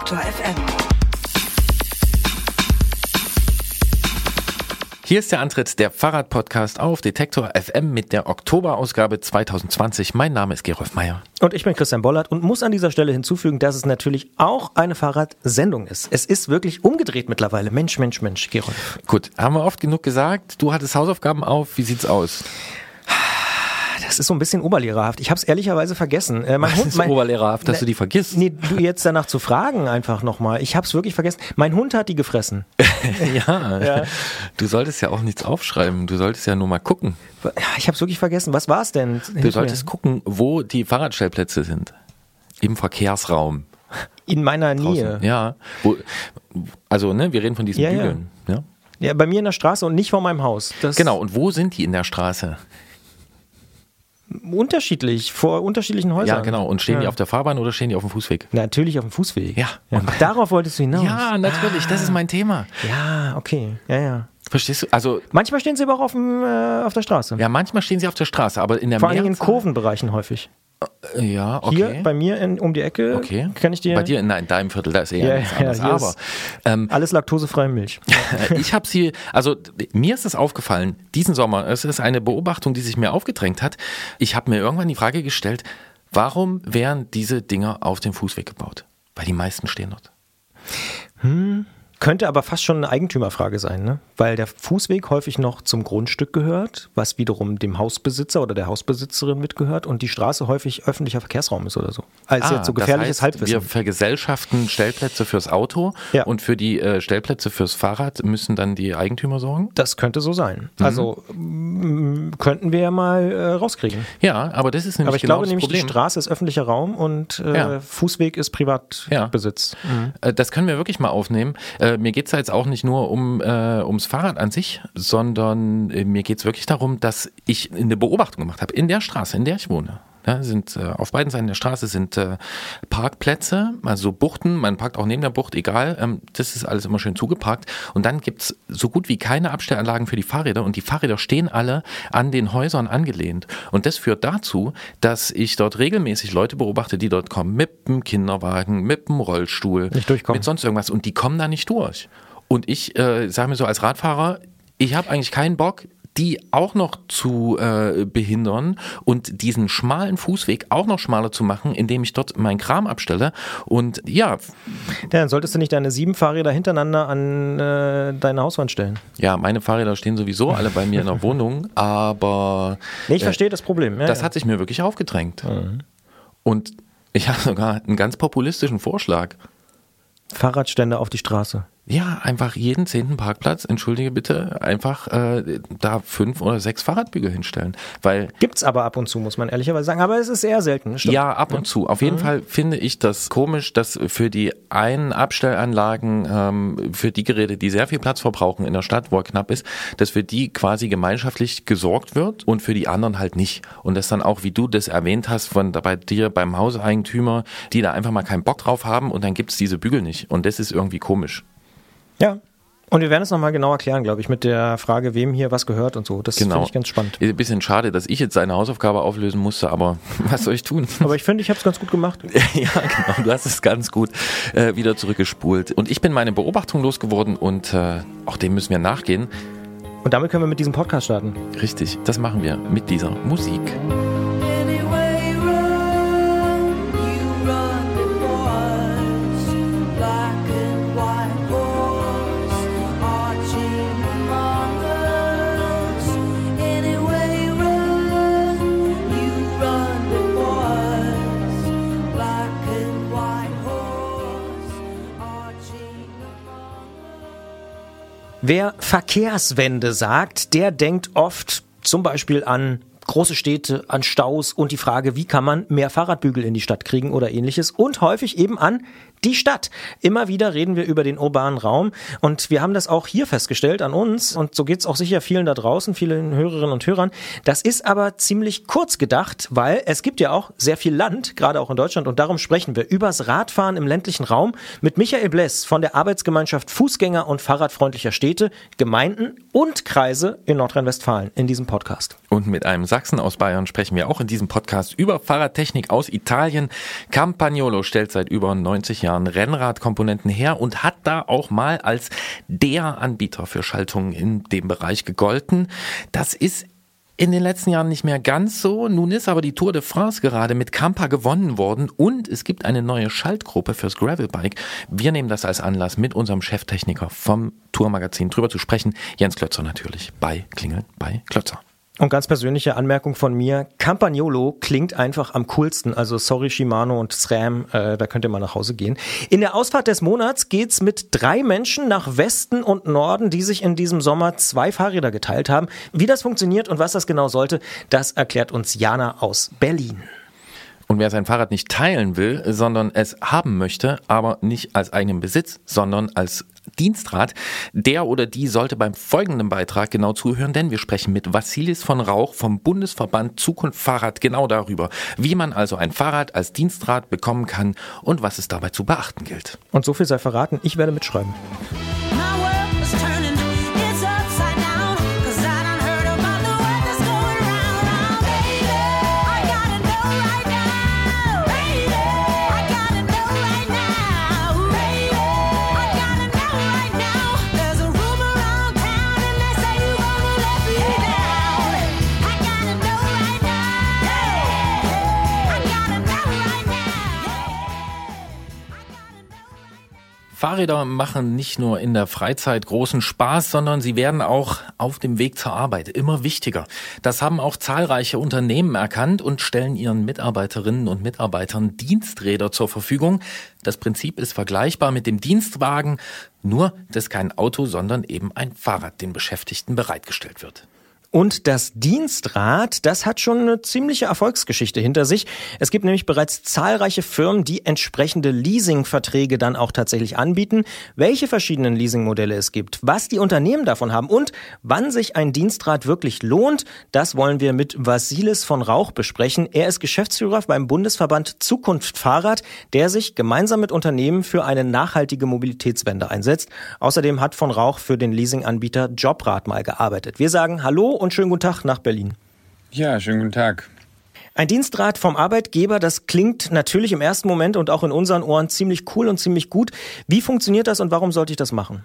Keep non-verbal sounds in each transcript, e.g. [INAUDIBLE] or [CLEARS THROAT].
Detektor FM. Hier ist der Antritt der Fahrradpodcast auf Detektor FM mit der Oktoberausgabe 2020. Mein Name ist Gerolf Meyer. Und ich bin Christian Bollert und muss an dieser Stelle hinzufügen, dass es natürlich auch eine Fahrradsendung ist. Es ist wirklich umgedreht mittlerweile. Mensch, Mensch, Mensch, Gerolf. Gut, haben wir oft genug gesagt. Du hattest Hausaufgaben auf. Wie sieht's aus? Das ist so ein bisschen oberlehrerhaft. Ich habe es ehrlicherweise vergessen. Äh, mein Das ist oberlehrerhaft, dass du die vergisst. Nee, du jetzt danach zu fragen einfach nochmal. Ich habe es wirklich vergessen. Mein Hund hat die gefressen. [LAUGHS] ja. Ja. du solltest ja auch nichts aufschreiben. Du solltest ja nur mal gucken. Ja, Ich habe es wirklich vergessen. Was war es denn? Du Hilf mir. solltest gucken, wo die Fahrradstellplätze sind. Im Verkehrsraum. In meiner Draußen. Nähe. Ja. Wo, also, ne, wir reden von diesen Ja, ja. Bügeln. Ja. Ja, bei mir in der Straße und nicht vor meinem Haus. Das Genau. Und wo sind die in der Straße? Unterschiedlich, vor unterschiedlichen Häusern. Ja, genau. Und stehen die Ja. auf der Fahrbahn oder stehen die auf dem Fußweg? Natürlich auf dem Fußweg. Ja. Und darauf wolltest du hinaus. Ja, natürlich. Das ist mein Thema. Ja, okay. Ja, ja. Verstehst du? Also, Manchmal stehen sie aber auch auf, dem, äh, auf der Straße. ja, manchmal stehen sie auf der Straße, aber in der Vor Dingen in Kurvenbereichen häufig. Ja, okay. Hier bei mir in, um die Ecke okay. kann ich dir Bei dir, nein, in deinem Viertel, da ist eher Ja, nichts ja, anderes. Aber ähm, alles laktosefreie Milch. [LAUGHS] ich habe sie, also mir ist es aufgefallen, diesen Sommer, es ist eine Beobachtung, die sich mir aufgedrängt hat. Ich habe mir irgendwann die Frage gestellt, warum werden diese Dinger auf dem Fußweg gebaut? Weil die meisten stehen dort. Könnte aber fast schon eine Eigentümerfrage sein, ne? Weil der Fußweg häufig noch zum Grundstück gehört, was wiederum dem Hausbesitzer oder der Hausbesitzerin mitgehört und die Straße häufig öffentlicher Verkehrsraum ist oder so. Also jetzt so Ah, das gefährliches heißt, Halbwissen. Wir vergesellschaften Stellplätze fürs Auto Ja. und für die äh, Stellplätze fürs Fahrrad müssen dann die Eigentümer sorgen? Das könnte so sein. Mhm. Also mm, könnten wir ja mal äh, rauskriegen. Ja, aber das ist nämlich Aber ich genau glaube nämlich, Problem. die Straße ist öffentlicher Raum und äh, Ja. Fußweg ist Privatbesitz. Äh, Das können wir wirklich mal aufnehmen. Äh, mir geht es jetzt auch nicht nur um, äh, ums Fahrrad an sich, sondern äh, mir geht es wirklich darum, dass ich eine Beobachtung gemacht habe in der Straße, in der ich wohne. Da sind äh, auf beiden Seiten der Straße sind äh, Parkplätze, also Buchten, man parkt auch neben der Bucht, egal, ähm, das ist alles immer schön zugeparkt. Und dann gibt's so gut wie keine Abstellanlagen für die Fahrräder und die Fahrräder stehen alle an den Häusern angelehnt. Und das führt dazu, dass ich dort regelmäßig Leute beobachte, die dort kommen mit dem Kinderwagen, mit dem Rollstuhl, mit sonst irgendwas und die kommen da nicht durch. Und ich äh, sage mir so als Radfahrer, ich habe eigentlich keinen Bock, die auch noch zu äh, behindern und diesen schmalen Fußweg auch noch schmaler zu machen, indem ich dort meinen Kram abstelle. Und ja, Ja, dann solltest du nicht deine sieben Fahrräder hintereinander an äh, deine Hauswand stellen. ja, meine Fahrräder stehen sowieso alle bei mir in der [LAUGHS] Wohnung, aber Nee, ich äh, verstehe das Problem. Ja, das ja. hat sich mir wirklich aufgedrängt. Und ich [LAUGHS] habe sogar einen ganz populistischen Vorschlag. Fahrradstände auf die Straße. Ja, einfach jeden zehnten Parkplatz, entschuldige bitte, einfach äh, da fünf oder sechs Fahrradbügel hinstellen. Weil Gibt's aber ab und zu, muss man ehrlicherweise sagen. Aber es ist eher selten. Stimmt. ja, ab und zu. Auf jeden Fall finde ich das komisch, dass für die einen Abstellanlagen, ähm, für die Geräte, die sehr viel Platz verbrauchen in der Stadt, wo er knapp ist, dass für die quasi gemeinschaftlich gesorgt wird und für die anderen halt nicht. Und das dann auch, wie du das erwähnt hast, von bei dir beim Hauseigentümer, die da einfach mal keinen Bock drauf haben und dann gibt's diese Bügel nicht. Und das ist irgendwie komisch. Ja. Und wir werden es nochmal genau erklären, glaube ich, mit der Frage, wem hier was gehört und so. Das Genau. finde ich ganz spannend. Ist ein bisschen schade, dass ich jetzt seine Hausaufgabe auflösen musste, aber [LAUGHS] was soll ich tun? Aber ich finde, ich habe es ganz gut gemacht. [LAUGHS] ja, genau, du hast es ganz gut äh, wieder zurückgespult. Und ich bin meine Beobachtung losgeworden und äh, auch dem müssen wir nachgehen. Und damit können wir mit diesem Podcast starten. Richtig, das machen wir mit dieser Musik. Wer Verkehrswende sagt, der denkt oft zum Beispiel an große Städte, an Staus und die Frage, wie kann man mehr Fahrradbügel in die Stadt kriegen oder ähnliches. Und häufig eben an die Stadt. Immer wieder reden wir über den urbanen Raum und wir haben das auch hier festgestellt an uns und so geht's auch sicher vielen da draußen, vielen Hörerinnen und Hörern. Das ist aber ziemlich kurz gedacht, weil es gibt ja auch sehr viel Land, gerade auch in Deutschland und darum sprechen wir übers Radfahren im ländlichen Raum mit Michael Bless von der Arbeitsgemeinschaft Fußgänger und Fahrradfreundlicher Städte, Gemeinden und Kreise in Nordrhein-Westfalen in diesem Podcast. Und mit einem Sachsen, aus Bayern sprechen wir auch in diesem Podcast über Fahrradtechnik aus Italien. Campagnolo stellt seit über 90 Jahren Rennradkomponenten her und hat da auch mal als der Anbieter für Schaltungen in dem Bereich gegolten. Das ist in den letzten Jahren nicht mehr ganz so. Nun ist aber die Tour de France gerade mit Campa gewonnen worden und es gibt eine neue Schaltgruppe fürs Gravelbike. Wir nehmen das als Anlass, mit unserem Cheftechniker vom Tourmagazin drüber zu sprechen. Jens Klötzer natürlich bei Klingeln bei Klötzer. Und ganz persönliche Anmerkung von mir, Campagnolo klingt einfach am coolsten. Also sorry Shimano und SRAM, äh, da könnt ihr mal nach Hause gehen. In der Ausfahrt des Monats geht's mit drei Menschen nach Westen und Norden, die sich in diesem Sommer zwei Fahrräder geteilt haben. Wie das funktioniert und was das genau sollte, das erklärt uns Jana aus Berlin. Und wer sein Fahrrad nicht teilen will, sondern es haben möchte, aber nicht als eigenen Besitz, sondern als Dienstrad, der oder die sollte beim folgenden Beitrag genau zuhören, denn wir sprechen mit Vassilis von Rauch vom Bundesverband Zukunft Fahrrad genau darüber, wie man also ein Fahrrad als Dienstrad bekommen kann und was es dabei zu beachten gilt. Und so viel sei verraten, ich werde mitschreiben. Fahrräder machen nicht nur in der Freizeit großen Spaß, sondern sie werden auch auf dem Weg zur Arbeit immer wichtiger. Das haben auch zahlreiche Unternehmen erkannt und stellen ihren Mitarbeiterinnen und Mitarbeitern Diensträder zur Verfügung. Das Prinzip ist vergleichbar mit dem Dienstwagen, nur dass kein Auto, sondern eben ein Fahrrad den Beschäftigten bereitgestellt wird. Und das Dienstrad, das hat schon eine ziemliche Erfolgsgeschichte hinter sich. Es gibt nämlich bereits zahlreiche Firmen, die entsprechende Leasingverträge dann auch tatsächlich anbieten. Welche verschiedenen Leasingmodelle es gibt, was die Unternehmen davon haben und wann sich ein Dienstrad wirklich lohnt, das wollen wir mit Vasilis von Rauch besprechen. Er ist Geschäftsführer beim Bundesverband Zukunft Fahrrad, der sich gemeinsam mit Unternehmen für eine nachhaltige Mobilitätswende einsetzt. Außerdem hat von Rauch für den Leasinganbieter Jobrad mal gearbeitet. Wir sagen Hallo und schönen guten Tag nach Berlin. Ja, schönen guten Tag. Ein Dienstrat vom Arbeitgeber, das klingt natürlich im ersten Moment und auch in unseren Ohren ziemlich cool und ziemlich gut. Wie funktioniert das und warum sollte ich das machen?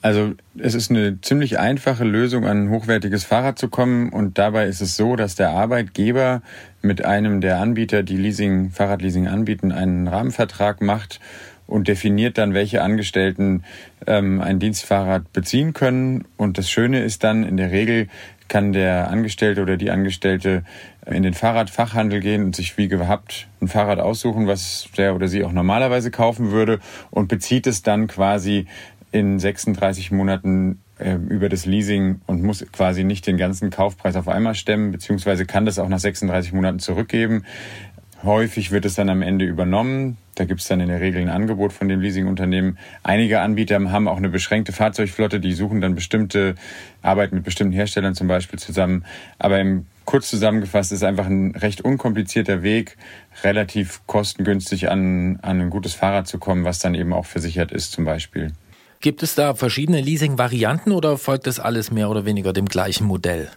Also es ist eine ziemlich einfache Lösung, an ein hochwertiges Fahrrad zu kommen. Und dabei ist es so, dass der Arbeitgeber mit einem der Anbieter, die Leasing, Fahrradleasing anbieten, einen Rahmenvertrag macht und definiert dann, welche Angestellten ähm, ein Dienstfahrrad beziehen können. Und das Schöne ist dann, in der Regel kann der Angestellte oder die Angestellte in den Fahrradfachhandel gehen und sich wie gehabt ein Fahrrad aussuchen, was der oder sie auch normalerweise kaufen würde und bezieht es dann quasi in 36 Monaten äh, über das Leasing und muss quasi nicht den ganzen Kaufpreis auf einmal stemmen, beziehungsweise kann das auch nach 36 Monaten zurückgeben. Häufig wird es dann am Ende übernommen. Da gibt es dann in der Regel ein Angebot von dem Leasingunternehmen. Einige Anbieter haben auch eine beschränkte Fahrzeugflotte, die suchen dann bestimmte, arbeiten mit bestimmten Herstellern zum Beispiel zusammen. Aber im kurz zusammengefasst ist einfach ein recht unkomplizierter Weg, relativ kostengünstig an, an ein gutes Fahrrad zu kommen, was dann eben auch versichert ist zum Beispiel. Gibt es da verschiedene Leasing-Varianten oder folgt das alles mehr oder weniger dem gleichen Modell?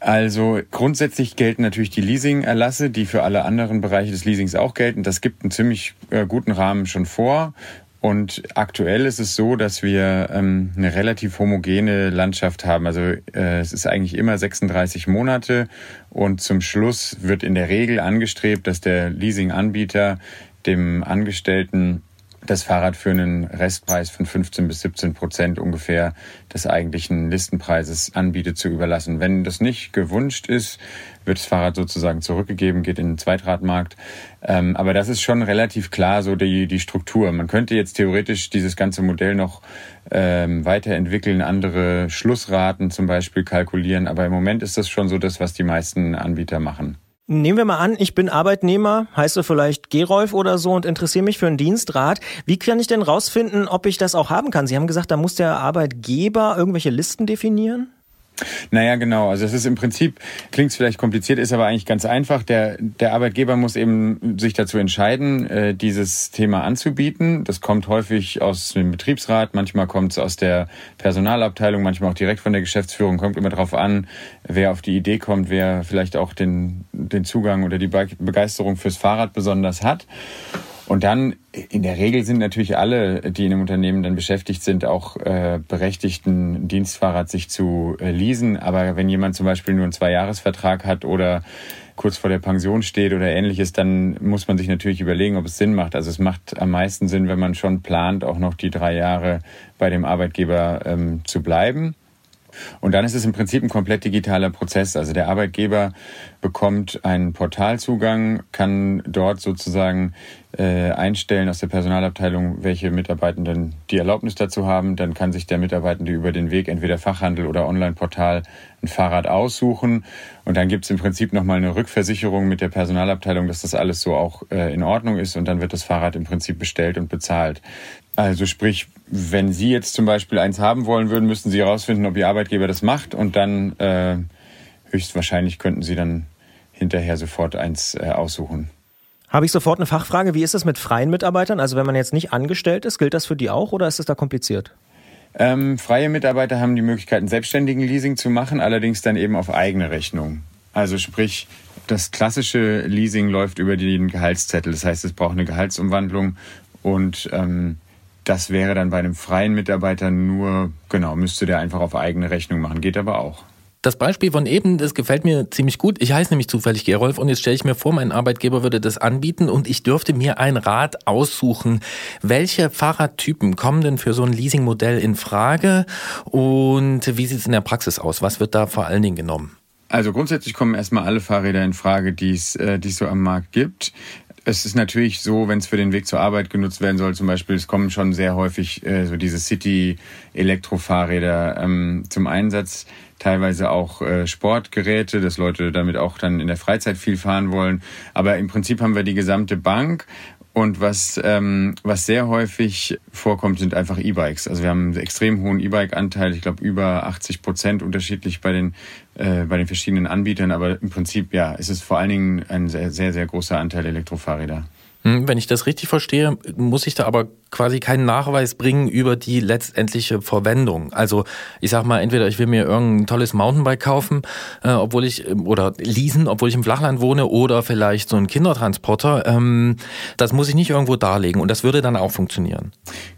Also grundsätzlich gelten natürlich die Leasing-Erlasse, die für alle anderen Bereiche des Leasings auch gelten. Das gibt einen ziemlich äh, guten Rahmen schon vor. Und aktuell ist es so, dass wir ähm, eine relativ homogene Landschaft haben. Also äh, es ist eigentlich immer 36 Monate und zum Schluss wird in der Regel angestrebt, dass der Leasing-Anbieter dem Angestellten das Fahrrad für einen Restpreis von 15 bis 17 Prozent ungefähr des eigentlichen Listenpreises anbietet zu überlassen. Wenn das nicht gewünscht ist, wird das Fahrrad sozusagen zurückgegeben, geht in den Zweitradmarkt. Ähm, aber das ist schon relativ klar so die, die Struktur. Man könnte jetzt theoretisch dieses ganze Modell noch ähm, weiterentwickeln, andere Schlussraten zum Beispiel kalkulieren. Aber im Moment ist das schon so das, was die meisten Anbieter machen. Nehmen wir mal an, ich bin Arbeitnehmer, heiße vielleicht Gerolf oder so und interessiere mich für einen Dienstrat. Wie kann ich denn rausfinden, ob ich das auch haben kann? Sie haben gesagt, da muss der Arbeitgeber irgendwelche Listen definieren? Naja, genau. Also es ist im Prinzip, klingt vielleicht kompliziert, ist aber eigentlich ganz einfach. Der, der Arbeitgeber muss eben sich dazu entscheiden, äh, dieses Thema anzubieten. Das kommt häufig aus dem Betriebsrat, manchmal kommt es aus der Personalabteilung, manchmal auch direkt von der Geschäftsführung. Kommt immer darauf an, wer auf die Idee kommt, wer vielleicht auch den, den Zugang oder die Be- Begeisterung fürs Fahrrad besonders hat. Und dann, in der Regel sind natürlich alle, die in einem Unternehmen dann beschäftigt sind, auch äh, berechtigt, ein Dienstfahrrad sich zu äh, leasen. Aber wenn jemand zum Beispiel nur einen Zweijahresvertrag hat oder kurz vor der Pension steht oder ähnliches, dann muss man sich natürlich überlegen, ob es Sinn macht. Also es macht am meisten Sinn, wenn man schon plant, auch noch die drei Jahre bei dem Arbeitgeber ähm, zu bleiben. Und dann ist es im Prinzip ein komplett digitaler Prozess. Also der Arbeitgeber bekommt einen Portalzugang, kann dort sozusagen äh, einstellen aus der Personalabteilung, welche Mitarbeitenden die Erlaubnis dazu haben. Dann kann sich der Mitarbeitende über den Weg entweder Fachhandel oder Online-Portal ein Fahrrad aussuchen. Und dann gibt es im Prinzip nochmal eine Rückversicherung mit der Personalabteilung, dass das alles so auch äh, in Ordnung ist. Und dann wird das Fahrrad im Prinzip bestellt und bezahlt. Also sprich, wenn Sie jetzt zum Beispiel eins haben wollen würden, müssten Sie herausfinden, ob Ihr Arbeitgeber das macht und dann äh, höchstwahrscheinlich könnten Sie dann hinterher sofort eins äh, aussuchen. Habe ich sofort eine Fachfrage. Wie ist es mit freien Mitarbeitern? Also wenn man jetzt nicht angestellt ist, gilt das für die auch oder ist es da kompliziert? Ähm, freie Mitarbeiter haben die Möglichkeit, ein selbstständigen Leasing zu machen, allerdings dann eben auf eigene Rechnung. Also sprich, das klassische Leasing läuft über den Gehaltszettel. Das heißt, es braucht eine Gehaltsumwandlung und ähm, das wäre dann bei einem freien Mitarbeiter nur, genau, müsste der einfach auf eigene Rechnung machen. Geht aber auch. Das Beispiel von eben, das gefällt mir ziemlich gut. Ich heiße nämlich zufällig Gerolf und jetzt stelle ich mir vor, mein Arbeitgeber würde das anbieten und ich dürfte mir ein Rad aussuchen. Welche Fahrradtypen kommen denn für so ein Leasingmodell in Frage und wie sieht es in der Praxis aus? Was wird da vor allen Dingen genommen? Also grundsätzlich kommen erstmal alle Fahrräder in Frage, die es äh, die es so am Markt gibt. Es ist natürlich so, wenn es für den Weg zur Arbeit genutzt werden soll, zum Beispiel, es kommen schon sehr häufig äh, so diese City-Elektrofahrräder ähm, zum Einsatz, teilweise auch äh, Sportgeräte, dass Leute damit auch dann in der Freizeit viel fahren wollen. Aber im Prinzip haben wir die gesamte Bank und was, ähm, was sehr häufig vorkommt, sind einfach E-Bikes. Also wir haben einen extrem hohen E-Bike-Anteil, ich glaube über 80 Prozent unterschiedlich bei den, äh, bei den verschiedenen Anbietern. Aber im Prinzip, ja, es ist vor allen Dingen ein sehr, sehr, sehr großer Anteil Elektrofahrräder. Hm, Wenn ich das richtig verstehe, muss ich da aber quasi keinen Nachweis bringen über die letztendliche Verwendung. Also ich sag mal, entweder ich will mir irgendein tolles Mountainbike kaufen, äh, obwohl ich oder leasen, obwohl ich im Flachland wohne, oder vielleicht so einen Kindertransporter. Ähm, das muss ich nicht irgendwo darlegen und das würde dann auch funktionieren.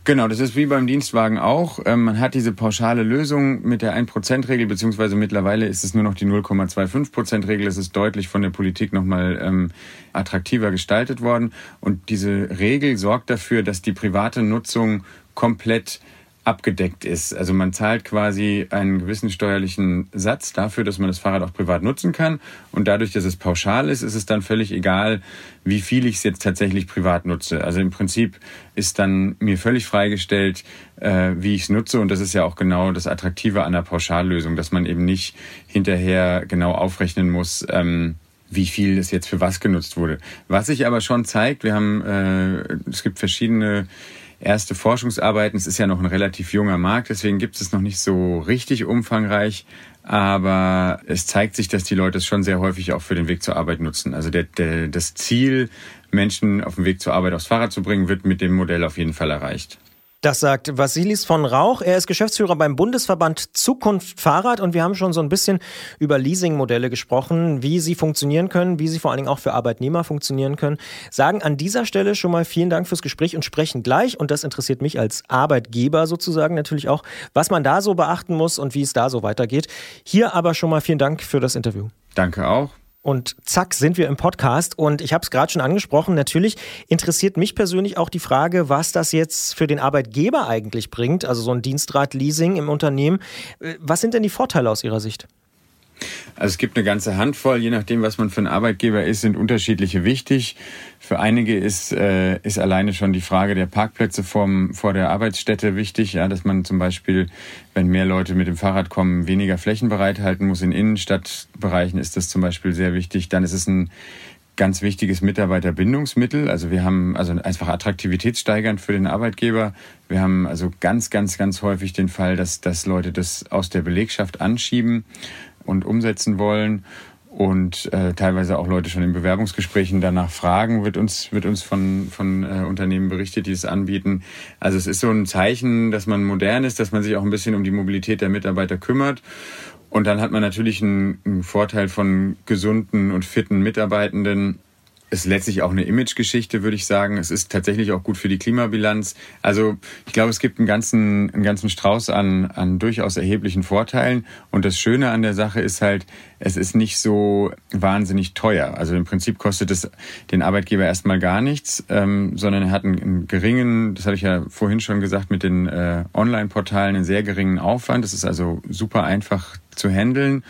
Genau, das ist wie beim Dienstwagen auch. Ähm, man hat diese pauschale Lösung mit der 1%-Regel, beziehungsweise mittlerweile ist es nur noch die 0,25%-Regel. Es ist deutlich von der Politik nochmal ähm, attraktiver gestaltet worden. Und diese Regel sorgt dafür, dass die private Nutzung komplett abgedeckt ist. Also man zahlt quasi einen gewissen steuerlichen Satz dafür, dass man das Fahrrad auch privat nutzen kann. Und dadurch, dass es pauschal ist, ist es dann völlig egal, wie viel ich es jetzt tatsächlich privat nutze. Also im Prinzip ist dann mir völlig freigestellt, äh, wie ich es nutze. Und das ist ja auch genau das Attraktive an der Pauschallösung, dass man eben nicht hinterher genau aufrechnen muss, ähm, wie viel es jetzt für was genutzt wurde. Was sich aber schon zeigt, wir haben, äh, es gibt verschiedene erste Forschungsarbeiten. Es ist ja noch ein relativ junger Markt, deswegen gibt es noch nicht so richtig umfangreich. Aber es zeigt sich, dass die Leute es schon sehr häufig auch für den Weg zur Arbeit nutzen. Also der, der, das Ziel, Menschen auf dem Weg zur Arbeit aufs Fahrrad zu bringen, wird mit dem Modell auf jeden Fall erreicht. Das sagt Vasilis von Rauch. Er ist Geschäftsführer beim Bundesverband Zukunft Fahrrad und wir haben schon so ein bisschen über Leasingmodelle gesprochen, wie sie funktionieren können, wie sie vor allen Dingen auch für Arbeitnehmer funktionieren können. Sagen an dieser Stelle schon mal vielen Dank fürs Gespräch und sprechen gleich, und das interessiert mich als Arbeitgeber sozusagen natürlich auch, was man da so beachten muss und wie es da so weitergeht. Hier aber schon mal vielen Dank für das Interview. Danke auch. Und zack, sind wir im Podcast. Und ich habe es gerade schon angesprochen, natürlich interessiert mich persönlich auch die Frage, was das jetzt für den Arbeitgeber eigentlich bringt, also so ein Dienstrad-Leasing im Unternehmen. Äh, Was sind denn die Vorteile aus Ihrer Sicht? Also es gibt eine ganze Handvoll, je nachdem, was man für ein Arbeitgeber ist, sind unterschiedliche wichtig. Für einige ist, äh, ist alleine schon die Frage der Parkplätze vorm, vor der Arbeitsstätte wichtig, ja, dass man zum Beispiel, wenn mehr Leute mit dem Fahrrad kommen, weniger Flächen bereithalten muss. In Innenstadtbereichen ist das zum Beispiel sehr wichtig. Dann ist es ein ganz wichtiges Mitarbeiterbindungsmittel. Also wir haben also einfach attraktivitätssteigernd für den Arbeitgeber. Wir haben also ganz, ganz, ganz häufig den Fall, dass, dass Leute das aus der Belegschaft anschieben und umsetzen wollen und äh, teilweise auch Leute schon in Bewerbungsgesprächen danach fragen, wird uns, wird uns von, von äh, Unternehmen berichtet, die es anbieten. Also es ist so ein Zeichen, dass man modern ist, dass man sich auch ein bisschen um die Mobilität der Mitarbeiter kümmert. Und dann hat man natürlich einen, einen Vorteil von gesunden und fitten Mitarbeitenden. Es ist letztlich auch eine Imagegeschichte, würde ich sagen. Es ist tatsächlich auch gut für die Klimabilanz. Also ich glaube, es gibt einen ganzen, einen ganzen Strauß an, an durchaus erheblichen Vorteilen. Und das Schöne an der Sache ist halt, es ist nicht so wahnsinnig teuer. Also im Prinzip kostet es den Arbeitgeber erstmal gar nichts, ähm, sondern er hat einen, einen geringen, das hatte ich ja vorhin schon gesagt, mit den äh, Online-Portalen einen sehr geringen Aufwand. Es ist also super einfach zu handeln.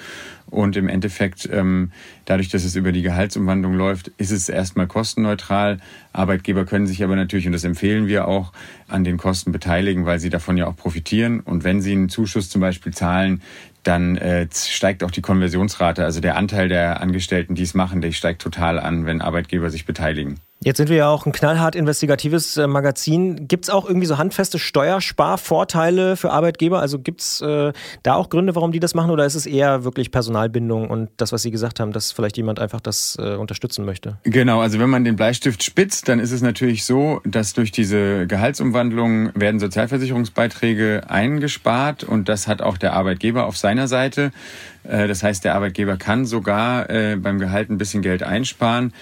Und im Endeffekt, ähm, dadurch, dass es über die Gehaltsumwandlung läuft, ist es erstmal kostenneutral. Arbeitgeber können sich aber natürlich, und das empfehlen wir auch, an den Kosten beteiligen, weil sie davon ja auch profitieren. Und wenn sie einen Zuschuss zum Beispiel zahlen, dann äh, steigt auch die Konversionsrate. Also der Anteil der Angestellten, die es machen, der steigt total an, wenn Arbeitgeber sich beteiligen. Jetzt sind wir ja auch ein knallhart investigatives äh, Magazin. Gibt es auch irgendwie so handfeste Steuersparvorteile für Arbeitgeber? Also gibt es äh, da auch Gründe, warum die das machen? Oder ist es eher wirklich Personalbindung und das, was Sie gesagt haben, dass vielleicht jemand einfach das äh, unterstützen möchte? Genau, also wenn man den Bleistift spitzt, dann ist es natürlich so, dass durch diese Gehaltsumwandlung werden Sozialversicherungsbeiträge eingespart und das hat auch der Arbeitgeber auf seiner Seite. Äh, Das heißt, der Arbeitgeber kann sogar äh, beim Gehalt ein bisschen Geld einsparen.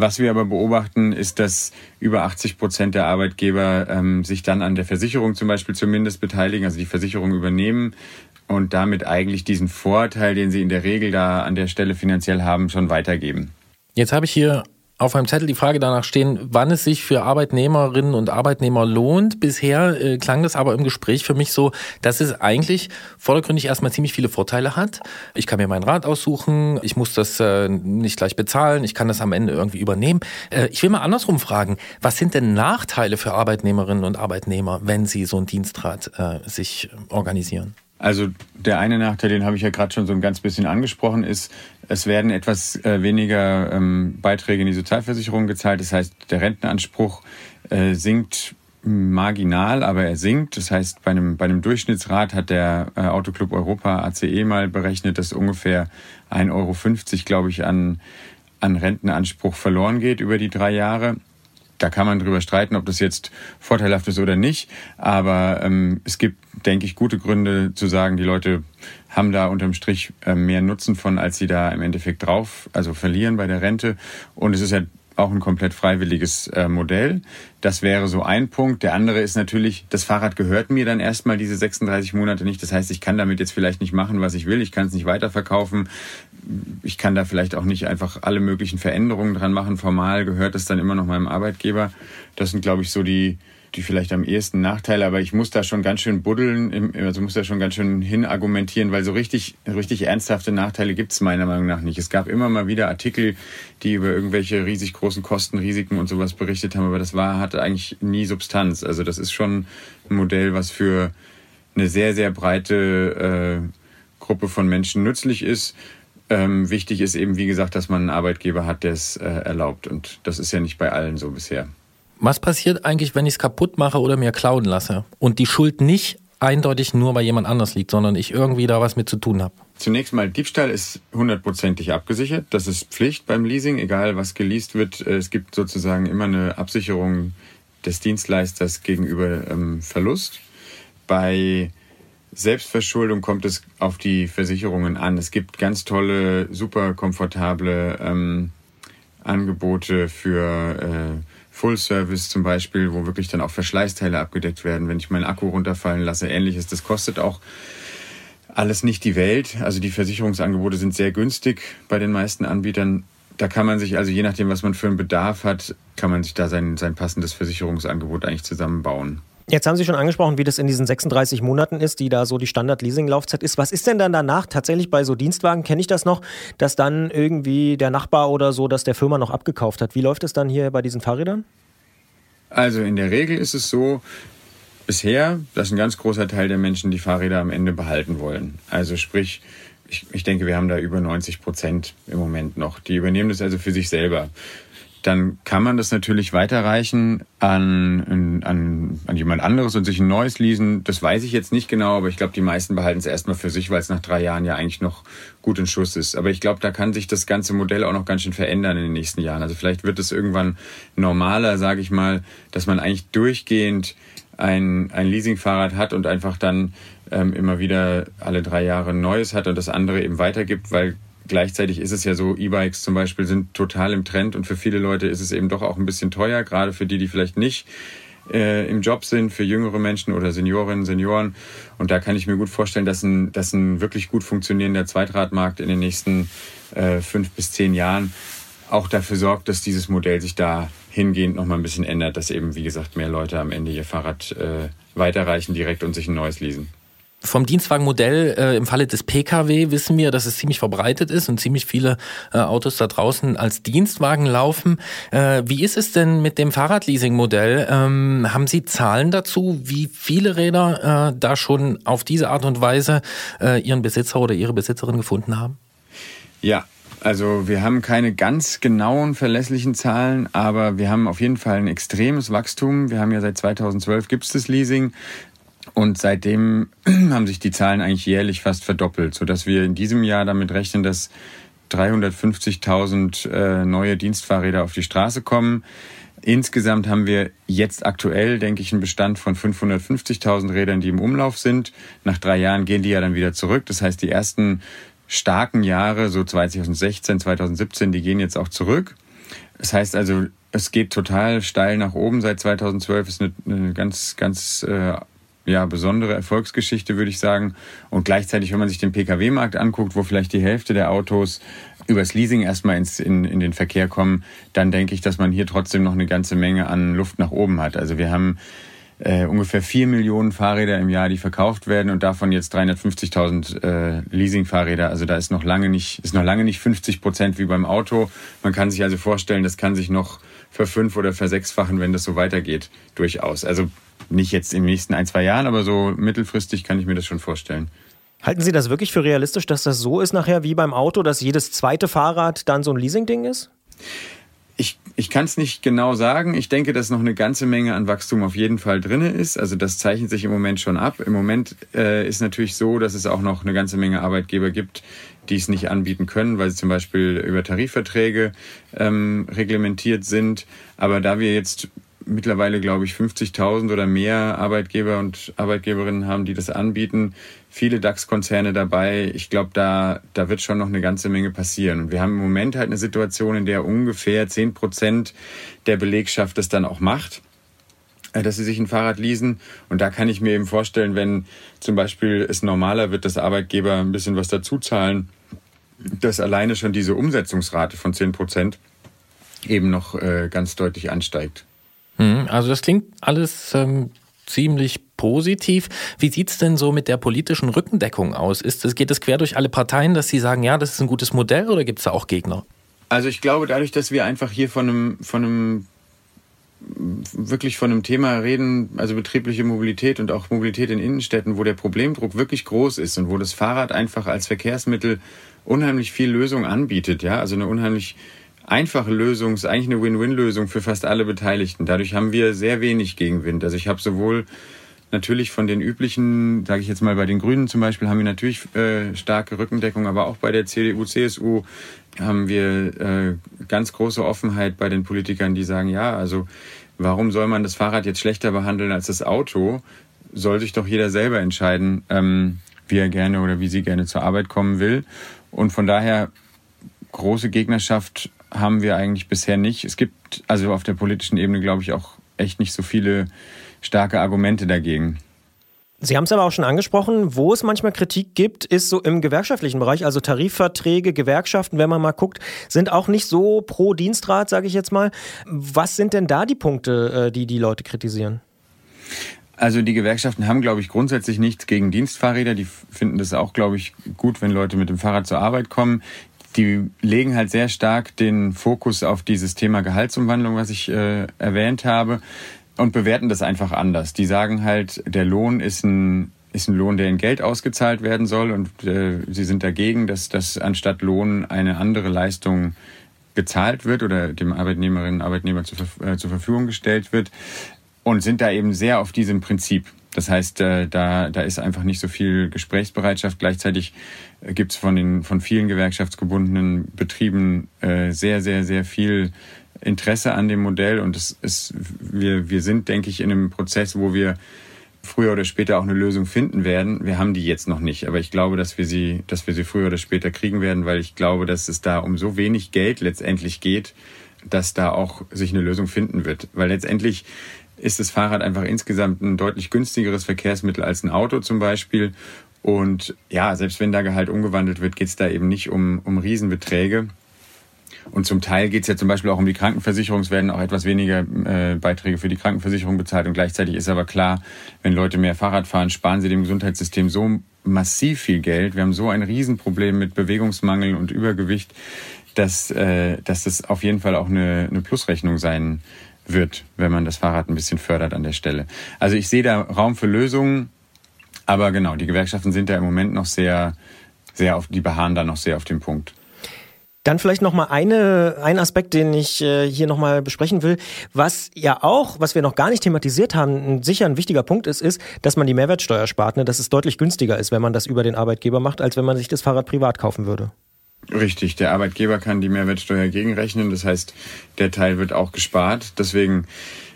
Was wir aber beobachten, ist, dass über 80 Prozent der Arbeitgeber ähm, sich dann an der Versicherung zum Beispiel zumindest beteiligen, also die Versicherung übernehmen und damit eigentlich diesen Vorteil, den sie in der Regel da an der Stelle finanziell haben, schon weitergeben. Jetzt habe ich hier auf meinem Zettel die Frage danach stehen, wann es sich für Arbeitnehmerinnen und Arbeitnehmer lohnt. Bisher äh, klang das aber im Gespräch für mich so, dass es eigentlich vordergründig erstmal ziemlich viele Vorteile hat. Ich kann mir meinen Rat aussuchen, ich muss das äh, nicht gleich bezahlen, ich kann das am Ende irgendwie übernehmen. Äh, ich will mal andersrum fragen, was sind denn Nachteile für Arbeitnehmerinnen und Arbeitnehmer, wenn sie so einen Dienstrat äh, sich organisieren? Also der eine Nachteil, den habe ich ja gerade schon so ein ganz bisschen angesprochen, ist, es werden etwas äh, weniger ähm, Beiträge in die Sozialversicherung gezahlt. Das heißt, der Rentenanspruch äh, sinkt marginal, aber er sinkt. Das heißt, bei einem, bei einem Durchschnittsrat hat der äh, Autoclub Europa ACE mal berechnet, dass ungefähr 1,50 Euro, glaube ich, an, an Rentenanspruch verloren geht über die drei Jahre. Da kann man drüber streiten, ob das jetzt vorteilhaft ist oder nicht. Aber ähm, es gibt, denke ich, gute Gründe zu sagen, die Leute haben da unterm Strich äh, mehr Nutzen von, als sie da im Endeffekt drauf, also verlieren bei der Rente. Und es ist ja auch ein komplett freiwilliges äh, Modell. Das wäre so ein Punkt. Der andere ist natürlich, das Fahrrad gehört mir dann erstmal diese 36 Monate nicht. Das heißt, ich kann damit jetzt vielleicht nicht machen, was ich will. Ich kann es nicht weiterverkaufen. Ich kann da vielleicht auch nicht einfach alle möglichen Veränderungen dran machen. Formal gehört es dann immer noch meinem Arbeitgeber. Das sind, glaube ich, so die, die vielleicht am ehesten Nachteile, aber ich muss da schon ganz schön buddeln, also muss da schon ganz schön hin argumentieren, weil so richtig, richtig ernsthafte Nachteile gibt es meiner Meinung nach nicht. Es gab immer mal wieder Artikel, die über irgendwelche riesig großen Kosten, Risiken und sowas berichtet haben, aber das war, hatte eigentlich nie Substanz. Also das ist schon ein Modell, was für eine sehr, sehr breite äh, Gruppe von Menschen nützlich ist. Ähm, wichtig ist eben, wie gesagt, dass man einen Arbeitgeber hat, der es äh, erlaubt. Und das ist ja nicht bei allen so bisher. Was passiert eigentlich, wenn ich es kaputt mache oder mir klauen lasse und die Schuld nicht eindeutig nur bei jemand anders liegt, sondern ich irgendwie da was mit zu tun habe? Zunächst mal, Diebstahl ist hundertprozentig abgesichert. Das ist Pflicht beim Leasing, egal was geleast wird. Es gibt sozusagen immer eine Absicherung des Dienstleisters gegenüber ähm, Verlust. Bei Selbstverschuldung kommt es auf die Versicherungen an. Es gibt ganz tolle, super komfortable ähm, Angebote für äh, Full Service zum Beispiel, wo wirklich dann auch Verschleißteile abgedeckt werden, wenn ich meinen Akku runterfallen lasse, ähnliches. Das kostet auch alles nicht die Welt. Also die Versicherungsangebote sind sehr günstig bei den meisten Anbietern. Da kann man sich, also je nachdem, was man für einen Bedarf hat, kann man sich da sein, sein passendes Versicherungsangebot eigentlich zusammenbauen. Jetzt haben Sie schon angesprochen, wie das in diesen 36 Monaten ist, die da so die Standard-Leasing-Laufzeit ist. Was ist denn dann danach tatsächlich bei so Dienstwagen? Kenne ich das noch, dass dann irgendwie der Nachbar oder so, dass der Firma noch abgekauft hat? Wie läuft es dann hier bei diesen Fahrrädern? Also in der Regel ist es so, bisher, dass ein ganz großer Teil der Menschen die Fahrräder am Ende behalten wollen. Also sprich, ich, ich denke, wir haben da über 90 Prozent im Moment noch. Die übernehmen das also für sich selber. Dann kann man das natürlich weiterreichen an, an, an jemand anderes und sich ein neues leasen. Das weiß ich jetzt nicht genau, aber ich glaube, die meisten behalten es erstmal für sich, weil es nach drei Jahren ja eigentlich noch gut in Schuss ist. Aber ich glaube, da kann sich das ganze Modell auch noch ganz schön verändern in den nächsten Jahren. Also vielleicht wird es irgendwann normaler, sage ich mal, dass man eigentlich durchgehend ein, ein Leasingfahrrad hat und einfach dann ähm, immer wieder alle drei Jahre ein neues hat und das andere eben weitergibt, weil gleichzeitig ist es ja so, E-Bikes zum Beispiel sind total im Trend und für viele Leute ist es eben doch auch ein bisschen teuer, gerade für die, die vielleicht nicht äh, im Job sind, für jüngere Menschen oder Seniorinnen, Senioren. Und da kann ich mir gut vorstellen, dass ein, dass ein wirklich gut funktionierender Zweitradmarkt in den nächsten äh, fünf bis zehn Jahren auch dafür sorgt, dass dieses Modell sich da hingehend nochmal ein bisschen ändert, dass eben, wie gesagt, mehr Leute am Ende ihr Fahrrad äh, weiterreichen direkt und sich ein neues leasen. Vom Dienstwagenmodell äh, im Falle des Pkw wissen wir, dass es ziemlich verbreitet ist und ziemlich viele äh, Autos da draußen als Dienstwagen laufen. Äh, wie ist es denn mit dem Fahrradleasing-Modell? Ähm, haben Sie Zahlen dazu, wie viele Räder äh, da schon auf diese Art und Weise äh, ihren Besitzer oder ihre Besitzerin gefunden haben? Ja, also wir haben keine ganz genauen verlässlichen Zahlen, aber wir haben auf jeden Fall ein extremes Wachstum. Wir haben ja seit 2012 gibt es das Leasing. Und seitdem [CLEARS THROAT] haben sich die Zahlen eigentlich jährlich fast verdoppelt, sodass wir in diesem Jahr damit rechnen, dass 350.000 äh, neue Dienstfahrräder auf die Straße kommen. Insgesamt haben wir jetzt aktuell, denke ich, einen Bestand von 550.000 Rädern, die im Umlauf sind. Nach drei Jahren gehen die ja dann wieder zurück. Das heißt, die ersten starken Jahre, so 2016, 2017, die gehen jetzt auch zurück. Das heißt also, es geht total steil nach oben. Seit 2012 ist eine, eine ganz, ganz äh, ja, besondere Erfolgsgeschichte, würde ich sagen. Und gleichzeitig, wenn man sich den Pkw-Markt anguckt, wo vielleicht die Hälfte der Autos übers Leasing erstmal ins, in, in den Verkehr kommen, dann denke ich, dass man hier trotzdem noch eine ganze Menge an Luft nach oben hat. Also wir haben äh, ungefähr vier Millionen Fahrräder im Jahr, die verkauft werden und davon jetzt 350.000 äh, Leasing-Fahrräder. Also da ist noch lange nicht, ist noch lange nicht 50 Prozent wie beim Auto. Man kann sich also vorstellen, das kann sich noch verfünf- oder versechsfachen, wenn das so weitergeht, durchaus. Also nicht jetzt in den nächsten ein, zwei Jahren, aber so mittelfristig kann ich mir das schon vorstellen. Halten Sie das wirklich für realistisch, dass das so ist nachher wie beim Auto, dass jedes zweite Fahrrad dann so ein Leasing-Ding ist? Ich, ich kann es nicht genau sagen. Ich denke, dass noch eine ganze Menge an Wachstum auf jeden Fall drin ist. Also das zeichnet sich im Moment schon ab. Im Moment äh, ist natürlich so, dass es auch noch eine ganze Menge Arbeitgeber gibt, die es nicht anbieten können, weil sie zum Beispiel über Tarifverträge ähm, reglementiert sind. Aber da wir jetzt mittlerweile, glaube ich, 50.000 oder mehr Arbeitgeber und Arbeitgeberinnen haben, die das anbieten. Viele DAX-Konzerne dabei. Ich glaube, da, da wird schon noch eine ganze Menge passieren. Und wir haben im Moment halt eine Situation, in der ungefähr 10 Prozent der Belegschaft das dann auch macht äh, dass sie sich ein Fahrrad leasen. Und da kann ich mir eben vorstellen, wenn zum Beispiel es normaler wird, dass Arbeitgeber ein bisschen was dazu zahlen, dass alleine schon diese Umsetzungsrate von 10 Prozent eben noch äh, ganz deutlich ansteigt. Mhm, Also das klingt alles ähm, ziemlich positiv. Wie sieht's denn so mit der politischen Rückendeckung aus? Ist es, geht es quer durch alle Parteien, dass sie sagen, ja, das ist ein gutes Modell oder gibt's da auch Gegner? Also ich glaube, dadurch, dass wir einfach hier von einem, von einem wirklich von einem Thema reden, also betriebliche Mobilität und auch Mobilität in Innenstädten, wo der Problemdruck wirklich groß ist und wo das Fahrrad einfach als Verkehrsmittel unheimlich viel Lösung anbietet, ja, also eine unheimlich einfache Lösung, ist eigentlich eine Win-Win-Lösung für fast alle Beteiligten. Dadurch haben wir sehr wenig Gegenwind. Also ich habe sowohl natürlich von den üblichen, sage ich jetzt mal bei den Grünen zum Beispiel, haben wir natürlich äh, starke Rückendeckung, aber auch bei der CDU, CSU haben wir äh, ganz große Offenheit bei den Politikern, die sagen, ja, also warum soll man das Fahrrad jetzt schlechter behandeln als das Auto? Soll sich doch jeder selber entscheiden, ähm, wie er gerne oder wie sie gerne zur Arbeit kommen will. Und von daher große Gegnerschaft haben wir eigentlich bisher nicht. Es gibt also auf der politischen Ebene, glaube ich, auch echt nicht so viele starke Argumente dagegen. Sie haben es aber auch schon angesprochen, wo es manchmal Kritik gibt, ist so im gewerkschaftlichen Bereich, also Tarifverträge, Gewerkschaften, wenn man mal guckt, sind auch nicht so pro Dienstrat, sage ich jetzt mal. Was sind denn da die Punkte, äh, die die Leute kritisieren? Also die Gewerkschaften haben, glaube ich, grundsätzlich nichts gegen Dienstfahrräder. Die finden das auch, glaube ich, gut, wenn Leute mit dem Fahrrad zur Arbeit kommen. Die legen halt sehr stark den Fokus auf dieses Thema Gehaltsumwandlung, was ich äh, erwähnt habe, und bewerten das einfach anders. Die sagen halt, der Lohn ist ein ist ein Lohn, der in Geld ausgezahlt werden soll und äh, sie sind dagegen, dass, dass anstatt Lohn eine andere Leistung gezahlt wird oder dem Arbeitnehmerinnen und Arbeitnehmer zur, äh, zur Verfügung gestellt wird und sind da eben sehr auf diesem Prinzip. Das heißt, äh, da, da ist einfach nicht so viel Gesprächsbereitschaft. Gleichzeitig gibt es von den von vielen gewerkschaftsgebundenen Betrieben äh, sehr, sehr, sehr viel Interesse an dem Modell und es ist, wir, wir sind, denke ich, in einem Prozess, wo wir früher oder später auch eine Lösung finden werden. Wir haben die jetzt noch nicht, aber ich glaube, dass wir sie, dass wir sie früher oder später kriegen werden, weil ich glaube, dass es da um so wenig Geld letztendlich geht, dass da auch sich eine Lösung finden wird. Weil letztendlich ist das Fahrrad einfach insgesamt ein deutlich günstigeres Verkehrsmittel als ein Auto zum Beispiel. Und ja, selbst wenn da Gehalt umgewandelt wird, geht es da eben nicht um, um Riesenbeträge. Und zum Teil geht es ja zum Beispiel auch um die Krankenversicherung. Es werden auch etwas weniger äh, Beiträge für die Krankenversicherung bezahlt. Und gleichzeitig ist aber klar, wenn Leute mehr Fahrrad fahren, sparen sie dem Gesundheitssystem so massiv viel Geld. Wir haben so ein Riesenproblem mit Bewegungsmangel und Übergewicht, dass, äh, dass das auf jeden Fall auch eine, eine Plusrechnung sein wird, wenn man das Fahrrad ein bisschen fördert an der Stelle. Also ich sehe da Raum für Lösungen. Aber genau, die Gewerkschaften sind da im Moment noch sehr, sehr auf, die beharren da noch sehr auf dem Punkt. Dann vielleicht noch mal eine ein Aspekt, den ich äh, hier noch mal besprechen will, was ja auch, was wir noch gar nicht thematisiert haben, sicher ein wichtiger Punkt ist, ist, dass man die Mehrwertsteuer spart, ne? dass es deutlich günstiger ist, wenn man das über den Arbeitgeber macht, als wenn man sich das Fahrrad privat kaufen würde. Richtig, der Arbeitgeber kann die Mehrwertsteuer gegenrechnen. Das heißt, der Teil wird auch gespart. Deswegen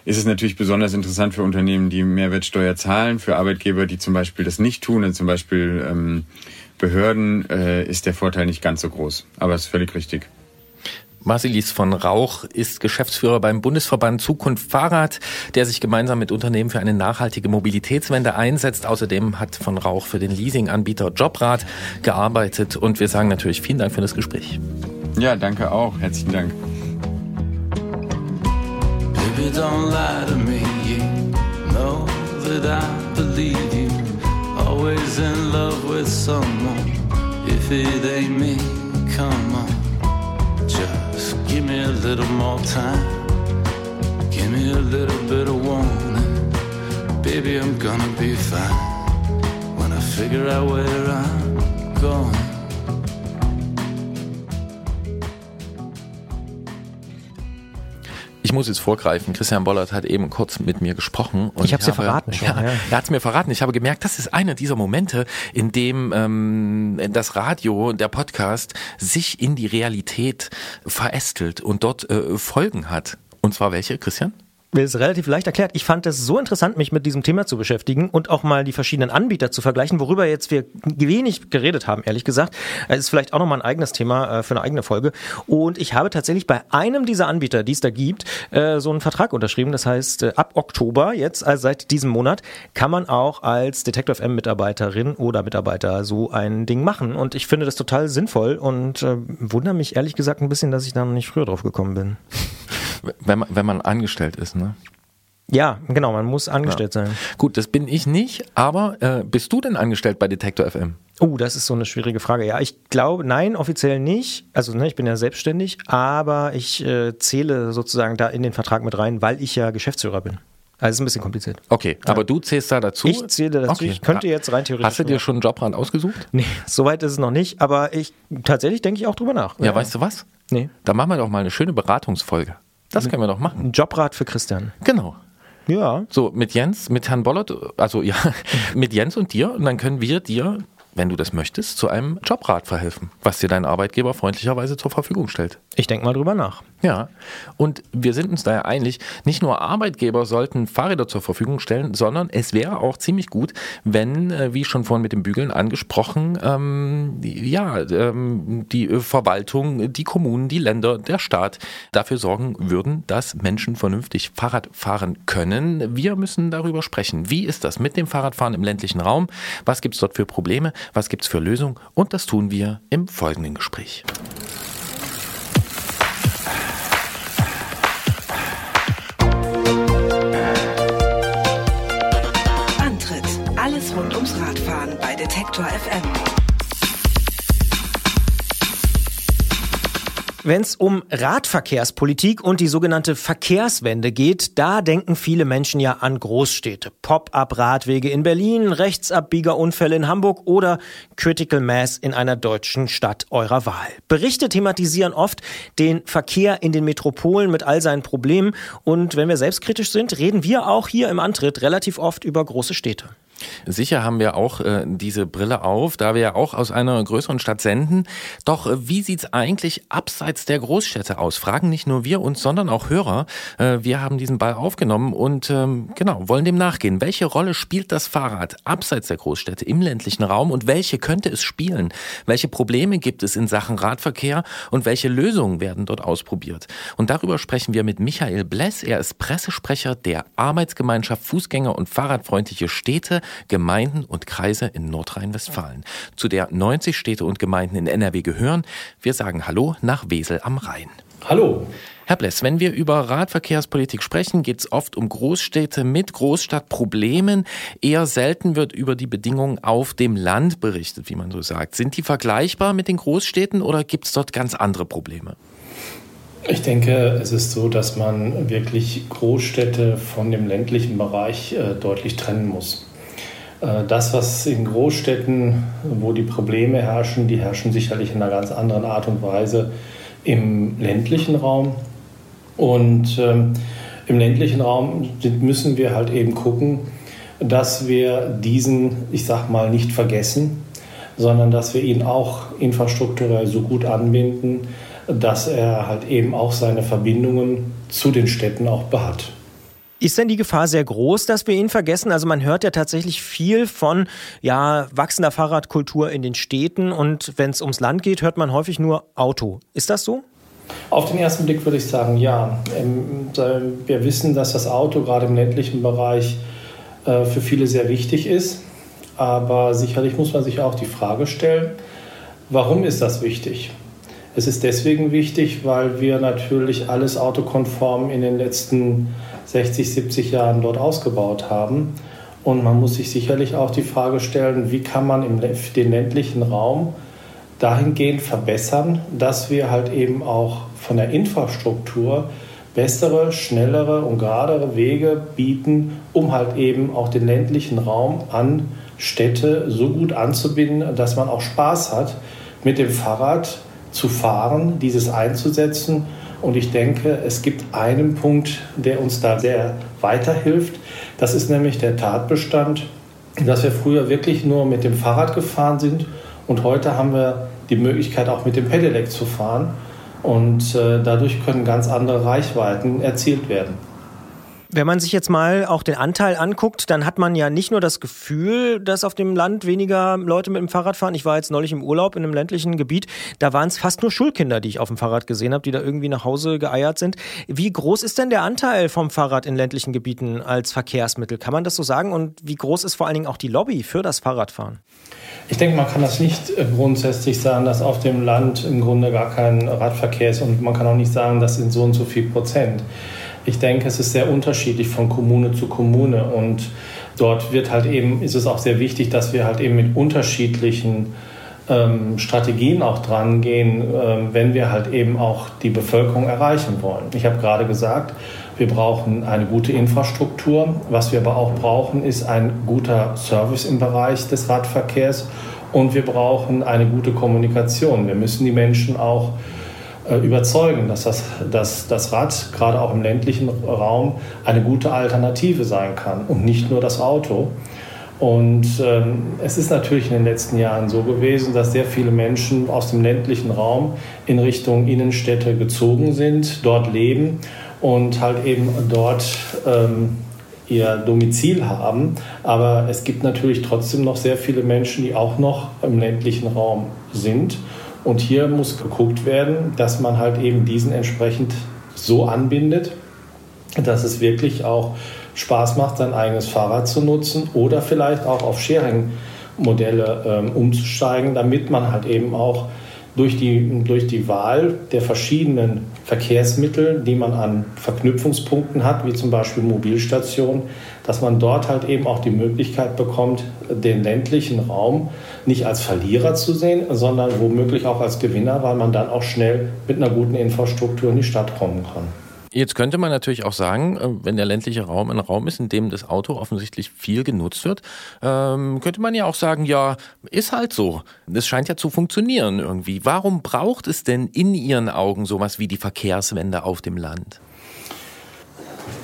ist es natürlich besonders interessant für Unternehmen, die Mehrwertsteuer zahlen. Für Arbeitgeber, die zum Beispiel das nicht tun, also zum Beispiel ähm, Behörden, äh, ist der Vorteil nicht ganz so groß. Aber es ist völlig richtig. Marcelis von Rauch ist Geschäftsführer beim Bundesverband Zukunft Fahrrad, der sich gemeinsam mit Unternehmen für eine nachhaltige Mobilitätswende einsetzt. Außerdem hat von Rauch für den Leasinganbieter Jobrad gearbeitet. Und wir sagen natürlich vielen Dank für das Gespräch. Ja, danke auch. Herzlichen Dank. Baby, don't lie to me. You know that I believe you. Always in love with someone. If it ain't me, come on. Just give me a little more time. Give me a little bit of warning. Baby, I'm gonna be fine when I figure out where I'm going. Ich muss jetzt vorgreifen. Christian Bollert hat eben kurz mit mir gesprochen. Und Ich hab's habe- verraten schon, Ja, ja. Er hat es mir verraten. Ich habe gemerkt, das ist einer dieser Momente, in dem ähm, das Radio, der Podcast sich in die Realität verästelt und dort äh, Folgen hat. Und zwar welche, Christian? Ist relativ leicht erklärt. Ich fand es so interessant, mich mit diesem Thema zu beschäftigen und auch mal die verschiedenen Anbieter zu vergleichen, worüber jetzt wir wenig geredet haben, ehrlich gesagt. Es ist vielleicht auch nochmal ein eigenes Thema äh, für eine eigene Folge. Und ich habe tatsächlich bei einem dieser Anbieter, die es da gibt, äh, so einen Vertrag unterschrieben. Das heißt, äh, ab Oktober, jetzt also seit diesem Monat, kann man auch als Detektor FM Mitarbeiterin oder Mitarbeiter so ein Ding machen. Und ich finde das total sinnvoll und wundere mich ehrlich gesagt ein bisschen, dass ich da noch nicht früher drauf gekommen bin. [LAUGHS] Wenn man, wenn man angestellt ist, ne? Ja, genau, man muss angestellt sein. Gut, das bin ich nicht, aber äh, bist du denn angestellt bei Detektor FM? Oh, das ist so eine schwierige Frage. Ja, ich glaube, nein, offiziell nicht. Also, ne, ich bin ja selbstständig, aber ich äh, zähle sozusagen da in den Vertrag mit rein, weil ich ja Geschäftsführer bin. Also, es ist ein bisschen kompliziert. Okay, aber du zählst da dazu? Ich zähle dazu. Ich könnte jetzt rein theoretisch Hast du dir schon einen Jobrand ausgesucht? Nee, soweit ist es noch nicht, aber ich tatsächlich denke ich auch drüber nach. Ja, weißt du was? Nee. Da machen wir doch mal eine schöne Beratungsfolge. Das können wir doch machen. Ein Jobrat für Christian. Genau. Ja. So, mit Jens, mit Herrn Bollert, also ja, [LAUGHS] mit Jens und dir. Und dann können wir dir, wenn du das möchtest, zu einem Jobrat verhelfen, was dir dein Arbeitgeber freundlicherweise zur Verfügung stellt. Ich denke mal drüber nach. Ja, und wir sind uns daher einig, nicht nur Arbeitgeber sollten Fahrräder zur Verfügung stellen, sondern es wäre auch ziemlich gut, wenn, äh, wie schon vorhin mit dem Bügeln angesprochen, ähm, die- ja, ähm, die äh, Verwaltung, die Kommunen, die Länder, der Staat dafür sorgen würden, dass Menschen vernünftig Fahrrad fahren können. Wir müssen darüber sprechen. Wie ist das mit dem Fahrradfahren im ländlichen Raum? Was gibt es dort für Probleme? Was gibt es für Lösungen? Und das tun wir im folgenden Gespräch. Antritt. Alles rund ums Radfahren bei Detektor FM. Wenn es um Radverkehrspolitik und die sogenannte Verkehrswende geht, da denken viele Menschen ja an Großstädte. Pop-up-Radwege in Berlin, Rechtsabbiegerunfälle in Hamburg oder Critical Mass in einer deutschen Stadt eurer Wahl. Berichte thematisieren oft den Verkehr in den Metropolen mit all seinen Problemen. Und wenn wir selbstkritisch sind, reden wir auch hier im Antritt relativ oft über große Städte. Sicher haben wir auch äh, diese Brille auf, da wir ja auch aus einer größeren Stadt senden. Doch äh, wie sieht's eigentlich abseits der Großstädte aus? Fragen nicht nur wir uns, sondern auch Hörer. Äh, wir haben diesen Ball aufgenommen und ähm, genau, wollen dem nachgehen. Welche Rolle spielt das Fahrrad abseits der Großstädte im ländlichen Raum und welche könnte es spielen? Welche Probleme gibt es in Sachen Radverkehr und welche Lösungen werden dort ausprobiert? Und darüber sprechen wir mit Michael Bless. Er ist Pressesprecher der Arbeitsgemeinschaft Fußgänger und Fahrradfreundliche Städte Gemeinden und Kreise in Nordrhein-Westfalen, zu der 90 Städte und Gemeinden in NRW gehören. Wir sagen Hallo nach Wesel am Rhein. Hallo. Herr Bless, wenn wir über Radverkehrspolitik sprechen, geht es oft um Großstädte mit Großstadtproblemen. Eher selten wird über die Bedingungen auf dem Land berichtet, wie man so sagt. Sind die vergleichbar mit den Großstädten oder gibt es dort ganz andere Probleme? Ich denke, es ist so, dass man wirklich Großstädte von dem ländlichen Bereich äh, deutlich trennen muss. Äh, das, was in Großstädten, wo die Probleme herrschen, die herrschen sicherlich in einer ganz anderen Art und Weise im ländlichen Raum. Und ähm, im ländlichen Raum müssen wir halt eben gucken, dass wir diesen, ich sag mal, nicht vergessen, sondern dass wir ihn auch infrastrukturell so gut anbinden, dass er halt eben auch seine Verbindungen zu den Städten auch behat. Ist denn die Gefahr sehr groß, dass wir ihn vergessen? Also man hört ja tatsächlich viel von ja, wachsender Fahrradkultur in den Städten und wenn es ums Land geht, hört man häufig nur Auto. Ist das so? Auf den ersten Blick würde ich sagen, ja. Ähm, Wir wissen, dass das Auto gerade im ländlichen Bereich äh, für viele sehr wichtig ist. Aber sicherlich muss man sich auch die Frage stellen, warum ist das wichtig? Es ist deswegen wichtig, weil wir natürlich alles autokonform in den letzten 60, 70 Jahren dort ausgebaut haben. Und man muss sich sicherlich auch die Frage stellen, wie kann man im, den ländlichen Raum dahingehend verbessern, dass wir halt eben auch von der Infrastruktur bessere, schnellere und geradere Wege bieten, um halt eben auch den ländlichen Raum an Städte so gut anzubinden, dass man auch Spaß hat, mit dem Fahrrad zu fahren, dieses einzusetzen. Und ich denke, es gibt einen Punkt, der uns da sehr weiterhilft. Das ist nämlich der Tatbestand, dass wir früher wirklich nur mit dem Fahrrad gefahren sind und heute haben wir die Möglichkeit auch mit dem Pedelec zu fahren und äh, dadurch können ganz andere Reichweiten erzielt werden. Wenn man sich jetzt mal auch den Anteil anguckt, dann hat man ja nicht nur das Gefühl, dass auf dem Land weniger Leute mit dem Fahrrad fahren. Ich war jetzt neulich im Urlaub in einem ländlichen Gebiet. Da waren es fast nur Schulkinder, die ich auf dem Fahrrad gesehen habe, die da irgendwie nach Hause geeiert sind. Wie groß ist denn der Anteil vom Fahrrad in ländlichen Gebieten als Verkehrsmittel? Kann man das so sagen? Und wie groß ist vor allen Dingen auch die Lobby für das Fahrradfahren? Ich denke, man kann das nicht äh, grundsätzlich sagen, dass auf dem Land im Grunde gar kein Radverkehr ist und man kann auch nicht sagen, das sind so und so viel Prozent. Ich denke, es ist sehr unterschiedlich von Kommune zu Kommune und dort wird halt eben, ist es auch sehr wichtig, dass wir halt eben mit unterschiedlichen ähm, Strategien auch dran gehen, ähm, wenn wir halt eben auch die Bevölkerung erreichen wollen. Ich habe gerade gesagt, wir brauchen eine gute Infrastruktur. Was wir aber auch brauchen, ist ein guter Service im Bereich des Radverkehrs und wir brauchen eine gute Kommunikation. Wir müssen die Menschen auch überzeugen, dass das, dass das Rad gerade auch im ländlichen Raum eine gute Alternative sein kann und nicht nur das Auto. Und ähm, es ist natürlich in den letzten Jahren so gewesen, dass sehr viele Menschen aus dem ländlichen Raum in Richtung Innenstädte gezogen sind, dort leben und halt eben dort ähm, ihr Domizil haben. Aber es gibt natürlich trotzdem noch sehr viele Menschen, die auch noch im ländlichen Raum sind. Und hier muss geguckt werden, dass man halt eben diesen entsprechend so anbindet, dass es wirklich auch Spaß macht, sein eigenes Fahrrad zu nutzen oder vielleicht auch auf Sharing-Modelle ähm, umzusteigen, damit man halt eben auch durch die, durch die Wahl der verschiedenen Verkehrsmittel, die man an Verknüpfungspunkten hat, wie zum Beispiel Mobilstationen, dass man dort halt eben auch die Möglichkeit bekommt, den ländlichen Raum nicht als Verlierer zu sehen, sondern womöglich auch als Gewinner, weil man dann auch schnell mit einer guten Infrastruktur in die Stadt kommen kann. Jetzt könnte man natürlich auch sagen, äh, wenn der ländliche Raum ein Raum ist, in dem das Auto offensichtlich viel genutzt wird, ähm, könnte man ja auch sagen, ja, ist halt so. Das scheint ja zu funktionieren irgendwie. Warum braucht es denn in Ihren Augen sowas wie die Verkehrswende auf dem Land?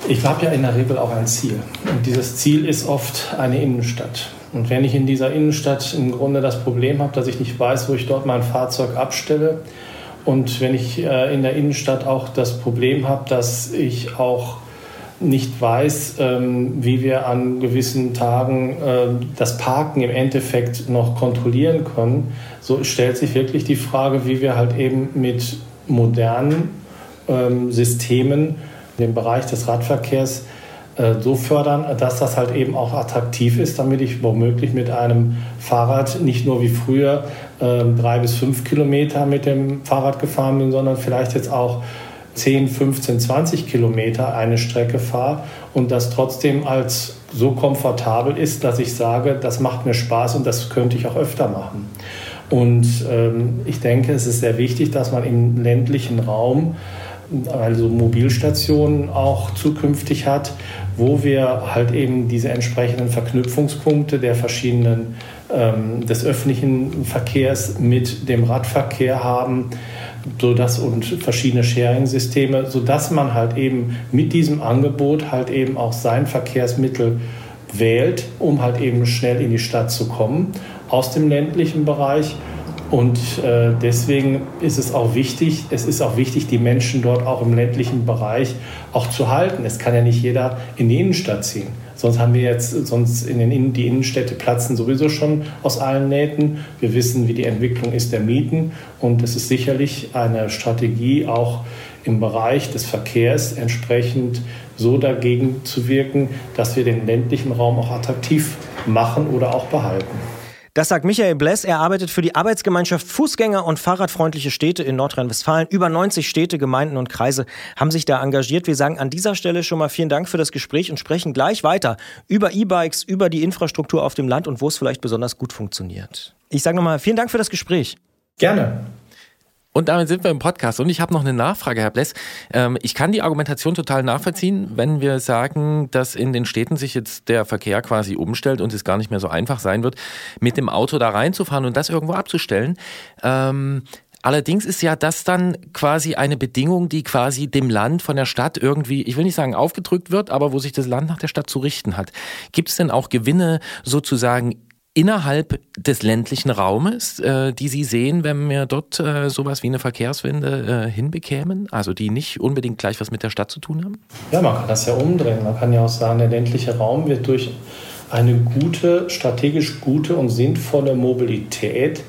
Ich habe ja in der Regel auch ein Ziel. Und dieses Ziel ist oft eine Innenstadt. Und wenn ich in dieser Innenstadt im Grunde das Problem habe, dass ich nicht weiß, wo ich dort mein Fahrzeug abstelle, und wenn ich äh, in der Innenstadt auch das Problem habe, dass ich auch nicht weiß, ähm, wie wir an gewissen Tagen äh, das Parken im Endeffekt noch kontrollieren können, so stellt sich wirklich die Frage, wie wir halt eben mit modernen ähm, Systemen den Bereich des Radverkehrs äh, so fördern, dass das halt eben auch attraktiv ist, damit ich womöglich mit einem Fahrrad nicht nur wie früher äh, drei bis fünf Kilometer mit dem Fahrrad gefahren bin, sondern vielleicht jetzt auch 10, 15, 20 Kilometer eine Strecke fahre und das trotzdem als so komfortabel ist, dass ich sage, das macht mir Spaß und das könnte ich auch öfter machen. Und ähm, ich denke, es ist sehr wichtig, dass man im ländlichen Raum also Mobilstationen auch zukünftig hat, wo wir halt eben diese entsprechenden Verknüpfungspunkte der verschiedenen ähm, des öffentlichen Verkehrs mit dem Radverkehr haben, so dass und verschiedene Sharing-Systeme, sodass man halt eben mit diesem Angebot halt eben auch sein Verkehrsmittel wählt, um halt eben schnell in die Stadt zu kommen aus dem ländlichen Bereich. Und äh, deswegen ist es auch wichtig, es ist auch wichtig, die Menschen dort auch im ländlichen Bereich auch zu halten. Es kann ja nicht jeder in die Innenstadt ziehen. Sonst haben wir jetzt, sonst in den die Innenstädte platzen sowieso schon aus allen Nähten. Wir wissen, wie die Entwicklung ist der Mieten. Und es ist sicherlich eine Strategie, auch im Bereich des Verkehrs entsprechend so dagegen zu wirken, dass wir den ländlichen Raum auch attraktiv machen oder auch behalten. Das sagt Michael Bless. Er arbeitet für die Arbeitsgemeinschaft Fußgänger- und Fahrradfreundliche Städte in Nordrhein-Westfalen. Über 90 Städte, Gemeinden und Kreise haben sich da engagiert. Wir sagen an dieser Stelle schon mal vielen Dank für das Gespräch und sprechen gleich weiter über E-Bikes, über die Infrastruktur auf dem Land und wo es vielleicht besonders gut funktioniert. Ich sage nochmal vielen Dank für das Gespräch. Gerne. Und damit sind wir im Podcast. Und ich habe noch eine Nachfrage, Herr Bless. Ähm, ich kann die Argumentation total nachvollziehen, wenn wir sagen, dass in den Städten sich jetzt der Verkehr quasi umstellt und es gar nicht mehr so einfach sein wird, mit dem Auto da reinzufahren und das irgendwo abzustellen. Ähm, Allerdings ist ja das dann quasi eine Bedingung, die quasi dem Land von der Stadt irgendwie, ich will nicht sagen aufgedrückt wird, aber wo sich das Land nach der Stadt zu richten hat. Gibt es denn auch Gewinne sozusagen innerhalb des ländlichen Raumes, äh, die Sie sehen, wenn wir dort äh, sowas wie eine Verkehrswende äh, hinbekämen? Also die nicht unbedingt gleich was mit der Stadt zu tun haben? Ja, man kann das ja umdrehen. Man kann ja auch sagen, der ländliche Raum wird durch eine gute, strategisch gute und sinnvolle Mobilität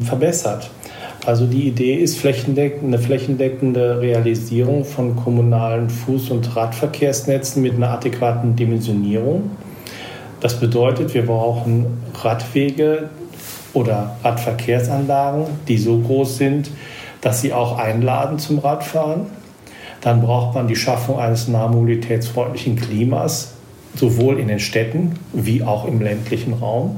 verbessert. Also die Idee ist flächendeckend, eine flächendeckende Realisierung von kommunalen Fuß- und Radverkehrsnetzen mit einer adäquaten Dimensionierung. Das bedeutet, wir brauchen Radwege oder Radverkehrsanlagen, die so groß sind, dass sie auch einladen zum Radfahren. Dann braucht man die Schaffung eines nahmobilitätsfreundlichen Klimas, sowohl in den Städten wie auch im ländlichen Raum.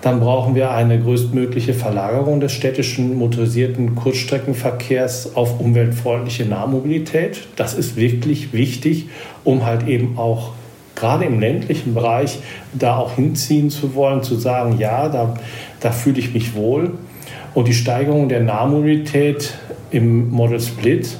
Dann brauchen wir eine größtmögliche Verlagerung des städtischen motorisierten Kurzstreckenverkehrs auf umweltfreundliche Nahmobilität. Das ist wirklich wichtig, um halt eben auch gerade im ländlichen Bereich da auch hinziehen zu wollen, zu sagen, ja, da, da fühle ich mich wohl. Und die Steigerung der Nahmobilität im Model Split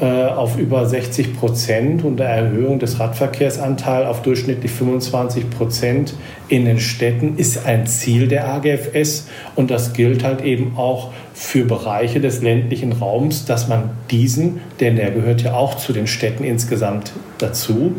äh, auf über 60 Prozent und der Erhöhung des Radverkehrsanteils auf durchschnittlich 25 Prozent in den Städten ist ein Ziel der AGFS und das gilt halt eben auch für Bereiche des ländlichen Raums, dass man diesen, denn der gehört ja auch zu den Städten insgesamt dazu,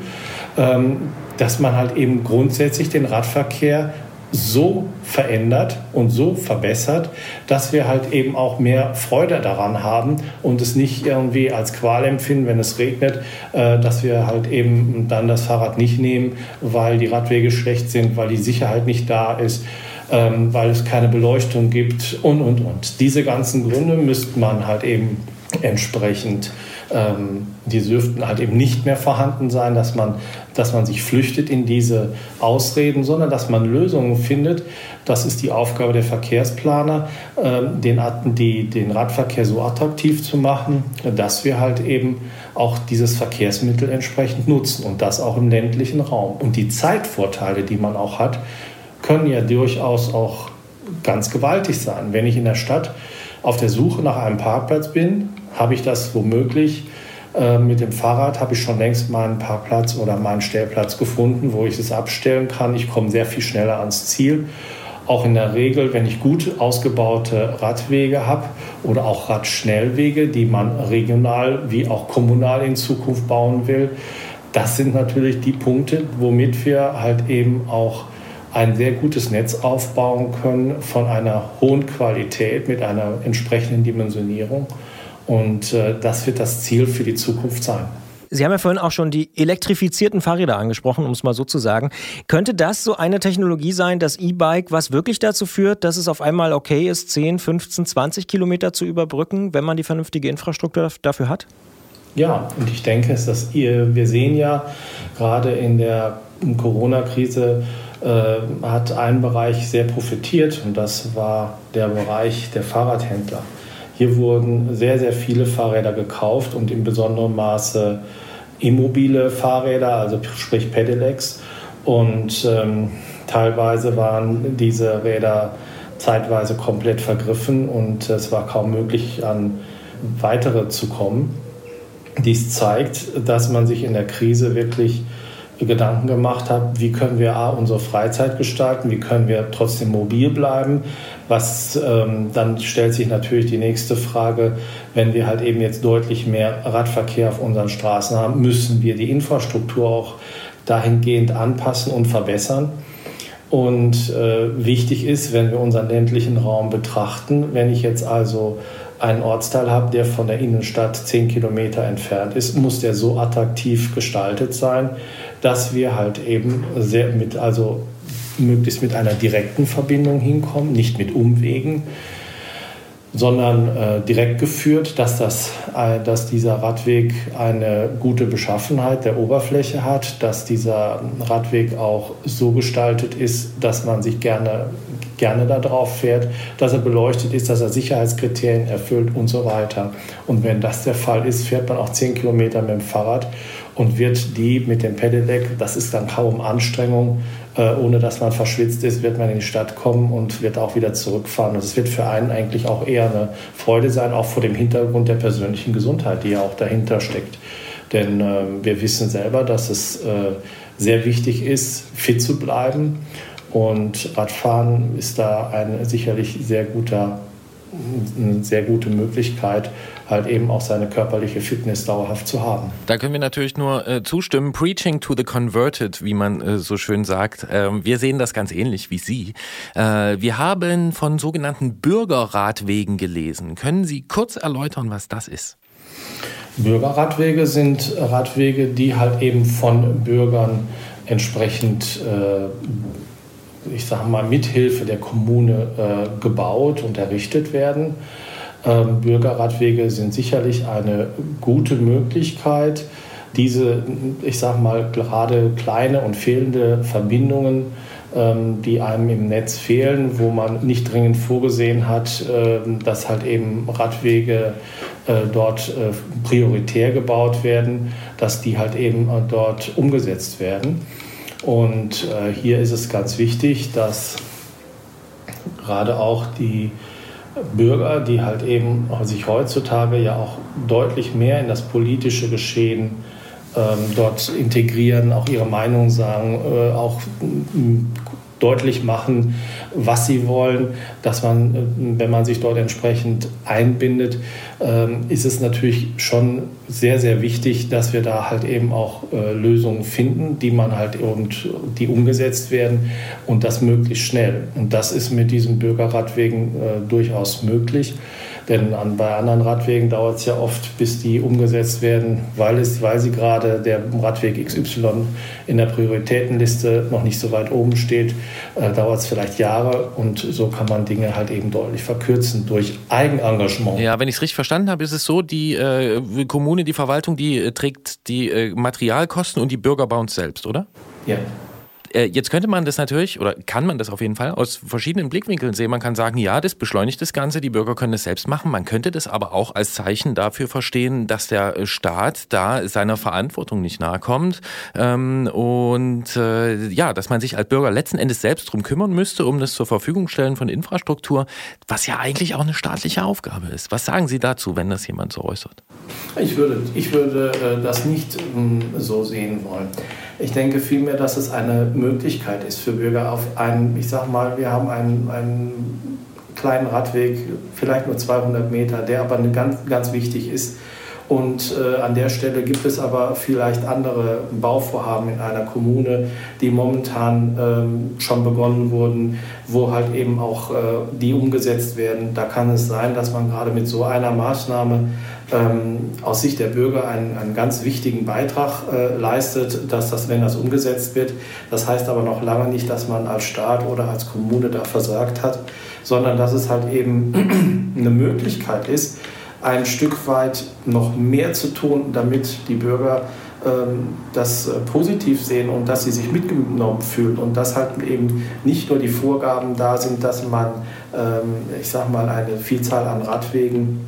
dass man halt eben grundsätzlich den Radverkehr so verändert und so verbessert, dass wir halt eben auch mehr Freude daran haben und es nicht irgendwie als Qual empfinden, wenn es regnet, äh, dass wir halt eben dann das Fahrrad nicht nehmen, weil die Radwege schlecht sind, weil die Sicherheit nicht da ist. ähm, weil es keine Beleuchtung gibt und, und, und. Diese ganzen Gründe müsste man halt eben entsprechend, ähm, die dürften halt eben nicht mehr vorhanden sein, dass man, dass man sich flüchtet in diese Ausreden, sondern dass man Lösungen findet. Das ist die Aufgabe der Verkehrsplaner, ähm, den, die, den Radverkehr so attraktiv zu machen, dass wir halt eben auch dieses Verkehrsmittel entsprechend nutzen und das auch im ländlichen Raum. Und die Zeitvorteile, die man auch hat, können ja durchaus auch ganz gewaltig sein. Wenn ich in der Stadt auf der Suche nach einem Parkplatz bin, habe ich das womöglich äh, mit dem Fahrrad, habe ich schon längst meinen Parkplatz oder meinen Stellplatz gefunden, wo ich es abstellen kann. Ich komme sehr viel schneller ans Ziel. Auch in der Regel, wenn ich gut ausgebaute Radwege habe oder auch Radschnellwege, die man regional wie auch kommunal in Zukunft bauen will, das sind natürlich die Punkte, womit wir halt eben auch ein sehr gutes Netz aufbauen können von einer hohen Qualität mit einer entsprechenden Dimensionierung. Und äh, das wird das Ziel für die Zukunft sein. Sie haben ja vorhin auch schon die elektrifizierten Fahrräder angesprochen, um es mal so zu sagen. Könnte das so eine Technologie sein, das E-Bike, was wirklich dazu führt, dass es auf einmal okay ist, 10, 15, 20 Kilometer zu überbrücken, wenn man die vernünftige Infrastruktur dafür hat? Ja, und ich denke, es ist, ihr- wir sehen ja gerade in der Corona-Krise äh, hat ein Bereich sehr profitiert und das war der Bereich der Fahrradhändler. Hier wurden sehr, sehr viele Fahrräder gekauft und in besonderem Maße immobile Fahrräder, also sprich Pedelecs. Und ähm, teilweise waren diese Räder zeitweise komplett vergriffen und es war kaum möglich, an weitere zu kommen. Dies zeigt, dass man sich in der Krise wirklich Gedanken gemacht hat, wie können wir A, unsere Freizeit gestalten, wie können wir trotzdem mobil bleiben. Was ähm, dann stellt sich natürlich die nächste Frage, wenn wir halt eben jetzt deutlich mehr Radverkehr auf unseren Straßen haben, müssen wir die Infrastruktur auch dahingehend anpassen und verbessern. Und äh, wichtig ist, wenn wir unseren ländlichen Raum betrachten, wenn ich jetzt also einen Ortsteil habe, der von der Innenstadt zehn Kilometer entfernt ist, muss der so attraktiv gestaltet sein, dass wir halt eben sehr mit, also möglichst mit einer direkten Verbindung hinkommen, nicht mit Umwegen, sondern äh, direkt geführt, dass, das, äh, dass dieser Radweg eine gute Beschaffenheit der Oberfläche hat, dass dieser Radweg auch so gestaltet ist, dass man sich gerne, gerne da drauf fährt, dass er beleuchtet ist, dass er Sicherheitskriterien erfüllt und so weiter. Und wenn das der Fall ist, fährt man auch 10 Kilometer mit dem Fahrrad und wird die mit dem Pedelec, das ist dann kaum Anstrengung, äh, ohne dass man verschwitzt ist, wird man in die Stadt kommen und wird auch wieder zurückfahren. Und es wird für einen eigentlich auch eher eine Freude sein, auch vor dem Hintergrund der persönlichen Gesundheit, die ja auch dahinter steckt. Denn äh, wir wissen selber, dass es äh, sehr wichtig ist, fit zu bleiben. Und Radfahren ist da ein sicherlich sehr guter, eine sehr gute Möglichkeit, halt eben auch seine körperliche Fitness dauerhaft zu haben. Da können wir natürlich nur äh, zustimmen. Preaching to the converted, wie man äh, so schön sagt. Ähm, wir sehen das ganz ähnlich wie Sie. Äh, wir haben von sogenannten Bürgerradwegen gelesen. Können Sie kurz erläutern, was das ist? Bürgerradwege sind Radwege, die halt eben von Bürgern entsprechend, äh, ich sage mal, mithilfe der Kommune äh, gebaut und errichtet werden. Ähm, Bürgerradwege sind sicherlich eine gute Möglichkeit, diese, ich sage mal, gerade kleine und fehlende Verbindungen, ähm, die einem im Netz fehlen, wo man nicht dringend vorgesehen hat, ähm, dass halt eben Radwege äh, dort äh, prioritär gebaut werden, dass die halt eben äh, dort umgesetzt werden. Und äh, hier ist es ganz wichtig, dass gerade auch die Bürger, die halt eben sich heutzutage ja auch deutlich mehr in das politische Geschehen ähm, dort integrieren, auch ihre Meinung sagen, äh, auch deutlich machen, was sie wollen, dass man, äh, wenn man sich dort entsprechend einbindet, ähm, ist es natürlich schon sehr, sehr wichtig, dass wir da halt eben auch äh, Lösungen finden, die man halt und die umgesetzt werden und das möglichst schnell. Und das ist mit diesen Bürgerradwegen äh, durchaus möglich. Denn an, bei anderen Radwegen dauert es ja oft, bis die umgesetzt werden, weil, es, weil sie gerade der Radweg XY in der Prioritätenliste noch nicht so weit oben steht, äh, dauert es vielleicht Jahre und so kann man Dinge halt eben deutlich verkürzen durch Eigenengagement. Ja, wenn ich es richtig verstanden habe, ist es so, die äh, Kommune, die Verwaltung, die äh, trägt die äh, Materialkosten und die Bürger bauen es selbst, oder? Ja. Äh, jetzt könnte man das natürlich, oder kann man das auf jeden Fall, aus verschiedenen Blickwinkeln sehen. Man kann sagen, ja, das beschleunigt das Ganze, die Bürger können es selbst machen. Man könnte das aber auch als Zeichen dafür verstehen, dass der Staat da seiner Verantwortung nicht nahe kommt. Ähm, und äh, ja, dass man sich als Bürger letzten Endes selbst drum kümmern müsste, um das zur Verfügung stellen von Infrastruktur, was ja eigentlich auch eine staatliche Aufgabe ist. Was sagen Sie dazu, wenn das jemand so äußert? Ich würde, ich würde äh, das nicht ähm, so sehen wollen. Ich denke vielmehr, dass es eine Möglichkeit ist für Bürger auf einen, ich sag mal, wir haben einen, einen kleinen Radweg, vielleicht nur 200 Meter, der aber ganz, ganz wichtig ist. Und äh, an der Stelle gibt es aber vielleicht andere Bauvorhaben in einer Kommune, die momentan ähm, schon begonnen wurden, wo halt eben auch äh, die umgesetzt werden. Da kann es sein, dass man gerade mit so einer Maßnahme ähm, aus Sicht der Bürger einen, einen ganz wichtigen Beitrag äh, leistet, dass das, wenn das umgesetzt wird, das heißt aber noch lange nicht, dass man als Staat oder als Kommune da versagt hat, sondern dass es halt eben [CLEARS THROAT] eine Möglichkeit ist, ein Stück weit noch mehr zu tun, damit die Bürger ähm, das äh, positiv sehen und dass sie sich mitgenommen fühlen und dass halt eben nicht nur die Vorgaben da sind, dass man, ähm, ich sag mal, eine Vielzahl an Radwegen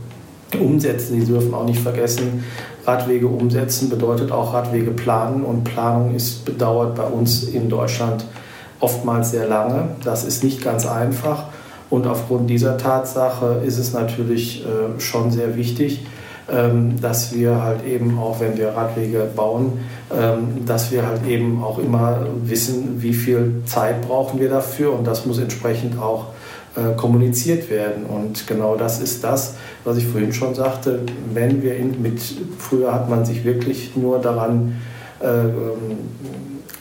umsetzen. Sie dürfen auch nicht vergessen, Radwege umsetzen bedeutet auch Radwege planen und Planung ist bedauert bei uns in Deutschland oftmals sehr lange. Das ist nicht ganz einfach und aufgrund dieser Tatsache ist es natürlich äh, schon sehr wichtig, ähm, dass wir halt eben auch, wenn wir Radwege bauen, ähm, dass wir halt eben auch immer wissen, wie viel Zeit brauchen wir dafür und das muss entsprechend auch äh, kommuniziert werden. Und genau das ist das, was ich vorhin schon sagte. Wenn wir in, mit, früher hat man sich wirklich nur daran, äh, ähm,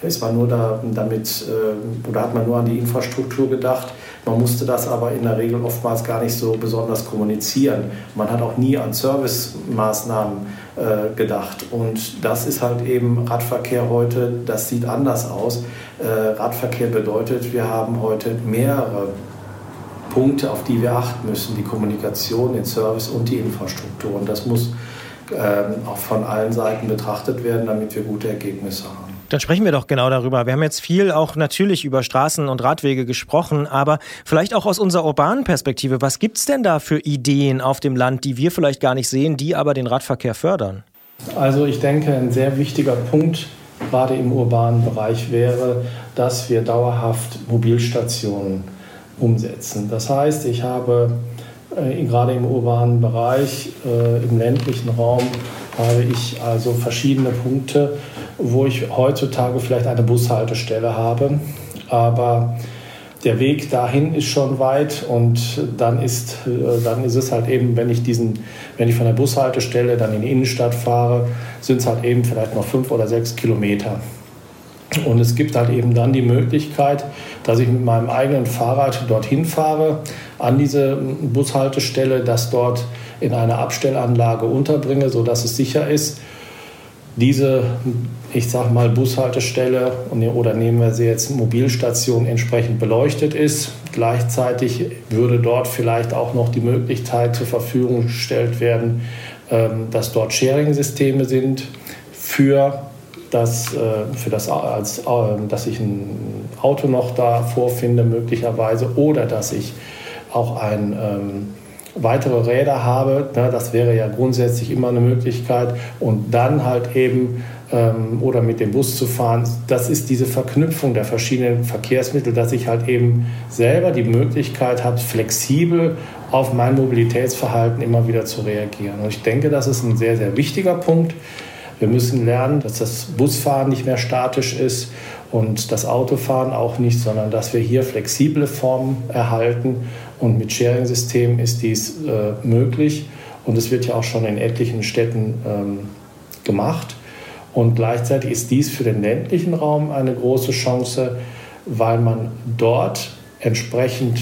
ist man nur da, damit, äh, oder hat man nur an die Infrastruktur gedacht. Man musste das aber in der Regel oftmals gar nicht so besonders kommunizieren. Man hat auch nie an Servicemaßnahmen äh, gedacht. Und das ist halt eben Radverkehr heute, das sieht anders aus. Äh, Radverkehr bedeutet, wir haben heute mehrere Punkte, auf die wir achten müssen, die Kommunikation, den Service und die Infrastruktur. Und das muss ähm, auch von allen Seiten betrachtet werden, damit wir gute Ergebnisse haben. Dann sprechen wir doch genau darüber. Wir haben jetzt viel auch natürlich über Straßen und Radwege gesprochen, aber vielleicht auch aus unserer urbanen Perspektive. Was gibt's denn da für Ideen auf dem Land, die wir vielleicht gar nicht sehen, die aber den Radverkehr fördern? Also ich denke, ein sehr wichtiger Punkt gerade im urbanen Bereich wäre, dass wir dauerhaft Mobilstationen umsetzen. Das heißt, ich habe äh, gerade im urbanen Bereich, äh, im ländlichen Raum, habe ich also verschiedene Punkte, wo ich heutzutage vielleicht eine Bushaltestelle habe, aber der Weg dahin ist schon weit und dann ist, äh, dann ist es halt eben, wenn ich diesen, wenn ich von der Bushaltestelle dann in die Innenstadt fahre, sind es halt eben vielleicht noch fünf oder sechs Kilometer. Und es gibt halt eben dann die Möglichkeit, dass ich mit meinem eigenen Fahrrad dorthin fahre, an diese Bushaltestelle, das dort in einer Abstellanlage unterbringe, sodass es sicher ist. Diese, ich sag mal, Bushaltestelle oder nehmen wir sie jetzt Mobilstation entsprechend beleuchtet ist. Gleichzeitig würde dort vielleicht auch noch die Möglichkeit zur Verfügung gestellt werden, ähm, dass dort Sharing-Systeme sind für das, äh, für das, als, äh, dass ich ein Auto noch da vorfinde möglicherweise oder dass ich auch ein ähm, weitere Räder habe. Ne, das wäre ja grundsätzlich immer eine Möglichkeit. Und dann halt eben ähm, oder mit dem Bus zu fahren. Das ist diese Verknüpfung der verschiedenen Verkehrsmittel, dass ich halt eben selber die Möglichkeit habe, flexibel auf mein Mobilitätsverhalten immer wieder zu reagieren. Und ich denke, das ist ein sehr, sehr wichtiger Punkt. Wir müssen lernen, dass das Busfahren nicht mehr statisch ist und das Autofahren auch nicht, sondern dass wir hier flexible Formen erhalten. Und mit Sharing-Systemen ist dies äh, möglich. Und es wird ja auch schon in etlichen Städten ähm, gemacht. Und gleichzeitig ist dies für den ländlichen Raum eine große Chance, weil man dort entsprechend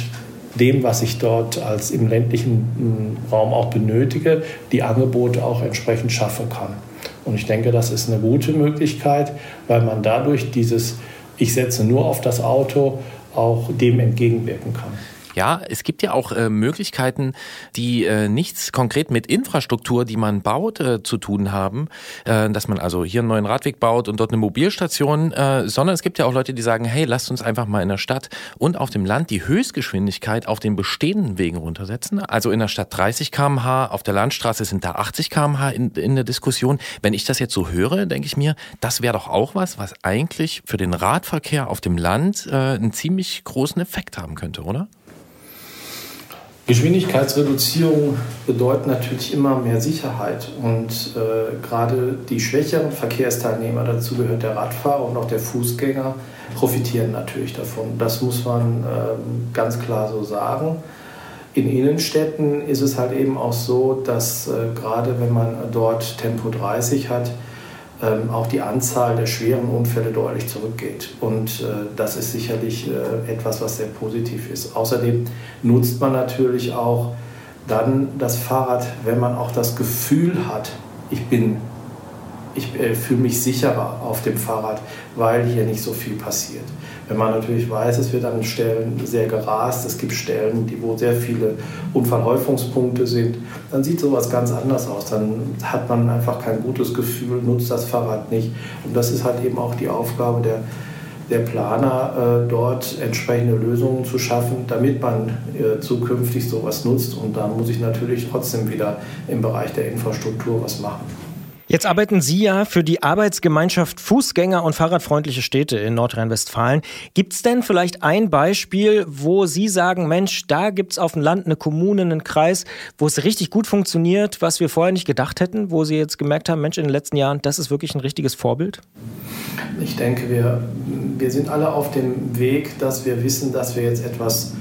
dem, was ich dort als im ländlichen mm, Raum auch benötige, die Angebote auch entsprechend schaffen kann. Und ich denke, das ist eine gute Möglichkeit, weil man dadurch dieses Ich setze nur auf das Auto auch dem entgegenwirken kann. Ja, es gibt ja auch äh, Möglichkeiten, die äh, nichts konkret mit Infrastruktur, die man baut, äh, zu tun haben. Äh, dass man also hier einen neuen Radweg baut und dort eine Mobilstation, äh, sondern es gibt ja auch Leute, die sagen, hey, lasst uns einfach mal in der Stadt und auf dem Land die Höchstgeschwindigkeit auf den bestehenden Wegen runtersetzen. Also in der Stadt 30 km/h, auf der Landstraße sind da 80 km/h in, in der Diskussion. Wenn ich das jetzt so höre, denke ich mir, das wäre doch auch was, was eigentlich für den Radverkehr auf dem Land äh, einen ziemlich großen Effekt haben könnte, oder? Geschwindigkeitsreduzierung bedeutet natürlich immer mehr Sicherheit und äh, gerade die schwächeren Verkehrsteilnehmer, dazu gehört der Radfahrer und auch der Fußgänger, profitieren natürlich davon. Das muss man ähm, ganz klar so sagen. In Innenstädten ist es halt eben auch so, dass äh, gerade wenn man dort Tempo 30 hat, ähm, auch die Anzahl der schweren Unfälle deutlich zurückgeht. Und äh, das ist sicherlich äh, etwas, was sehr positiv ist. Außerdem nutzt man natürlich auch dann das Fahrrad, wenn man auch das Gefühl hat, ich bin, ich äh, fühle mich sicherer auf dem Fahrrad, weil hier nicht so viel passiert. Wenn man natürlich weiß, es wird an Stellen sehr gerast, es gibt Stellen, die, wo sehr viele Unfallhäufungspunkte sind, dann sieht sowas ganz anders aus. Dann hat man einfach kein gutes Gefühl, nutzt das Fahrrad nicht. Und das ist halt eben auch die Aufgabe der, der Planer, äh, dort entsprechende Lösungen zu schaffen, damit man äh, zukünftig sowas nutzt. Und dann muss ich natürlich trotzdem wieder im Bereich der Infrastruktur was machen. Jetzt arbeiten Sie ja für die Arbeitsgemeinschaft Fußgänger- und Fahrradfreundliche Städte in Nordrhein-Westfalen. Gibt es denn vielleicht ein Beispiel, wo Sie sagen, Mensch, da gibt es auf dem Land eine Kommune, einen Kreis, wo es richtig gut funktioniert, was wir vorher nicht gedacht hätten, wo Sie jetzt gemerkt haben, Mensch, in den letzten Jahren, das ist wirklich ein richtiges Vorbild? Ich denke, wir, wir sind alle auf dem Weg, dass wir wissen, dass wir jetzt etwas,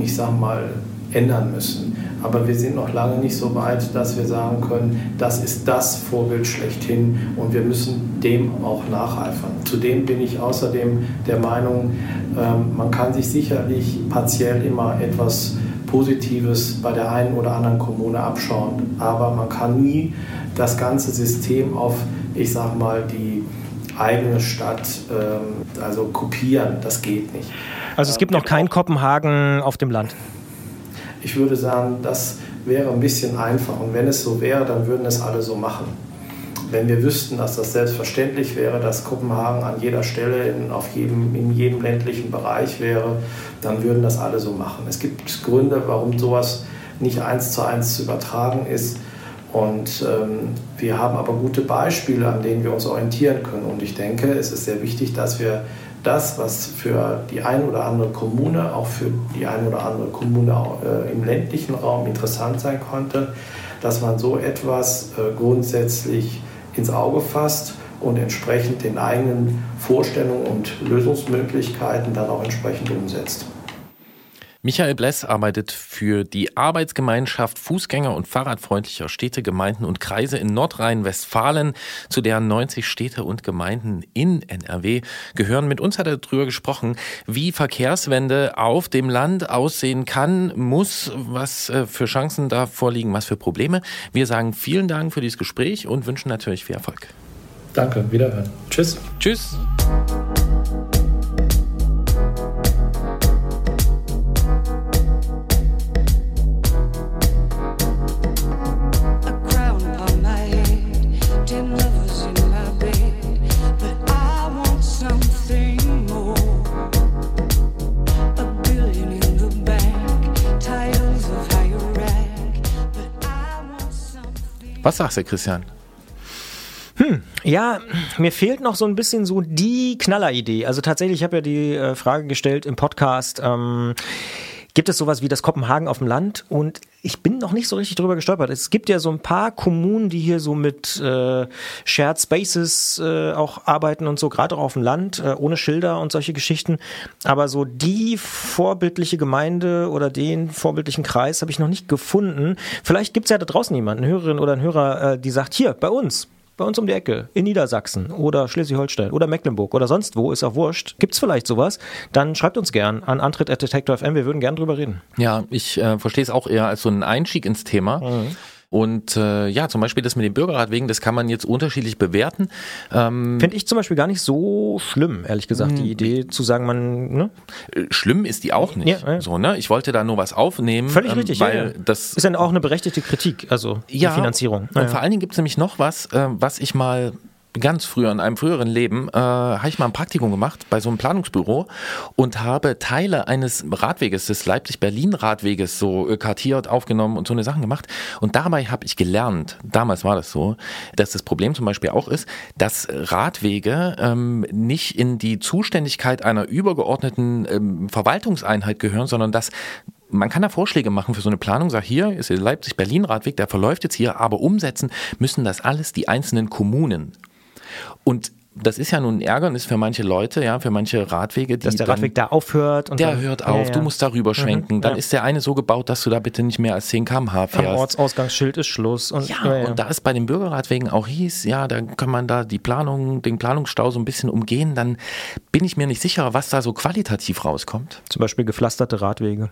ich sag mal, ändern müssen. Aber wir sind noch lange nicht so weit, dass wir sagen können, das ist das Vorbild schlechthin und wir müssen dem auch nacheifern. Zudem bin ich außerdem der Meinung, ähm, man kann sich sicherlich partiell immer etwas Positives bei der einen oder anderen Kommune abschauen, aber man kann nie das ganze System auf, ich sag mal, die eigene Stadt ähm, also kopieren. Das geht nicht. Also es gibt noch kein Kopenhagen auf dem Land. Ich würde sagen, das wäre ein bisschen einfach. Und wenn es so wäre, dann würden es alle so machen. Wenn wir wüssten, dass das selbstverständlich wäre, dass Kopenhagen an jeder Stelle in, auf jedem, in jedem ländlichen Bereich wäre, dann würden das alle so machen. Es gibt Gründe, warum sowas nicht eins zu eins zu übertragen ist. Und ähm, wir haben aber gute Beispiele, an denen wir uns orientieren können. Und ich denke, es ist sehr wichtig, dass wir das, was für die eine oder andere Kommune, auch für die eine oder andere Kommune äh, im ländlichen Raum interessant sein konnte, dass man so etwas äh, grundsätzlich ins Auge fasst und entsprechend den eigenen Vorstellungen und Lösungsmöglichkeiten dann auch entsprechend umsetzt. Michael Bless arbeitet für die Arbeitsgemeinschaft Fußgänger- und Fahrradfreundlicher Städte, Gemeinden und Kreise in Nordrhein-Westfalen, zu deren 90 Städte und Gemeinden in NRW gehören. Mit uns hat er darüber gesprochen, wie Verkehrswende auf dem Land aussehen kann, muss, was äh, für Chancen da vorliegen, was für Probleme. Wir sagen vielen Dank für dieses Gespräch und wünschen natürlich viel Erfolg. Danke, wiederhören. Tschüss. Tschüss. Was sagst du, Christian? Ja, mir fehlt noch so ein bisschen so die Knalleridee. Also tatsächlich, ich habe ja die äh, Frage gestellt im Podcast, ähm, gibt es sowas wie das Kopenhagen auf dem Land? Und ich bin noch nicht so richtig drüber gestolpert. Es gibt ja so ein paar Kommunen, die hier so mit äh, Shared Spaces äh, auch arbeiten und so, gerade auch auf dem Land, äh, ohne Schilder und solche Geschichten. Aber so die vorbildliche Gemeinde oder den vorbildlichen Kreis habe ich noch nicht gefunden. Vielleicht gibt es ja da draußen jemanden, eine Hörerin oder einen Hörer, äh, die sagt, hier, bei uns, bei uns um die Ecke, in Niedersachsen oder Schleswig-Holstein oder Mecklenburg oder sonst wo, ist auch wurscht, gibt's vielleicht sowas, dann schreibt uns gern an antritt.detektor.fm, wir würden gern drüber reden. Ja, ich äh, verstehe es auch eher als so einen Einstieg ins Thema. Und äh, ja, zum Beispiel das mit dem Bürgerradwegen, das kann man jetzt unterschiedlich bewerten. Ähm, Finde ich zum Beispiel gar nicht so schlimm, ehrlich gesagt, die Idee zu sagen, man, ne? äh, schlimm ist die auch nicht. Ja, ja. So, ne? Ich wollte da nur was aufnehmen. Völlig ähm, richtig, weil ja, ja. das Ist dann auch eine berechtigte Kritik, also ja, die Finanzierung. Und Naja. vor allen Dingen gibt es nämlich noch was, äh, was ich mal ganz früher in einem früheren Leben äh, habe ich mal ein Praktikum gemacht bei so einem Planungsbüro und habe Teile eines Radweges des Leipzig-Berlin-Radweges so äh, kartiert, aufgenommen und so eine Sachen gemacht. Und dabei habe ich gelernt, damals war das so, dass das Problem zum Beispiel auch ist, dass Radwege ähm, nicht in die Zuständigkeit einer übergeordneten ähm, Verwaltungseinheit gehören, sondern dass man kann da Vorschläge machen für so eine Planung, sag hier ist der Leipzig-Berlin-Radweg, der verläuft jetzt hier, aber umsetzen müssen das alles die einzelnen Kommunen. Und das ist ja nun ein Ärgernis für manche Leute, ja, für manche Radwege, die Dass der dann, Radweg da aufhört und der dann, hört Ja, auf, ja. du musst darüber schwenken. Dann ja. ist der eine so gebaut, dass du da bitte nicht mehr als 10 km/h am fährst. Ortsausgangsschild ist Schluss. Und, Ja, und da es bei den Bürgerradwegen auch hieß, ja, da kann man da die Planung, den Planungsstau so ein bisschen umgehen, dann bin ich mir nicht sicher, was da so qualitativ rauskommt. Zum Beispiel gepflasterte Radwege.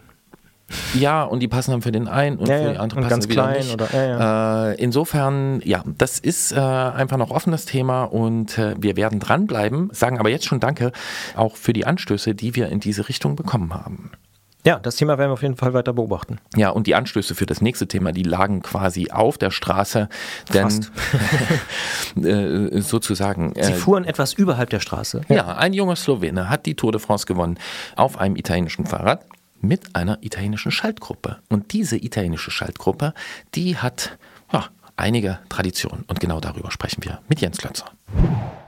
Ja, und die passen dann für den einen und Ja, für ja, die andere und passen ganz sie wieder klein nicht. oder- ja, Äh, insofern, ja, das ist äh, einfach noch offen das Thema und äh, wir werden dranbleiben, sagen aber jetzt schon Danke auch für die Anstöße, die wir in diese Richtung bekommen haben. Ja, das Thema werden wir auf jeden Fall weiter beobachten. Ja, und die Anstöße für das nächste Thema, die lagen quasi auf der Straße, denn [LAUGHS] äh, sozusagen. Sie äh, fuhren etwas überhalb der Straße. Ja, ein junger Slowene hat die Tour de France gewonnen auf einem italienischen Fahrrad mit einer italienischen Schaltgruppe. Und diese italienische Schaltgruppe, die hat ja, einige Traditionen. Und genau darüber sprechen wir mit Jens Klötzer.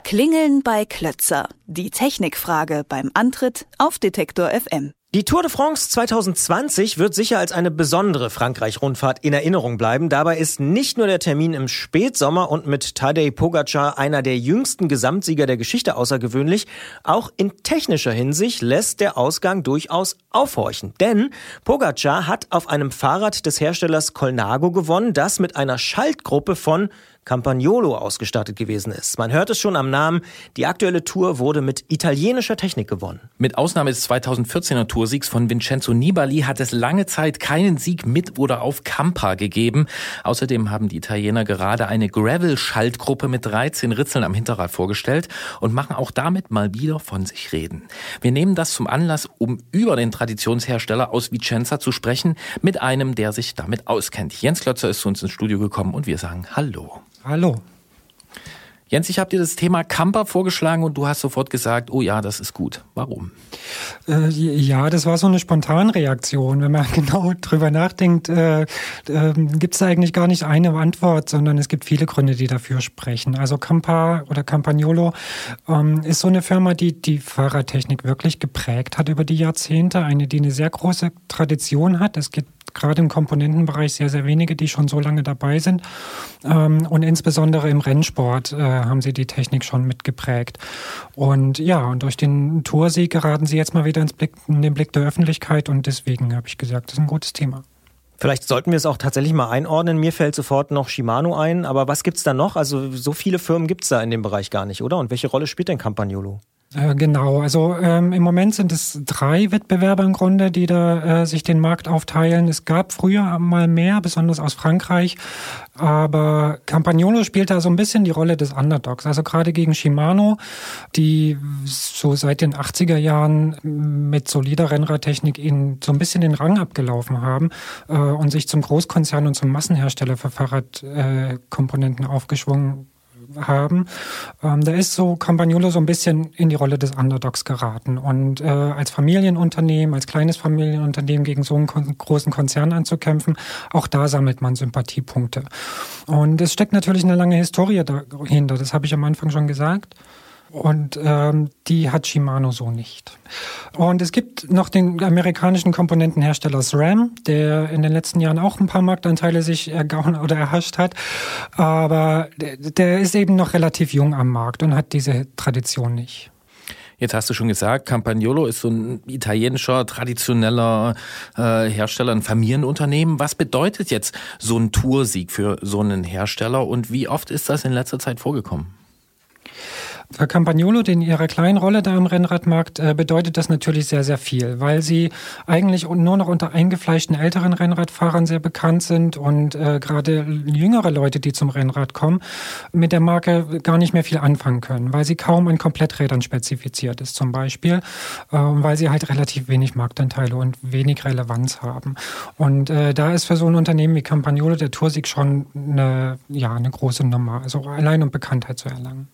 Klingeln bei Klötzer. Die Technikfrage beim Antritt auf Detektor FM. Die Tour de France 2020 wird sicher als eine besondere Frankreich-Rundfahrt in Erinnerung bleiben. Dabei ist nicht nur der Termin im Spätsommer und mit Tadej Pogacar einer der jüngsten Gesamtsieger der Geschichte außergewöhnlich. Auch in technischer Hinsicht lässt der Ausgang durchaus aufhorchen. Denn Pogacar hat auf einem Fahrrad des Herstellers Colnago gewonnen, das mit einer Schaltgruppe von Campagnolo ausgestattet gewesen ist. Man hört es schon am Namen. Die aktuelle Tour wurde mit italienischer Technik gewonnen. Mit Ausnahme des 2014er Toursiegs von Vincenzo Nibali hat es lange Zeit keinen Sieg mit oder auf Campa gegeben. Außerdem haben die Italiener gerade eine Gravel-Schaltgruppe mit 13 Ritzeln am Hinterrad vorgestellt und machen auch damit mal wieder von sich reden. Wir nehmen das zum Anlass, um über den Traditionshersteller aus Vicenza zu sprechen, mit einem, der sich damit auskennt. Jens Klötzer ist zu uns ins Studio gekommen und wir sagen Hallo. Hallo. Jens, ich habe dir das Thema Camper vorgeschlagen und du hast sofort gesagt, oh ja, das ist gut. Warum? Äh, ja, das war so eine Spontanreaktion. Wenn man [LAUGHS] genau drüber nachdenkt, äh, äh, gibt es eigentlich gar nicht eine Antwort, sondern es gibt viele Gründe, die dafür sprechen. Also Campa oder Campagnolo ähm, ist so eine Firma, die die Fahrradtechnik wirklich geprägt hat über die Jahrzehnte. Eine, die eine sehr große Tradition hat. Es gibt gerade im Komponentenbereich sehr, sehr wenige, die schon so lange dabei sind. Ähm, und insbesondere im Rennsport äh, haben sie die Technik schon mitgeprägt. Und ja, und durch den Toursieg geraten sie jetzt mal wieder ins Blick, in den Blick der Öffentlichkeit und deswegen habe ich gesagt, das ist ein gutes Thema. Vielleicht sollten wir es auch tatsächlich mal einordnen. Mir fällt sofort noch Shimano ein, aber was gibt's da noch? Also so viele Firmen gibt's da in dem Bereich gar nicht, oder? Und welche Rolle spielt denn Campagnolo? Äh, Genau, also ähm, im Moment sind es drei Wettbewerber im Grunde, die da äh, sich den Markt aufteilen. Es gab früher mal mehr, besonders aus Frankreich, aber Campagnolo spielt da so ein bisschen die Rolle des Underdogs. Also gerade gegen Shimano, die so seit den 80er Jahren mit solider Rennradtechnik in so ein bisschen den Rang abgelaufen haben äh, und sich zum Großkonzern und zum Massenhersteller für Fahrradkomponenten äh, aufgeschwungen haben. Ähm, da ist so Campagnolo so ein bisschen in die Rolle des Underdogs geraten. Und äh, als Familienunternehmen, als kleines Familienunternehmen gegen so einen kon großen Konzern anzukämpfen, auch da sammelt man Sympathiepunkte. Und es steckt natürlich eine lange Historie dahinter, das habe ich am Anfang schon gesagt. Und ähm, die hat Shimano so nicht. Und es gibt noch den amerikanischen Komponentenhersteller SRAM, der in den letzten Jahren auch ein paar Marktanteile sich ergauen oder erhascht hat. Aber der, der ist eben noch relativ jung am Markt und hat diese Tradition nicht. Jetzt hast du schon gesagt, Campagnolo ist so ein italienischer, traditioneller äh, Hersteller, ein Familienunternehmen. Was bedeutet jetzt so ein Toursieg für so einen Hersteller und wie oft ist das in letzter Zeit vorgekommen? Für Campagnolo, in ihrer kleinen Rolle da im Rennradmarkt, äh, bedeutet das natürlich sehr, sehr viel, weil sie eigentlich nur noch unter eingefleischten älteren Rennradfahrern sehr bekannt sind und äh, gerade jüngere Leute, die zum Rennrad kommen, mit der Marke gar nicht mehr viel anfangen können, weil sie kaum an Kompletträdern spezifiziert ist zum Beispiel, äh, weil sie halt relativ wenig Marktanteile und wenig Relevanz haben. Und äh, da ist für so ein Unternehmen wie Campagnolo der Toursieg schon eine, ja, eine große Nummer, also allein um Bekanntheit zu erlangen.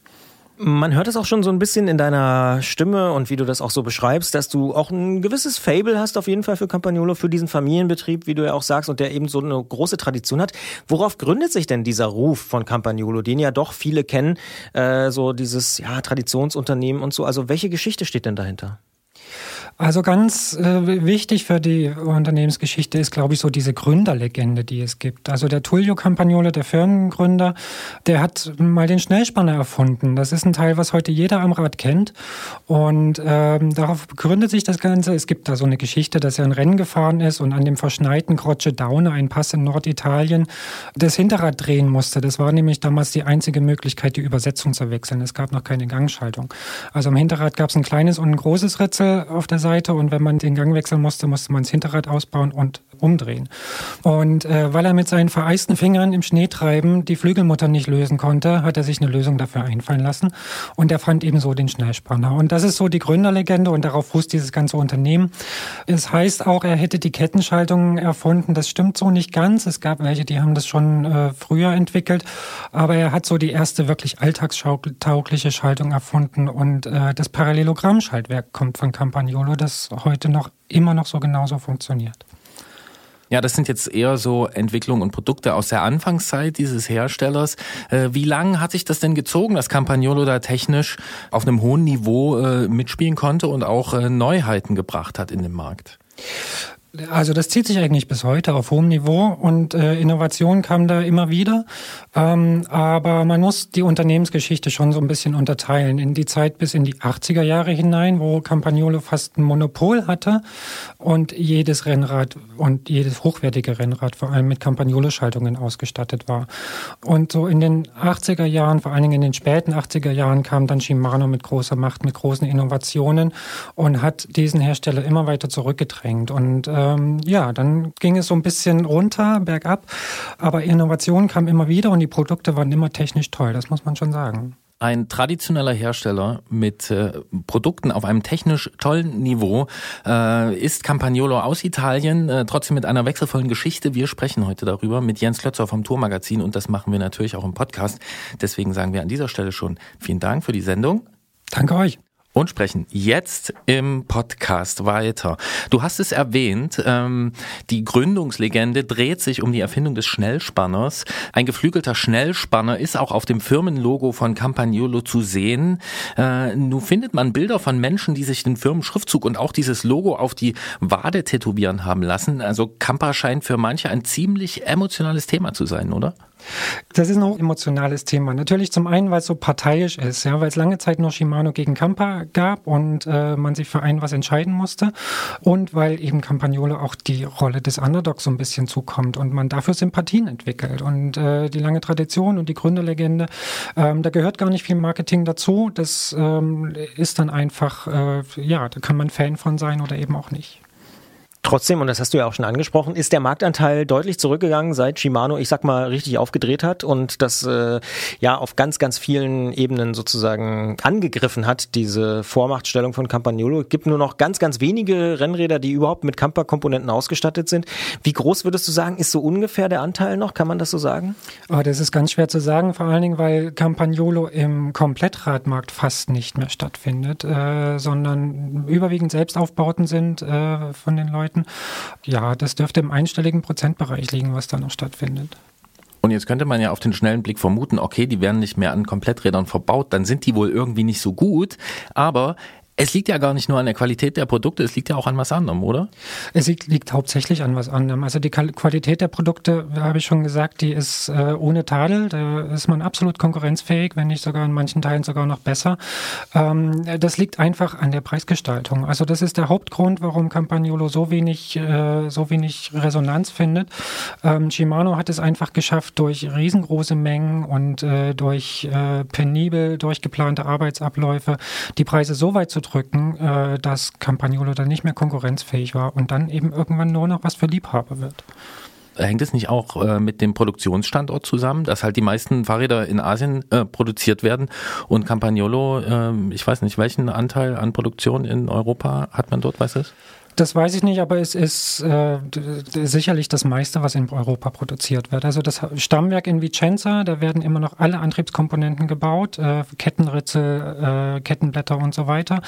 Man hört es auch schon so ein bisschen in deiner Stimme und wie du das auch so beschreibst, dass du auch ein gewisses Fable hast auf jeden Fall für Campagnolo, für diesen Familienbetrieb, wie du ja auch sagst, und der eben so eine große Tradition hat. Worauf gründet sich denn dieser Ruf von Campagnolo, den ja doch viele kennen, äh, so dieses ja, Traditionsunternehmen und so. Also welche Geschichte steht denn dahinter? Also ganz äh, wichtig für die Unternehmensgeschichte ist, glaube ich, so diese Gründerlegende, die es gibt. Also der Tullio Campagnolo, der Firmengründer, der hat mal den Schnellspanner erfunden. Das ist ein Teil, was heute jeder am Rad kennt. Und ähm, darauf gründet sich das Ganze. Es gibt da so eine Geschichte, dass er ein Rennen gefahren ist und an dem verschneiten Croce Daune, ein Pass in Norditalien, das Hinterrad drehen musste. Das war nämlich damals die einzige Möglichkeit, die Übersetzung zu wechseln. Es gab noch keine Gangschaltung. Also am Hinterrad gab es ein kleines und ein großes Ritzel auf der Seite und wenn man den Gang wechseln musste, musste man das Hinterrad ausbauen und umdrehen. Und äh, weil er mit seinen vereisten Fingern im Schneetreiben die Flügelmutter nicht lösen konnte, hat er sich eine Lösung dafür einfallen lassen und er fand eben so den Schnellspanner. Und das ist so die Gründerlegende und darauf fußt dieses ganze Unternehmen. Es heißt auch, er hätte die Kettenschaltung erfunden. Das stimmt so nicht ganz. Es gab welche, die haben das schon äh, früher entwickelt, aber er hat so die erste wirklich alltagstaugliche Schaltung erfunden und äh, das Parallelogrammschaltwerk kommt von Campagnolo, das heute noch immer noch so genauso funktioniert. Ja, das sind jetzt eher so Entwicklungen und Produkte aus der Anfangszeit dieses Herstellers. Äh, wie lange hat sich das denn gezogen, dass Campagnolo da technisch auf einem hohen Niveau äh, mitspielen konnte und auch äh, Neuheiten gebracht hat in dem Markt? Also das zieht sich eigentlich bis heute auf hohem Niveau und äh, Innovation kam da immer wieder. Ähm, aber man muss die Unternehmensgeschichte schon so ein bisschen unterteilen in die Zeit bis in die 80er Jahre hinein, wo Campagnolo fast ein Monopol hatte und jedes Rennrad und jedes hochwertige Rennrad vor allem mit Campagnolo-Schaltungen ausgestattet war. Und so in den 80er Jahren, vor allen Dingen in den späten 80er Jahren, kam dann Shimano mit großer Macht, mit großen Innovationen und hat diesen Hersteller immer weiter zurückgedrängt. Und ähm, ja, dann ging es so ein bisschen runter, bergab, aber Innovation kam immer wieder und die Produkte waren immer technisch toll, das muss man schon sagen. Ein traditioneller Hersteller mit äh, Produkten auf einem technisch tollen Niveau äh, ist Campagnolo aus Italien, äh, trotzdem mit einer wechselvollen Geschichte. Wir sprechen heute darüber mit Jens Klötzer vom Tourmagazin und das machen wir natürlich auch im Podcast. Deswegen sagen wir an dieser Stelle schon vielen Dank für die Sendung. Danke euch und sprechen jetzt im Podcast weiter. Du hast es erwähnt, ähm, die Gründungslegende dreht sich um die Erfindung des Schnellspanners. Ein geflügelter Schnellspanner ist auch auf dem Firmenlogo von Campagnolo zu sehen. Äh, nun findet man Bilder von Menschen, die sich den Firmenschriftzug und auch dieses Logo auf die Wade tätowieren haben lassen. Also Campa scheint für manche ein ziemlich emotionales Thema zu sein, oder? Das ist ein emotionales Thema. Natürlich zum einen, weil es so parteiisch ist, ja, weil es lange Zeit nur Shimano gegen Campa gab und äh, man sich für einen was entscheiden musste und weil eben Campagnolo auch die Rolle des Underdogs so ein bisschen zukommt und man dafür Sympathien entwickelt und äh, die lange Tradition und die Gründerlegende, ähm, da gehört gar nicht viel Marketing dazu. Das ähm, ist dann einfach, äh, ja, da kann man Fan von sein oder eben auch nicht. Trotzdem, und das hast du ja auch schon angesprochen, ist der Marktanteil deutlich zurückgegangen, seit Shimano, ich sag mal, richtig aufgedreht hat und das äh, ja auf ganz, ganz vielen Ebenen sozusagen angegriffen hat, diese Vormachtstellung von Campagnolo. Es gibt nur noch ganz, ganz wenige Rennräder, die überhaupt mit Camper-Komponenten ausgestattet sind. Wie groß würdest du sagen, ist so ungefähr der Anteil noch? Kann man das so sagen? Oh, das ist ganz schwer zu sagen, vor allen Dingen, weil Campagnolo im Komplettradmarkt fast nicht mehr stattfindet, äh, sondern überwiegend Selbstaufbauten sind äh, von den Leuten. Ja, das dürfte im einstelligen Prozentbereich liegen, was da noch stattfindet. Und jetzt könnte man ja auf den schnellen Blick vermuten, okay, die werden nicht mehr an Kompletträdern verbaut, dann sind die wohl irgendwie nicht so gut. Aber Es liegt ja gar nicht nur an der Qualität der Produkte, es liegt ja auch an was anderem, oder? Es liegt, liegt hauptsächlich an was anderem. Also die Qual- Qualität der Produkte, habe ich schon gesagt, die ist äh, ohne Tadel. Da ist man absolut konkurrenzfähig, wenn nicht sogar in manchen Teilen sogar noch besser. Ähm, das liegt einfach an der Preisgestaltung. Also das ist der Hauptgrund, warum Campagnolo so wenig, äh, so wenig Resonanz findet. Ähm, Shimano hat es einfach geschafft, durch riesengroße Mengen und äh, durch äh, penibel durchgeplante Arbeitsabläufe die Preise so weit zu drücken, äh, dass Campagnolo dann nicht mehr konkurrenzfähig war und dann eben irgendwann nur noch was für Liebhaber wird. Hängt es nicht auch äh, mit dem Produktionsstandort zusammen, dass halt die meisten Fahrräder in Asien äh, produziert werden und Campagnolo, äh, ich weiß nicht, welchen Anteil an Produktion in Europa hat man dort, weißt du es? Das weiß ich nicht, aber es ist äh, sicherlich das meiste, was in Europa produziert wird. Also das Stammwerk in Vicenza, da werden immer noch alle Antriebskomponenten gebaut, äh, Kettenritze, äh, Kettenblätter und so weiter.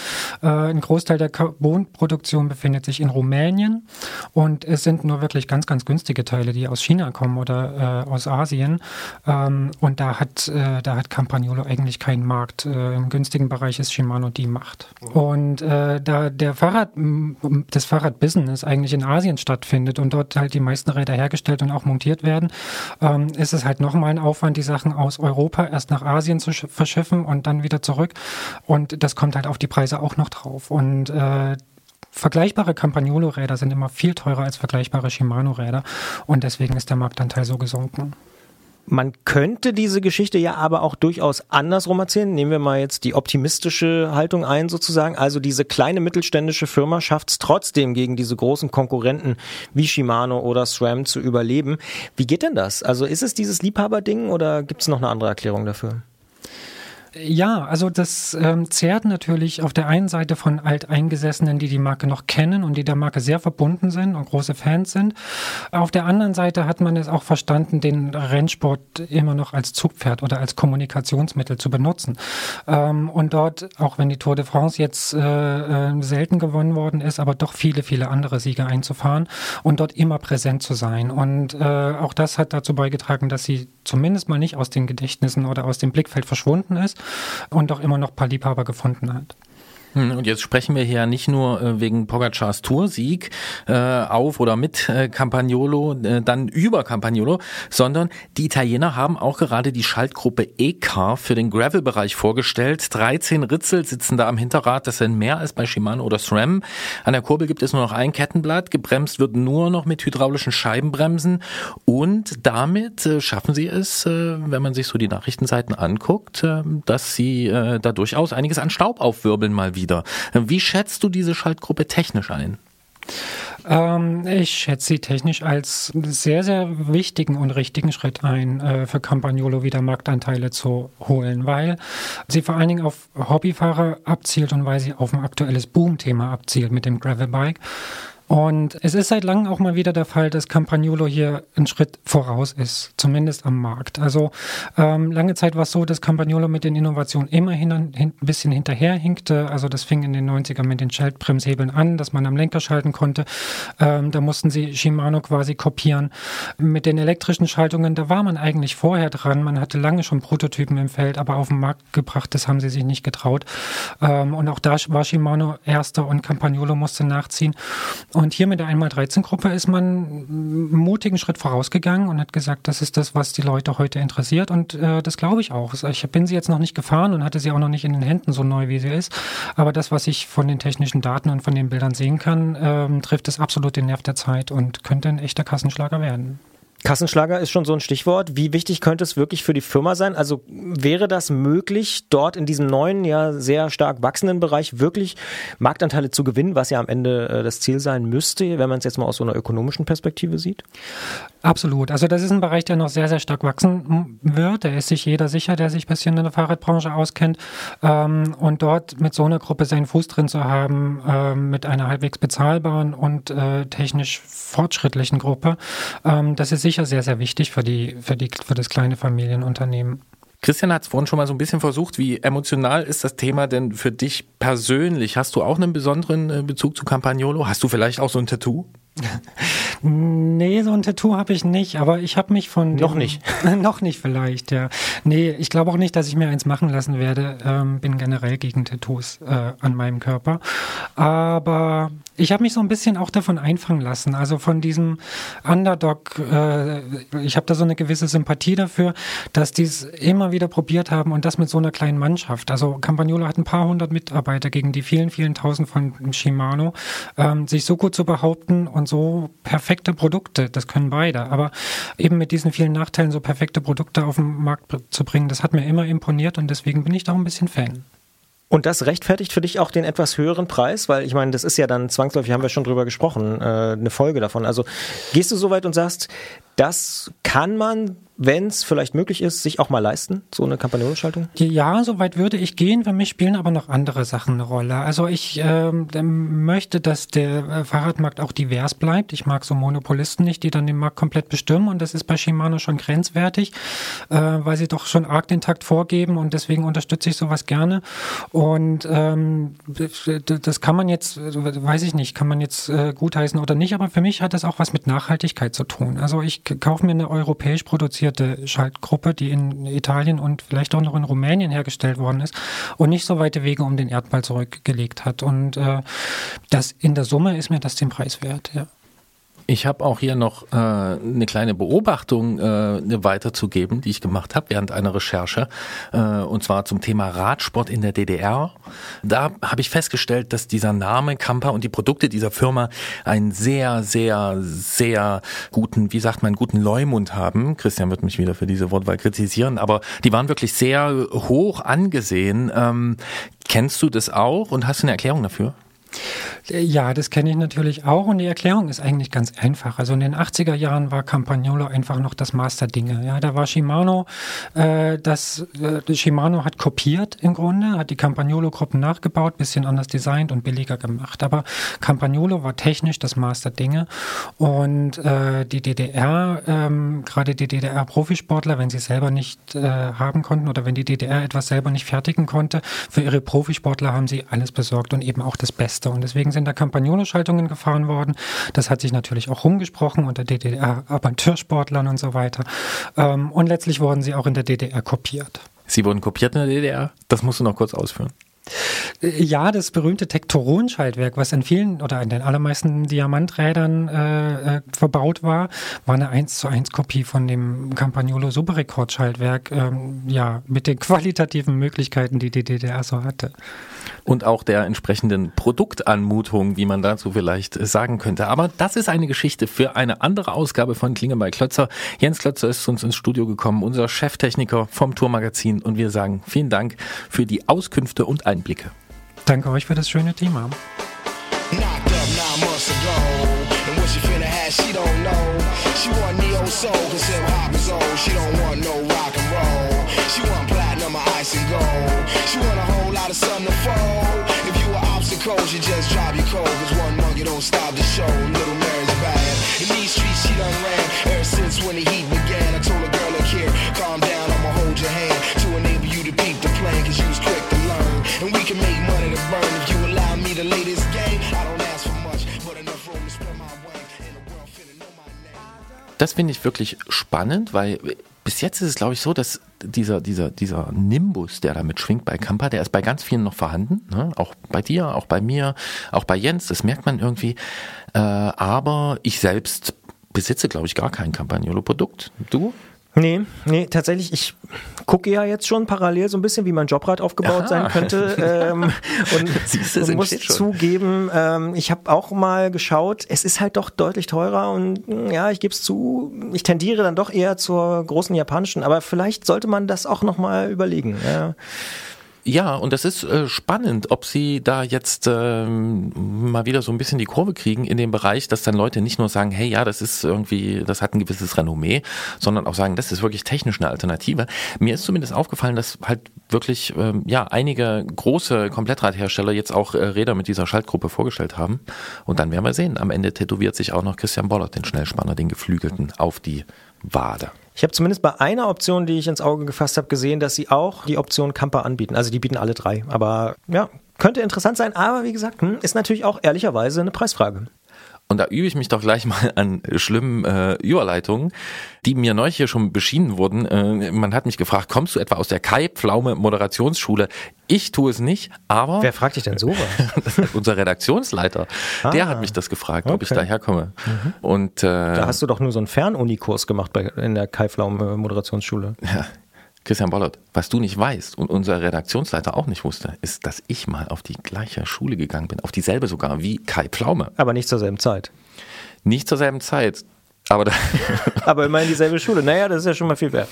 Äh, ein Großteil der Carbonproduktion befindet sich in Rumänien und es sind nur wirklich ganz, ganz günstige Teile, die aus China kommen oder äh, aus Asien. Ähm, und da hat, äh, da hat Campagnolo eigentlich keinen Markt. Im günstigen Bereich ist Shimano die Macht. Und äh, da der Fahrrad, m- das Fahrradbusiness eigentlich in Asien stattfindet und dort halt die meisten Räder hergestellt und auch montiert werden, ähm, ist es halt nochmal ein Aufwand, die Sachen aus Europa erst nach Asien zu sch- verschiffen und dann wieder zurück. Und das kommt halt auf die Preise auch noch drauf. Und äh, Vergleichbare Campagnolo-Räder sind immer viel teurer als vergleichbare Shimano-Räder und deswegen ist der Marktanteil so gesunken. Man könnte diese Geschichte ja aber auch durchaus andersrum erzählen. Nehmen wir mal jetzt die optimistische Haltung ein sozusagen. Also diese kleine mittelständische Firma schafft es trotzdem gegen diese großen Konkurrenten wie Shimano oder SRAM zu überleben. Wie geht denn das? Also ist es dieses Liebhaberding oder gibt es noch eine andere Erklärung dafür? Ja, also das ähm, zehrt natürlich auf der einen Seite von Alteingesessenen, die die Marke noch kennen und die der Marke sehr verbunden sind und große Fans sind. Auf der anderen Seite hat man es auch verstanden, den Rennsport immer noch als Zugpferd oder als Kommunikationsmittel zu benutzen. Ähm, und dort, auch wenn die Tour de France jetzt äh, äh, selten gewonnen worden ist, aber doch viele, viele andere Siege einzufahren und dort immer präsent zu sein. Und äh, auch das hat dazu beigetragen, dass sie zumindest mal nicht aus den Gedächtnissen oder aus dem Blickfeld verschwunden ist und auch immer noch ein paar Liebhaber gefunden hat. Hm, Und jetzt sprechen wir hier nicht nur äh, wegen Pogacars Toursieg äh, auf oder mit äh, Campagnolo, äh, dann über Campagnolo, sondern die Italiener haben auch gerade die Schaltgruppe E-Car für den Gravel-Bereich vorgestellt. 13 Ritzel sitzen da am Hinterrad, das sind mehr als bei Shimano oder SRAM. An der Kurbel gibt es nur noch ein Kettenblatt, gebremst wird nur noch mit hydraulischen Scheibenbremsen und damit äh, schaffen sie es, äh, wenn man sich so die Nachrichtenseiten anguckt, äh, dass sie äh, da durchaus einiges an Staub aufwirbeln mal wieder. Wie schätzt du diese Schaltgruppe technisch ein? Ähm, ich schätze sie technisch als sehr, sehr wichtigen und richtigen Schritt ein, äh, für Campagnolo wieder Marktanteile zu holen, weil sie vor allen Dingen auf Hobbyfahrer abzielt und weil sie auf ein aktuelles Boom-Thema abzielt mit dem Gravelbike. Und es ist seit langem auch mal wieder der Fall, dass Campagnolo hier einen Schritt voraus ist, zumindest am Markt. Also ähm, lange Zeit war es so, dass Campagnolo mit den Innovationen immer hin, ein bisschen hinterherhinkte. Also das fing in den 90ern mit den Schaltbremshebeln an, dass man am Lenker schalten konnte. Ähm, da mussten sie Shimano quasi kopieren. Mit den elektrischen Schaltungen, da war man eigentlich vorher dran. Man hatte lange schon Prototypen im Feld, aber auf den Markt gebracht, das haben sie sich nicht getraut. Ähm, und auch da war Shimano erster und Campagnolo musste nachziehen. Hier mit der 1x13-Gruppe ist man einen mutigen Schritt vorausgegangen und hat gesagt, das ist das, was die Leute heute interessiert. Und äh, das glaube ich auch. Ich bin sie jetzt noch nicht gefahren und hatte sie auch noch nicht in den Händen, so neu wie sie ist. Aber das, was ich von den technischen Daten und von den Bildern sehen kann, ähm, trifft es absolut den Nerv der Zeit und könnte ein echter Kassenschlager werden. Kassenschlager ist schon so ein Stichwort. Wie wichtig könnte es wirklich für die Firma sein? Also wäre das möglich, dort in diesem neuen, ja sehr stark wachsenden Bereich wirklich Marktanteile zu gewinnen, was ja am Ende äh, das Ziel sein müsste, wenn man es jetzt mal aus so einer ökonomischen Perspektive sieht? Absolut. Also das ist ein Bereich, der noch sehr, sehr stark wachsen wird. Da ist sich jeder sicher, der sich ein bisschen in der Fahrradbranche auskennt. Ähm, und dort mit so einer Gruppe seinen Fuß drin zu haben, ähm, mit einer halbwegs bezahlbaren und äh, technisch fortschrittlichen Gruppe, ähm, das ist sicher sehr, sehr wichtig für, die, für, die, für das kleine Familienunternehmen. Christian hat es vorhin schon mal so ein bisschen versucht. Wie emotional ist das Thema denn für dich persönlich? Hast du auch einen besonderen äh, Bezug zu Campagnolo? Hast du vielleicht auch so ein Tattoo? [LAUGHS] Nee, so ein Tattoo habe ich nicht, aber ich habe mich von. Noch dem- nicht. [LAUGHS] noch nicht vielleicht, ja. Nee, ich glaube auch nicht, dass ich mir eins machen lassen werde. Ähm, bin generell gegen Tattoos äh, an meinem Körper. Aber ich habe mich so ein bisschen auch davon einfangen lassen. Also von diesem Underdog, äh, ich habe da so eine gewisse Sympathie dafür, dass die es immer wieder probiert haben und das mit so einer kleinen Mannschaft. Also Campagnolo hat ein paar hundert Mitarbeiter gegen die vielen, vielen tausend von Shimano. Ähm, sich so gut zu behaupten und so perfekte Produkte, das können beide. Aber eben mit diesen vielen Nachteilen so perfekte Produkte auf den Markt zu bringen, das hat mir immer imponiert und deswegen bin ich da auch ein bisschen Fan. Und das rechtfertigt für dich auch den etwas höheren Preis, weil ich meine, das ist ja dann zwangsläufig, haben wir schon drüber gesprochen, äh, eine Folge davon. Also gehst du so weit und sagst, das kann man, wenn es vielleicht möglich ist, sich auch mal leisten, so eine Campagnolo-Schaltung? Ja, so weit würde ich gehen. Für mich spielen aber noch andere Sachen eine Rolle. Also ich ähm, möchte, dass der äh, Fahrradmarkt auch divers bleibt. Ich mag so Monopolisten nicht, die dann den Markt komplett bestimmen. Und das ist bei Shimano schon grenzwertig, äh, weil sie doch schon arg den Takt vorgeben. Und deswegen unterstütze ich sowas gerne. Und ähm, das kann man jetzt, äh, weiß ich nicht, kann man jetzt äh, gutheißen oder nicht. Aber für mich hat das auch was mit Nachhaltigkeit zu tun. Also ich kaufe mir eine europäisch produzierte Schaltgruppe, die in Italien und vielleicht auch noch in Rumänien hergestellt worden ist und nicht so weite Wege um den Erdball zurückgelegt hat. Und äh, das in der Summe ist mir das den Preis wert, ja. Ich habe auch hier noch äh, eine kleine Beobachtung äh, weiterzugeben, die ich gemacht habe während einer Recherche, äh, und zwar zum Thema Radsport in der DDR. Da habe ich festgestellt, dass dieser Name Kampa und die Produkte dieser Firma einen sehr, sehr, sehr guten, wie sagt man, guten Leumund haben. Christian wird mich wieder für diese Wortwahl kritisieren, aber die waren wirklich sehr hoch angesehen. Ähm, kennst du das auch und hast du eine Erklärung dafür? Ja, das kenne ich natürlich auch und die Erklärung ist eigentlich ganz einfach. Also in den 80er Jahren war Campagnolo einfach noch das Master Dinge. Ja, da war Shimano, äh, das äh, Shimano hat kopiert im Grunde, hat die Campagnolo-Gruppen nachgebaut, bisschen anders designt und billiger gemacht. Aber Campagnolo war technisch das Master Dinge und äh, die DDR, ähm, gerade die DDR-Profisportler, wenn sie selber nicht äh, haben konnten oder wenn die DDR etwas selber nicht fertigen konnte, für ihre Profisportler haben sie alles besorgt und eben auch das Beste. Und deswegen sind da Campagnolo-Schaltungen gefahren worden. Das hat sich natürlich auch rumgesprochen unter DDR-Amateursportlern und so weiter. Ähm, und letztlich wurden sie auch in der DDR kopiert. Sie wurden kopiert in der DDR? Das musst du noch kurz ausführen. Äh, Ja, das berühmte Tektoron-Schaltwerk, was in vielen oder in den allermeisten Diamanträdern äh, äh, verbaut war, war eine 1 zu 1 Kopie von dem Campagnolo Superrekord-Schaltwerk, ähm, ja, mit den [LAUGHS] qualitativen Möglichkeiten, die die DDR so hatte. Und auch der entsprechenden Produktanmutung, wie man dazu vielleicht äh, sagen könnte. Aber das ist eine Geschichte für eine andere Ausgabe von Klinge bei Klötzer. Jens Klötzer ist zu uns ins Studio gekommen, unser Cheftechniker vom Tourmagazin und wir sagen vielen Dank für die Auskünfte und Einblicke. Danke euch für das schöne Thema. She want neo soul, cause hip hop is old. She don't want no rock and roll. She want platinum or ice and gold. She want a whole lot of to fold. If you were obstacles, you just cold. Cause one don't stop the show. Little Mary's bad. In these streets, she done ran ever since when the heat began. I told girl, look here, calm down, I'ma hold your hand to enable you to peep the plan. Cause you was quick to learn. And we can make money to burn if you allow me to lay this game. I don't ask for much, but enough room to spread my wings. Das finde ich wirklich spannend, weil bis jetzt ist es, glaube ich, so, dass dieser, dieser, dieser Nimbus, der damit schwingt bei Kampa, der ist bei ganz vielen noch vorhanden. Ne? Auch bei dir, auch bei mir, auch bei Jens, das merkt man irgendwie. Äh, aber ich selbst besitze, glaube ich, gar kein Campagnolo-Produkt. Du? Nee, nee, tatsächlich, ich gucke ja jetzt schon parallel so ein bisschen, wie mein Jobrad aufgebaut Aha. sein könnte. Ähm, [LAUGHS] und Siehst du, und muss zugeben, ähm, ich habe auch mal geschaut, es ist halt doch deutlich teurer und mh, ja, ich gebe es zu, ich tendiere dann doch eher zur großen japanischen, aber vielleicht sollte man das auch nochmal überlegen. Ja. Ja, und das ist äh, spannend, ob sie da jetzt ähm, mal wieder so ein bisschen die Kurve kriegen in dem Bereich, dass dann Leute nicht nur sagen, hey, ja, das ist irgendwie, das hat ein gewisses Renommee, sondern auch sagen, das ist wirklich technisch eine Alternative. Mir ist zumindest aufgefallen, dass halt wirklich ähm, ja einige große Komplettradhersteller jetzt auch äh, Räder mit dieser Schaltgruppe vorgestellt haben. Und dann werden wir sehen, am Ende tätowiert sich auch noch Christian Bollert, den Schnellspanner, den Geflügelten, auf die Wade. Ich habe zumindest bei einer Option, die ich ins Auge gefasst habe, gesehen, dass sie auch die Option Camper anbieten. Also die bieten alle drei. Aber ja, könnte interessant sein. Aber wie gesagt, hm, ist natürlich auch ehrlicherweise eine Preisfrage. Und da übe ich mich doch gleich mal an schlimmen äh, Überleitungen, die mir neulich hier schon beschienen wurden. Äh, man hat mich gefragt, kommst du etwa aus der Kai Pflaume Moderationsschule? Ich tue es nicht, aber Wer fragt dich denn sowas? [LAUGHS] unser Redaktionsleiter, der hat mich das gefragt, ob ich okay. daher komme. Und äh, Da hast du doch nur so einen Fernunikurs gemacht bei, in der Kai Pflaum äh, Moderationsschule. Ja, Christian Bollert, was du nicht weißt und unser Redaktionsleiter auch nicht wusste, ist, dass ich mal auf die gleiche Schule gegangen bin, auf dieselbe sogar wie Kai Pflaume. Aber nicht zur selben Zeit. Nicht zur selben Zeit, aber da, [LAUGHS] Aber immerhin dieselbe Schule. Naja, das ist ja schon mal viel wert.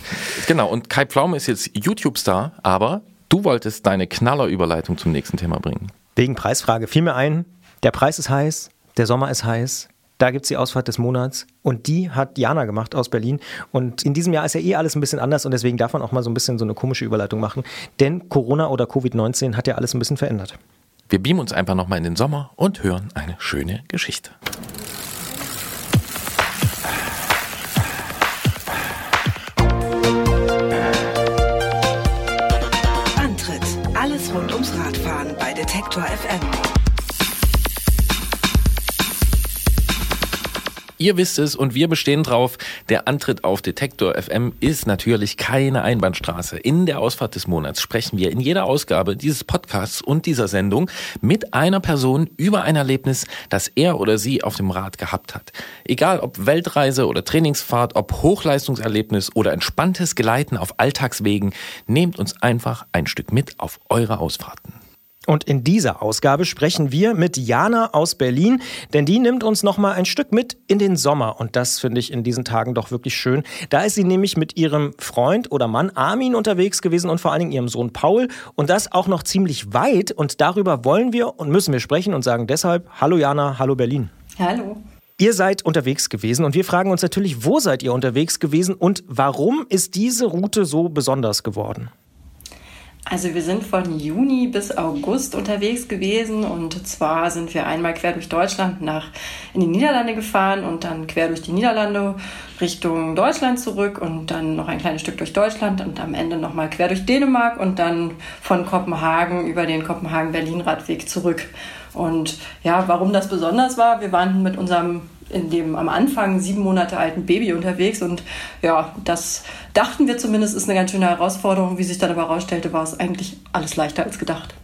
genau. Und Kai Pflaume ist jetzt YouTube-Star, aber du wolltest deine Knallerüberleitung zum nächsten Thema bringen. Wegen Preisfrage fiel mir ein, der Preis ist heiß, der Sommer ist heiß. Da gibt es die Ausfahrt des Monats und die hat Jana gemacht aus Berlin. Und in diesem Jahr ist ja eh alles ein bisschen anders und deswegen darf man auch mal so ein bisschen so eine komische Überleitung machen. Denn Corona oder Covid-19 hat ja alles ein bisschen verändert. Wir beamen uns einfach nochmal in den Sommer und hören eine schöne Geschichte. Antritt. Alles rund ums Radfahren bei Detektor FM. Ihr wisst es und wir bestehen drauf. Der Antritt auf Detektor FM ist natürlich keine Einbahnstraße. In der Ausfahrt des Monats sprechen wir in jeder Ausgabe dieses Podcasts und dieser Sendung mit einer Person über ein Erlebnis, das er oder sie auf dem Rad gehabt hat. Egal ob Weltreise oder Trainingsfahrt, ob Hochleistungserlebnis oder entspanntes Gleiten auf Alltagswegen, nehmt uns einfach ein Stück mit auf eure Ausfahrten. Und in dieser Ausgabe sprechen wir mit Jana aus Berlin, denn die nimmt uns noch mal ein Stück mit in den Sommer und das finde ich in diesen Tagen doch wirklich schön. Da ist sie nämlich mit ihrem Freund oder Mann Armin unterwegs gewesen und vor allen Dingen ihrem Sohn Paul und das auch noch ziemlich weit und darüber wollen wir und müssen wir sprechen und sagen deshalb Hallo Jana, hallo Berlin. Hallo. Ihr seid unterwegs gewesen und wir fragen uns natürlich, wo seid ihr unterwegs gewesen und warum ist diese Route so besonders geworden? Also wir sind von Juni bis August unterwegs gewesen und zwar sind wir einmal quer durch Deutschland nach in die Niederlande gefahren und dann quer durch die Niederlande Richtung Deutschland zurück und dann noch ein kleines Stück durch Deutschland und am Ende nochmal quer durch Dänemark und dann von Kopenhagen über den Kopenhagen-Berlin-Radweg zurück. Und ja, warum das besonders war, wir waren mit unserem in dem am Anfang sieben Monate alten Baby unterwegs und ja, das dachten wir zumindest ist eine ganz schöne Herausforderung. Wie sich dann aber herausstellte, war es eigentlich alles leichter als gedacht.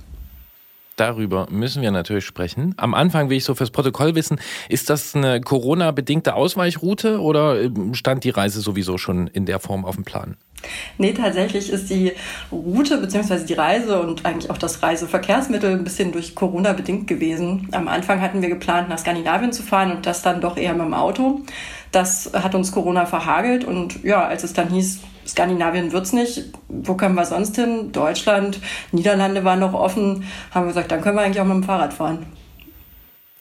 Darüber müssen wir natürlich sprechen. Am Anfang will ich so fürs Protokoll wissen, ist das eine Corona-bedingte Ausweichroute oder ähm, stand die Reise sowieso schon in der Form auf dem Plan? Nee, tatsächlich ist die Route bzw. die Reise und eigentlich auch das Reiseverkehrsmittel ein bisschen durch Corona bedingt gewesen. Am Anfang hatten wir geplant, nach Skandinavien zu fahren und das dann doch eher mit dem Auto. Das hat uns Corona verhagelt und ja, als es dann hieß, Skandinavien wird's nicht, wo können wir sonst hin? Deutschland, Niederlande waren noch offen, haben wir gesagt, dann können wir eigentlich auch mit dem Fahrrad fahren.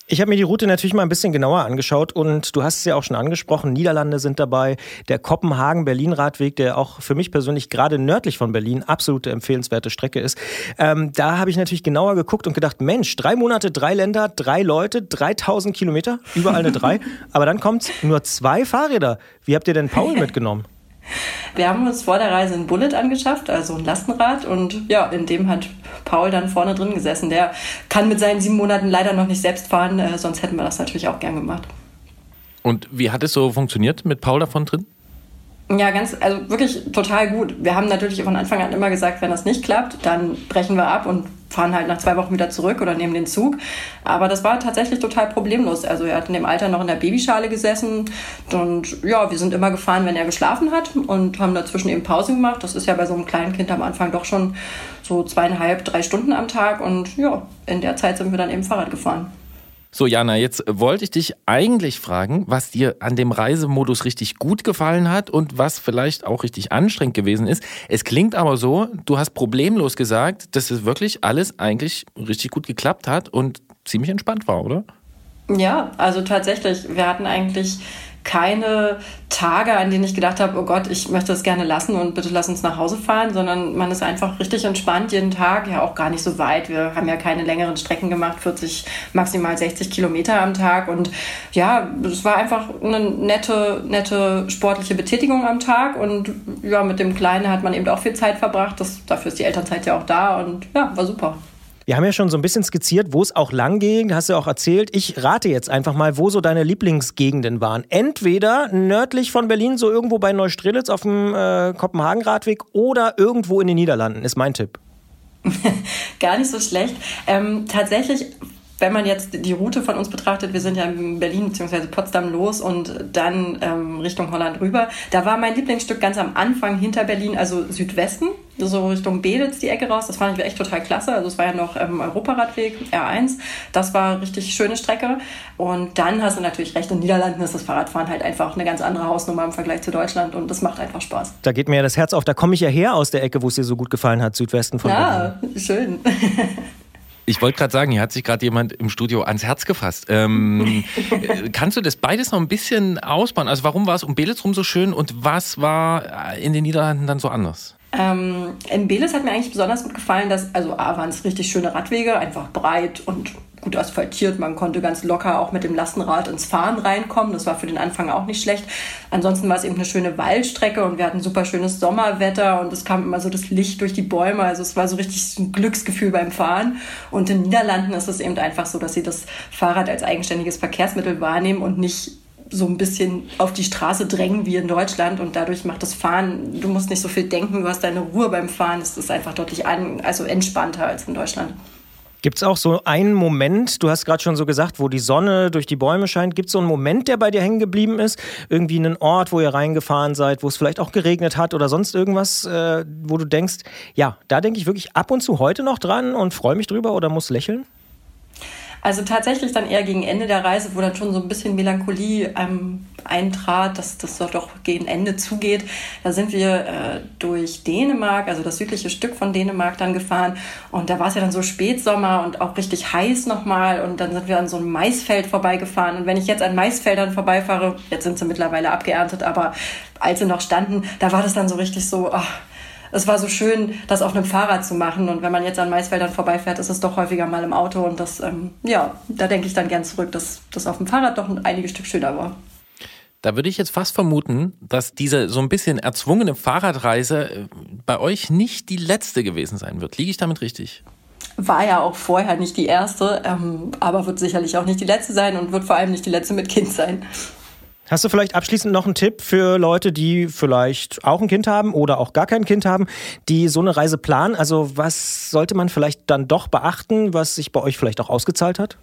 Ich habe mir die Route natürlich mal ein bisschen genauer angeschaut und du hast es ja auch schon angesprochen, Niederlande sind dabei, der Kopenhagen-Berlin-Radweg, der auch für mich persönlich gerade nördlich von Berlin absolute empfehlenswerte Strecke ist. Ähm, da habe ich natürlich genauer geguckt und gedacht, Mensch, drei Monate, drei Länder, drei Leute, 3000 Kilometer, überall eine drei. [LAUGHS] Aber dann kommt nur zwei Fahrräder. Wie habt ihr denn Paul [LAUGHS] mitgenommen? Wir haben uns vor der Reise ein Bullet angeschafft, also ein Lastenrad. Und ja, in dem hat Paul dann vorne drin gesessen. Der kann mit seinen sieben Monaten leider noch nicht selbst fahren, äh, sonst hätten wir das natürlich auch gern gemacht. Und wie hat es so funktioniert mit Paul davon drin? Ja, ganz, also wirklich total gut. Wir haben natürlich von Anfang an immer gesagt, wenn das nicht klappt, dann brechen wir ab und fahren halt nach zwei Wochen wieder zurück oder nehmen den Zug. Aber das war tatsächlich total problemlos. Also er hat in dem Alter noch in der Babyschale gesessen und ja, wir sind immer gefahren, wenn er geschlafen hat und haben dazwischen eben Pause gemacht. Das ist ja bei so einem kleinen Kind am Anfang doch schon so zweieinhalb, drei Stunden am Tag und ja, in der Zeit sind wir dann eben Fahrrad gefahren. So, Jana, jetzt wollte ich dich eigentlich fragen, was dir an dem Reisemodus richtig gut gefallen hat und was vielleicht auch richtig anstrengend gewesen ist. Es klingt aber so, du hast problemlos gesagt, dass es wirklich alles eigentlich richtig gut geklappt hat und ziemlich entspannt war, oder? Ja, also tatsächlich, wir hatten eigentlich keine Tage, an denen ich gedacht habe, oh Gott, ich möchte das gerne lassen und bitte lass uns nach Hause fahren, sondern man ist einfach richtig entspannt jeden Tag, ja auch gar nicht so weit. Wir haben ja keine längeren Strecken gemacht, 40, maximal 60 Kilometer am Tag und ja, es war einfach eine nette, nette sportliche Betätigung am Tag und ja, mit dem Kleinen hat man eben auch viel Zeit verbracht. Das, dafür ist die Elternzeit ja auch da und ja, war super. Wir haben ja schon so ein bisschen skizziert, wo es auch lang ging, hast du auch erzählt. Ich rate jetzt einfach mal, wo so deine Lieblingsgegenden waren. Entweder nördlich von Berlin, so irgendwo bei Neustrelitz auf dem äh, Kopenhagen-Radweg oder irgendwo in den Niederlanden, ist mein Tipp. [LAUGHS] Gar nicht so schlecht. Ähm, tatsächlich, wenn man jetzt die Route von uns betrachtet, wir sind ja in Berlin bzw. Potsdam los und dann ähm, Richtung Holland rüber. Da war mein Lieblingsstück ganz am Anfang hinter Berlin, also Südwesten, so Richtung Beditz die Ecke raus. Das fand ich echt total klasse. Also es war ja noch ähm, Europaradweg R1. Das war richtig schöne Strecke. Und dann hast du natürlich recht, in den Niederlanden ist das Fahrradfahren halt einfach eine ganz andere Hausnummer im Vergleich zu Deutschland und das macht einfach Spaß. Da geht mir ja das Herz auf. Da komme ich ja her aus der Ecke, wo es dir so gut gefallen hat, Südwesten von Berlin. Ja, schön. [LAUGHS] Ich wollte gerade sagen, hier hat sich gerade jemand im Studio ans Herz gefasst. Ähm, äh, [LAUGHS] kannst du das beides noch ein bisschen ausbauen? Also warum war es um Belitz rum so schön und was war in den Niederlanden dann so anders? Ähm, in Belis hat mir eigentlich besonders gut gefallen, dass, also A, waren es richtig schöne Radwege, einfach breit und gut asphaltiert. Man konnte ganz locker auch mit dem Lastenrad ins Fahren reinkommen. Das war für den Anfang auch nicht schlecht. Ansonsten war es eben eine schöne Waldstrecke und wir hatten super schönes Sommerwetter und es kam immer so das Licht durch die Bäume. Also es war so richtig ein Glücksgefühl beim Fahren. Und in den Niederlanden ist es eben einfach so, dass sie das Fahrrad als eigenständiges Verkehrsmittel wahrnehmen und nicht so ein bisschen auf die Straße drängen wie in Deutschland und dadurch macht das Fahren, du musst nicht so viel denken, du hast deine Ruhe beim Fahren, es ist einfach deutlich an, also entspannter als in Deutschland. Gibt es auch so einen Moment, du hast gerade schon so gesagt, wo die Sonne durch die Bäume scheint, gibt es so einen Moment, der bei dir hängen geblieben ist? Irgendwie einen Ort, wo ihr reingefahren seid, wo es vielleicht auch geregnet hat oder sonst irgendwas, äh, wo du denkst, ja, da denke ich wirklich ab und zu heute noch dran und freue mich drüber oder muss lächeln? Also tatsächlich dann eher gegen Ende der Reise, wo dann schon so ein bisschen Melancholie ähm, eintrat, dass das doch gegen Ende zugeht. Da sind wir äh, durch Dänemark, also das südliche Stück von Dänemark dann gefahren. Und da war es ja dann so Spätsommer und auch richtig heiß nochmal. Und dann sind wir an so einem Maisfeld vorbeigefahren. Und wenn ich jetzt an Maisfeldern vorbeifahre, jetzt sind sie mittlerweile abgeerntet, aber als sie noch standen, da war das dann so richtig so, ach, es war so schön, das auf einem Fahrrad zu machen. Und wenn man jetzt an Maisfeldern vorbeifährt, ist es doch häufiger mal im Auto. Und das, ähm, ja, da denke ich dann gern zurück, dass das auf dem Fahrrad doch ein einiges Stück schöner war. Da würde ich jetzt fast vermuten, dass diese so ein bisschen erzwungene Fahrradreise äh, bei euch nicht die letzte gewesen sein wird. Liege ich damit richtig? War ja auch vorher nicht die erste, ähm, aber wird sicherlich auch nicht die letzte sein und wird vor allem nicht die letzte mit Kind sein. Hast du vielleicht abschließend noch einen Tipp für Leute, die vielleicht auch ein Kind haben oder auch gar kein Kind haben, die so eine Reise planen? Also was sollte man vielleicht dann doch beachten, was sich bei euch vielleicht auch ausgezahlt hat?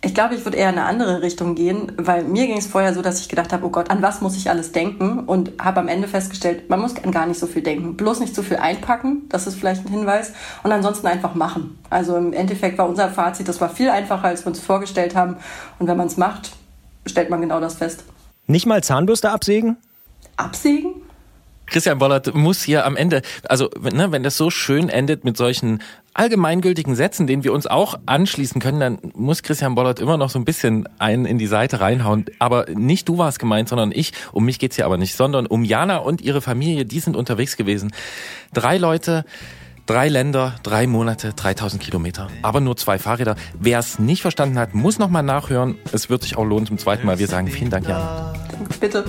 Ich glaube, ich würde eher in eine andere Richtung gehen, weil mir ging es vorher so, dass ich gedacht habe, oh Gott, an was muss ich alles denken? Und habe am Ende festgestellt, man muss an gar nicht so viel denken. Bloß nicht zu viel einpacken, das ist vielleicht ein Hinweis. Und ansonsten einfach machen. Also im Endeffekt war unser Fazit, das war viel einfacher, als wir uns vorgestellt haben. Und wenn man es macht, stellt man genau das fest. Nicht mal Zahnbürste absägen? Absägen? Christian Bollert muss hier am Ende, also ne, wenn das so schön endet mit solchen allgemeingültigen Sätzen, denen wir uns auch anschließen können, dann muss Christian Bollert immer noch so ein bisschen einen in die Seite reinhauen. Aber nicht du warst gemeint, sondern ich. Um mich geht's hier aber nicht, sondern um Jana und ihre Familie. Die sind unterwegs gewesen. Drei Leute. Drei Länder, drei Monate, 3000 Kilometer, aber nur zwei Fahrräder. Wer es nicht verstanden hat, muss nochmal nachhören. Es wird sich auch lohnen zum zweiten Mal. Wir sagen vielen Dank, Jana. Bitte.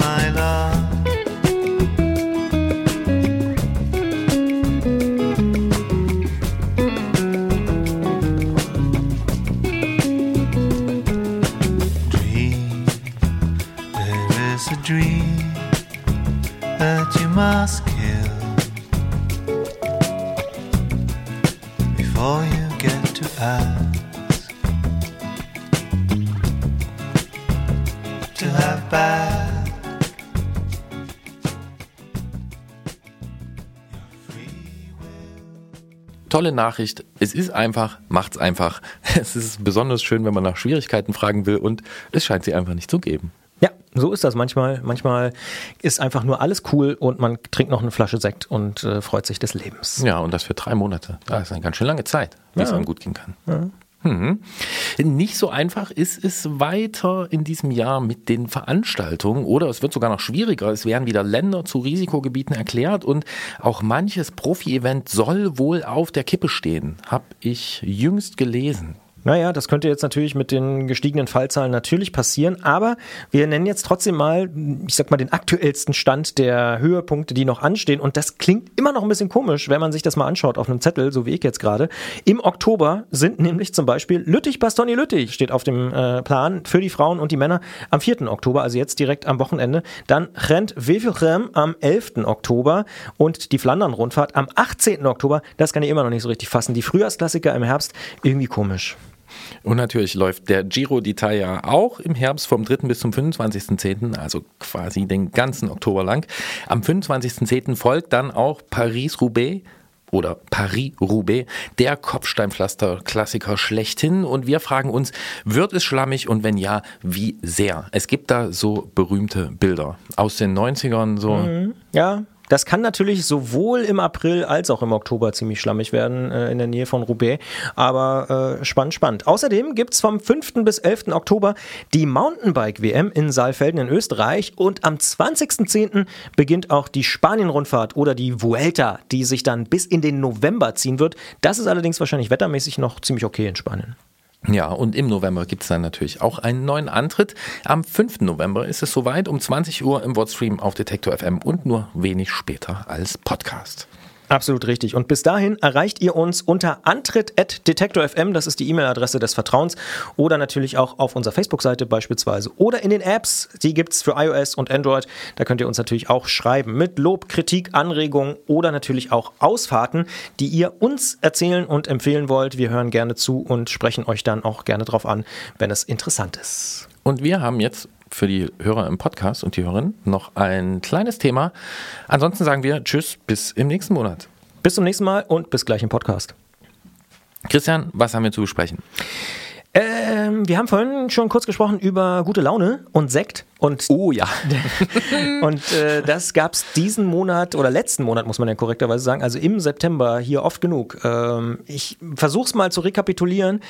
my love. Dream, that you must kill before you get to ask to have back. Tolle Nachricht. Es ist einfach, macht's einfach. [LAUGHS] Es ist besonders schön, wenn man nach Schwierigkeiten fragen will und es scheint sie einfach nicht zu geben. Ja, so ist das manchmal. Manchmal ist einfach nur alles cool und man trinkt noch eine Flasche Sekt und äh, freut sich des Lebens. Ja, und das für drei Monate. Das ist eine ganz schön lange Zeit, wie es Ja. einem gut gehen kann. Ja. Mhm. Nicht so einfach ist es weiter in diesem Jahr mit den Veranstaltungen oder es wird sogar noch schwieriger. Es werden wieder Länder zu Risikogebieten erklärt und auch manches Profi-Event soll wohl auf der Kippe stehen, habe ich jüngst gelesen. Naja, das könnte jetzt natürlich mit den gestiegenen Fallzahlen natürlich passieren, aber wir nennen jetzt trotzdem mal, ich sag mal, den aktuellsten Stand der Höhepunkte, die noch anstehen. Und das klingt immer noch ein bisschen komisch, wenn man sich das mal anschaut auf einem Zettel, so wie ich jetzt gerade. Im Oktober sind nämlich zum Beispiel Lüttich-Bastogne-Lüttich steht auf dem äh, Plan für die Frauen und die Männer am 4. Oktober, also jetzt direkt am Wochenende. Dann Rent Wevelgem am 11. Oktober und die Flandern-Rundfahrt am 18. Oktober. Das kann ich immer noch nicht so richtig fassen. Die Frühjahrsklassiker im Herbst, irgendwie komisch. Und natürlich läuft der Giro d'Italia auch im Herbst vom 3. bis zum 25.10., also quasi den ganzen Oktober lang. Am 25.10. folgt dann auch Paris-Roubaix oder Paris-Roubaix, der Kopfsteinpflaster-Klassiker schlechthin. Und wir fragen uns, wird es schlammig und wenn ja, wie sehr? Es gibt da so berühmte Bilder aus den 90ern, so. Mhm. Ja, das kann natürlich sowohl im April als auch im Oktober ziemlich schlammig werden äh, in der Nähe von Roubaix. Aber äh, spannend, spannend. Außerdem gibt es vom 5. bis 11. Oktober die Mountainbike-WM in Saalfelden in Österreich. Und am 20.10. beginnt auch die Spanien-Rundfahrt oder die Vuelta, die sich dann bis in den November ziehen wird. Das ist allerdings wahrscheinlich wettermäßig noch ziemlich okay in Spanien. Ja, und im November gibt es dann natürlich auch einen neuen Antritt. Am 5. November ist es soweit, um 20 Uhr im Wordstream auf Detektor FM und nur wenig später als Podcast. Absolut richtig. Und bis dahin erreicht ihr uns unter antritt.detektor.fm, das ist die E-Mail-Adresse des Vertrauens, oder natürlich auch auf unserer Facebook-Seite beispielsweise oder in den Apps, die gibt es für iOS und Android. Da könnt ihr uns natürlich auch schreiben mit Lob, Kritik, Anregungen oder natürlich auch Ausfahrten, die ihr uns erzählen und empfehlen wollt. Wir hören gerne zu und sprechen euch dann auch gerne drauf an, wenn es interessant ist. Und wir haben jetzt für die Hörer im Podcast und die Hörerinnen noch ein kleines Thema. Ansonsten sagen wir Tschüss, bis im nächsten Monat. Bis zum nächsten Mal und bis gleich im Podcast. Christian, was haben wir zu besprechen? Ähm, wir haben vorhin schon kurz gesprochen über gute Laune und Sekt. Und oh ja. [LAUGHS] und äh, das gab es diesen Monat oder letzten Monat, muss man ja korrekterweise sagen, also im September hier oft genug. Ähm, ich versuche es mal zu rekapitulieren.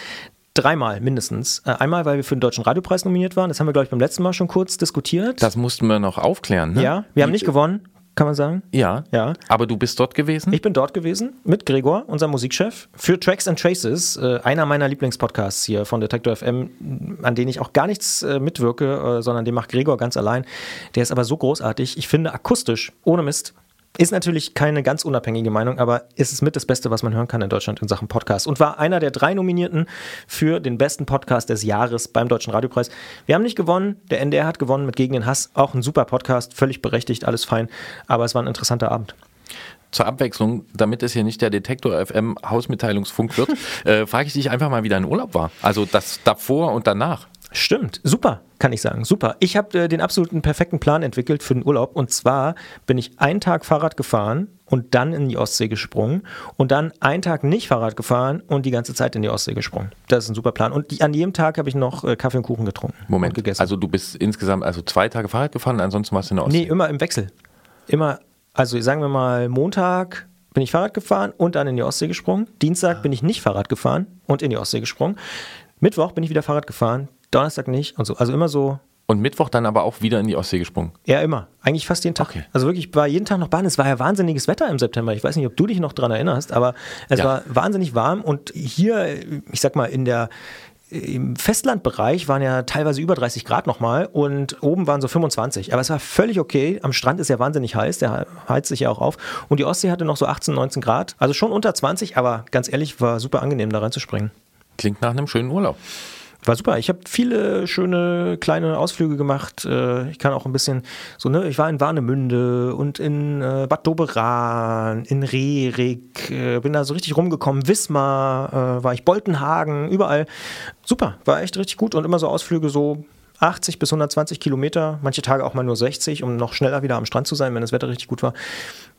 Dreimal mindestens. Äh, einmal, weil wir für den Deutschen Radiopreis nominiert waren. Das haben wir, glaube ich, beim letzten Mal schon kurz diskutiert. Das mussten wir noch aufklären. Ne? Ja, wir haben nicht gewonnen, kann man sagen. Ja, Ja. aber du bist dort gewesen? Ich bin dort gewesen mit Gregor, unserem Musikchef, für Tracks and Traces, äh, einer meiner Lieblingspodcasts hier von Detector FM, an denen ich auch gar nichts äh, mitwirke, sondern den macht Gregor ganz allein. Der ist aber so großartig. Ich finde akustisch, ohne Mist, ist natürlich keine ganz unabhängige Meinung, aber ist es mit das Beste, was man hören kann in Deutschland in Sachen Podcast. Und war einer der drei Nominierten für den besten Podcast des Jahres beim Deutschen Radiopreis. Wir haben nicht gewonnen, der NDR hat gewonnen mit Gegen den Hass. Auch ein super Podcast, völlig berechtigt, alles fein. Aber es war ein interessanter Abend. Zur Abwechslung, damit es hier nicht der Detektor FM Hausmitteilungsfunk wird, [LAUGHS] äh, frage ich dich einfach mal, wie dein Urlaub war. Also das davor und danach. Stimmt, super, kann ich sagen, super. Ich habe äh, den absoluten perfekten Plan entwickelt für den Urlaub und zwar bin ich einen Tag Fahrrad gefahren und dann in die Ostsee gesprungen und dann einen Tag nicht Fahrrad gefahren und die ganze Zeit in die Ostsee gesprungen. Das ist ein super Plan. Und die, an jedem Tag habe ich noch äh, Kaffee und Kuchen getrunken Moment, und gegessen. also du bist insgesamt also zwei Tage Fahrrad gefahren, ansonsten warst du in der Ostsee. nee, immer im Wechsel. Immer, also sagen wir mal Montag bin ich Fahrrad gefahren und dann in die Ostsee gesprungen. Dienstag bin ich nicht Fahrrad gefahren und in die Ostsee gesprungen. Mittwoch bin ich wieder Fahrrad gefahren, Donnerstag nicht und so. Also immer so Und Mittwoch dann aber auch wieder in die Ostsee gesprungen. Ja, immer. Eigentlich fast jeden Tag. Also wirklich, ich war jeden Tag noch baden. Es war ja wahnsinniges Wetter im September. Ich weiß nicht, ob du dich noch dran erinnerst, aber es Ja. war wahnsinnig warm und hier, ich sag mal, in der im Festlandbereich waren ja teilweise über 30 Grad nochmal und oben waren so 25. Aber es war völlig okay. Am Strand ist ja wahnsinnig heiß, der heizt sich ja auch auf. Und die Ostsee hatte noch so 18, 19 Grad. Also schon unter 20, aber ganz ehrlich, war super angenehm, da reinzuspringen. Klingt nach einem schönen Urlaub. War super. Ich habe viele schöne kleine Ausflüge gemacht. Äh, Ich kann auch ein bisschen so, ne, ich war in Warnemünde und in äh, Bad Doberan, in Rerik, äh, bin da so richtig rumgekommen. Wismar, war ich Boltenhagen, überall. Super, war echt richtig gut und immer so Ausflüge so 80 bis 120 Kilometer, manche Tage auch mal nur 60, um noch schneller wieder am Strand zu sein, wenn das Wetter richtig gut war.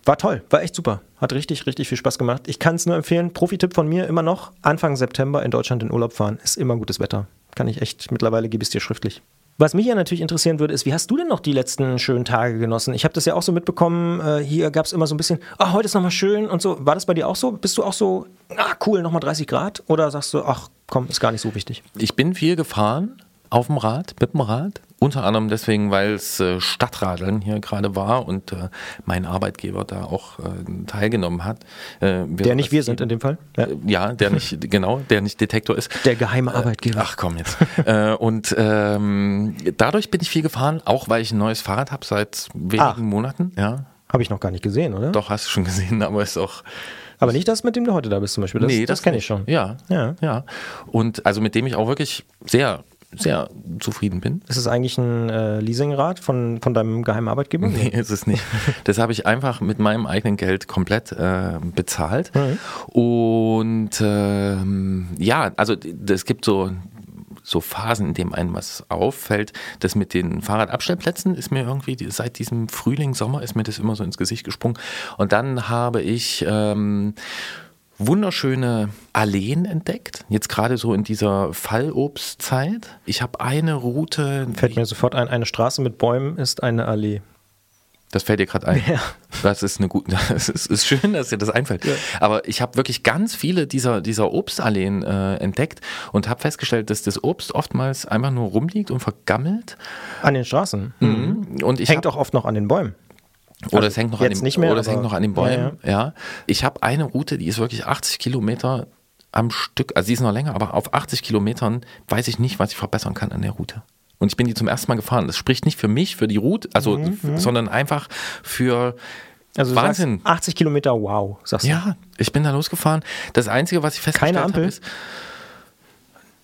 War toll, war echt super. Hat richtig, richtig viel Spaß gemacht. Ich kann es nur empfehlen. Profi-Tipp von mir immer noch: Anfang September in Deutschland in Urlaub fahren. Ist immer gutes Wetter. Kann ich echt, mittlerweile gebe ich es dir schriftlich. Was mich ja natürlich interessieren würde, ist, wie hast du denn noch die letzten schönen Tage genossen? Ich habe das ja auch so mitbekommen, äh, hier gab es immer so ein bisschen, ah, heute ist nochmal schön und so. War das bei dir auch so? Bist du auch so, ah, cool, nochmal 30 Grad? Oder sagst du, ach komm, ist gar nicht so wichtig? Ich bin viel gefahren auf dem Rad, mit dem Rad. Unter anderem deswegen, weil es äh, Stadtradeln hier gerade war und äh, mein Arbeitgeber da auch äh, teilgenommen hat. Der nicht wir sind in dem Fall. Ja. ja, der nicht, [LAUGHS] genau, der nicht Detektor ist. Der geheime Arbeitgeber. Ach komm jetzt. und ähm, dadurch bin ich viel gefahren, auch weil ich ein neues Fahrrad habe seit wenigen Ach. Monaten. Ja, Habe ich noch gar nicht gesehen, oder? doch, hast du schon gesehen, [LAUGHS] aber ist auch. Aber nicht das, mit dem du heute da bist zum Beispiel. Das, nee, das kenne ich schon. Ja, Ja. ja. Und also mit dem ich auch wirklich sehr, sehr zufrieden bin. Ist es eigentlich ein äh, Leasingrad von, von deinem geheimen Arbeitgeber? Nee, [LAUGHS] ist es nicht. Das habe ich einfach mit meinem eigenen Geld komplett äh, bezahlt. Und ähm, ja, also es gibt so, so Phasen, in denen einem was auffällt. Das mit den Fahrradabstellplätzen ist mir irgendwie, seit diesem Frühling, Sommer ist mir das immer so ins Gesicht gesprungen. Und dann habe ich... Ähm, wunderschöne Alleen entdeckt, jetzt gerade so in dieser Fallobstzeit. Ich habe eine Route, Fällt mir sofort ein, eine Straße mit Bäumen ist eine Allee. Das fällt dir gerade ein. Das ist eine gute. [LAUGHS] Das ist, ist schön, dass dir das einfällt. Aber ich habe wirklich ganz viele dieser, dieser Obstalleen äh, entdeckt und habe festgestellt, dass das Obst oftmals einfach nur rumliegt und vergammelt. An den Straßen. Mhm. Und ich Hängt hab- auch oft noch an den Bäumen. Oder Also es hängt noch an den, nicht mehr, oder es hängt noch an den Bäumen. Ja, Ja, Ich habe eine Route, die ist wirklich 80 Kilometer am Stück. Also die ist noch länger, aber auf 80 Kilometern weiß ich nicht, was ich verbessern kann an der Route. Und ich bin die zum ersten Mal gefahren. Das spricht nicht für mich, für die Route, also, Mhm, mhm. sondern einfach für Also Wahnsinn. Sagst 80 Kilometer, wow, sagst du. Ja, ich bin da losgefahren. Das Einzige, was ich festgestellt habe, ist.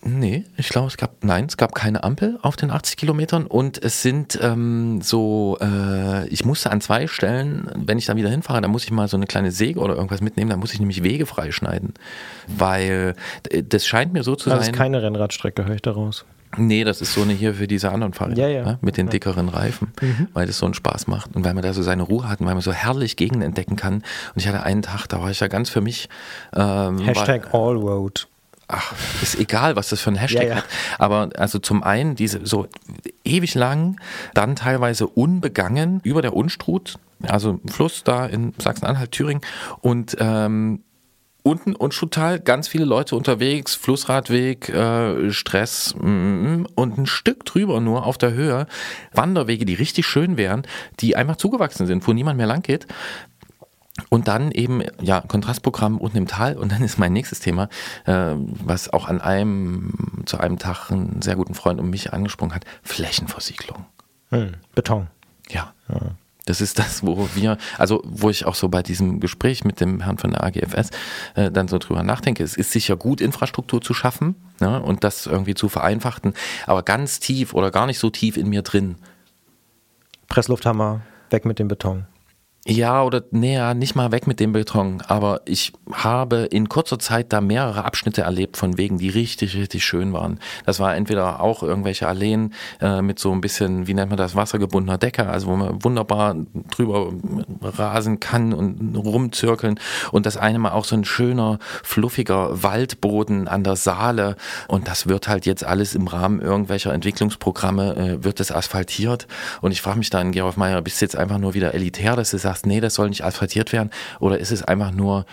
Nee, ich glaube, es gab, nein, es gab keine Ampel auf den 80 Kilometern und es sind ähm, so, äh, ich musste an zwei Stellen, wenn ich dann wieder hinfahre, dann muss ich mal so eine kleine Säge oder irgendwas mitnehmen, dann muss ich nämlich Wege freischneiden, weil äh, das scheint mir so zu Das sein. ist keine Rennradstrecke, höre ich daraus. Nee, das ist so eine hier für diese anderen Fahrräder Ja, ja. ne, mit den dickeren Reifen, Mhm. weil das so einen Spaß macht und weil man da so seine Ruhe hat und weil man so herrlich Gegenden entdecken kann. Und ich hatte einen Tag, da war ich ja ganz für mich. Ähm, Hashtag Allroad. Ach, ist egal, was das für ein Hashtag Ja, ja. hat. Aber also zum einen diese so ewig lang, dann teilweise unbegangen über der Unstrut, also Fluss da in Sachsen-Anhalt, Thüringen und ähm, unten Unstruttal, ganz viele Leute unterwegs, Flussradweg, äh, Stress mm, und ein Stück drüber nur auf der Höhe Wanderwege, die richtig schön wären, die einfach zugewachsen sind, wo niemand mehr lang geht. Und dann eben, ja, Kontrastprogramm unten im Tal. Und dann [LAUGHS] ist mein nächstes Thema, äh, was auch an einem, zu einem Tag einen sehr guten Freund um mich angesprochen hat, Flächenversiegelung. Hm, Beton. Ja. Das ist das, wo wir, also wo ich auch so bei diesem Gespräch mit dem Herrn von der AGFS äh, dann so drüber nachdenke. Es ist sicher gut, Infrastruktur zu schaffen ne, und das irgendwie zu vereinfachen, aber ganz tief oder gar nicht so tief in mir drin. Presslufthammer, weg mit dem Beton. Ja, oder näher, nicht mal weg mit dem Beton, aber ich habe in kurzer Zeit da mehrere Abschnitte erlebt von Wegen, die richtig, richtig schön waren. Das war entweder auch irgendwelche Alleen äh, mit so ein bisschen, wie nennt man das, wassergebundener Decke, also wo man wunderbar drüber rasen kann und rumzirkeln. Und das eine mal auch so ein schöner, fluffiger Waldboden an der Saale. Und das wird halt jetzt alles im Rahmen irgendwelcher Entwicklungsprogramme, äh, wird das asphaltiert. Und ich frage mich dann, Gerolf Meyer, bist du jetzt einfach nur wieder elitär, dass du sagst, nee, das soll nicht asphaltiert werden? Oder ist es einfach nur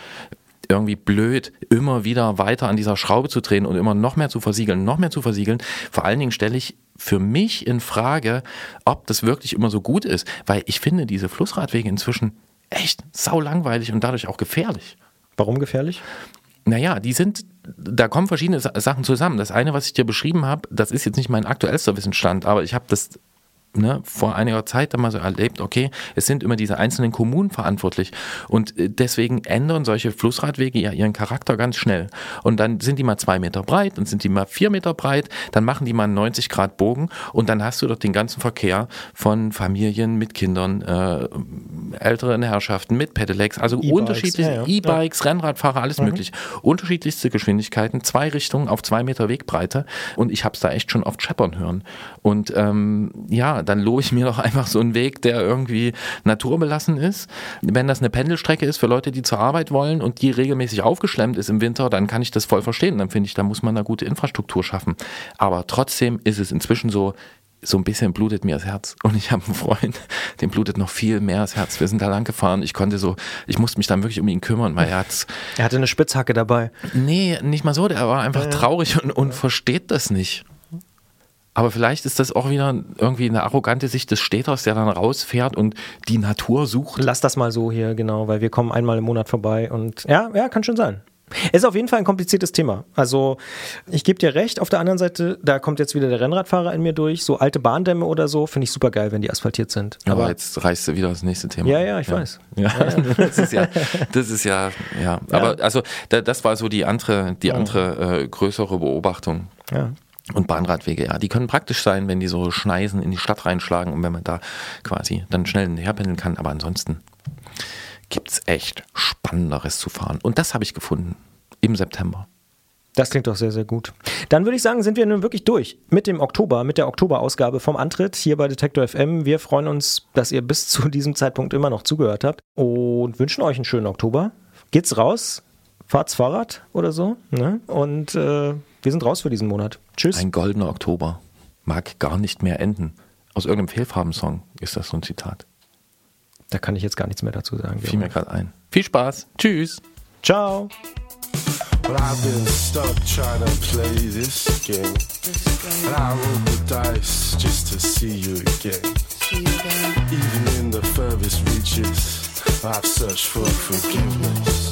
irgendwie blöd, immer wieder weiter an dieser Schraube zu drehen und immer noch mehr zu versiegeln, noch mehr zu versiegeln. Vor allen Dingen stelle ich für mich in Frage, ob das wirklich immer so gut ist, weil ich finde diese Flussradwege inzwischen echt sau langweilig und dadurch auch gefährlich. Warum gefährlich? Naja, die sind, da kommen verschiedene Sa- Sachen zusammen. Das eine, was ich dir beschrieben habe, das ist jetzt nicht mein aktuellster Wissensstand, aber ich habe das ne, vor einiger Zeit dann mal so erlebt, okay, es sind immer diese einzelnen Kommunen verantwortlich und äh, deswegen ändern solche Flussradwege ja ihren Charakter ganz schnell. Und dann sind die mal zwei Meter breit, dann sind die mal vier Meter breit, dann machen die mal einen 90 Grad Bogen und dann hast du dort den ganzen Verkehr von Familien mit Kindern, äh, älteren Herrschaften mit Pedelecs, also E-Bikes, unterschiedliche ja, ja. E-Bikes, Rennradfahrer, alles Mhm. möglich. Unterschiedlichste Geschwindigkeiten, zwei Richtungen auf zwei Meter Wegbreite und ich habe es da echt schon oft scheppern hören. Und ähm, ja, dann lobe ich mir doch einfach so einen Weg, der irgendwie naturbelassen ist. Wenn das eine Pendelstrecke ist für Leute, die zur Arbeit wollen und die regelmäßig aufgeschlemmt ist im Winter, dann kann ich das voll verstehen. Dann finde ich, da muss man eine gute Infrastruktur schaffen. Aber trotzdem ist es inzwischen so, so ein bisschen blutet mir das Herz. Und ich habe einen Freund, dem blutet noch viel mehr das Herz. Wir sind da lang gefahren. Ich konnte so, ich musste mich dann wirklich um ihn kümmern, weil er hat's. Er hatte eine Spitzhacke dabei. Nee, nicht mal so. Der war einfach Ja, ja. traurig und, und versteht das nicht. Aber vielleicht ist das auch wieder irgendwie eine arrogante Sicht des Städters, der dann rausfährt und die Natur sucht. Lass das mal so hier, genau, weil wir kommen einmal im Monat vorbei und ja, ja, kann schon sein. Ist auf jeden Fall ein kompliziertes Thema. Also, ich gebe dir recht. Auf der anderen Seite, da kommt jetzt wieder der Rennradfahrer in mir durch. So alte Bahndämme oder so, finde ich super geil, wenn die asphaltiert sind. Aber, jetzt reißt du wieder das nächste Thema. Ja, ja, ich weiß. Ja, [LAUGHS] das ist ja, das ist ja, ja. Aber also, da, das war so die andere, die andere äh, größere Beobachtung. Ja. Und Bahnradwege, ja, die können praktisch sein, wenn die so Schneisen in die Stadt reinschlagen und wenn man da quasi dann schnell hinterherpendeln kann. Aber ansonsten gibt es echt Spannenderes zu fahren. Und das habe ich gefunden im September. Das klingt doch sehr, sehr gut. Dann würde ich sagen, sind wir nun wirklich durch mit dem Oktober, mit der Oktoberausgabe vom Antritt hier bei Detektor FM. Wir freuen uns, dass ihr bis zu diesem Zeitpunkt immer noch zugehört habt und wünschen euch einen schönen Oktober. Geht's raus, fahrt's Fahrrad oder so. Ne? Und äh, wir sind raus für diesen Monat. Tschüss. Ein goldener Oktober mag gar nicht mehr enden. Aus irgendeinem Fehlfarbensong ist das so ein Zitat. Da kann ich jetzt gar nichts mehr dazu sagen. Fiel mir gerade ein. Viel Spaß. Tschüss. Ciao. Well, I've been stuck trying to play this game. And I rolled the dice just to see you again. Even in the furthest reaches, I've searched for forgiveness.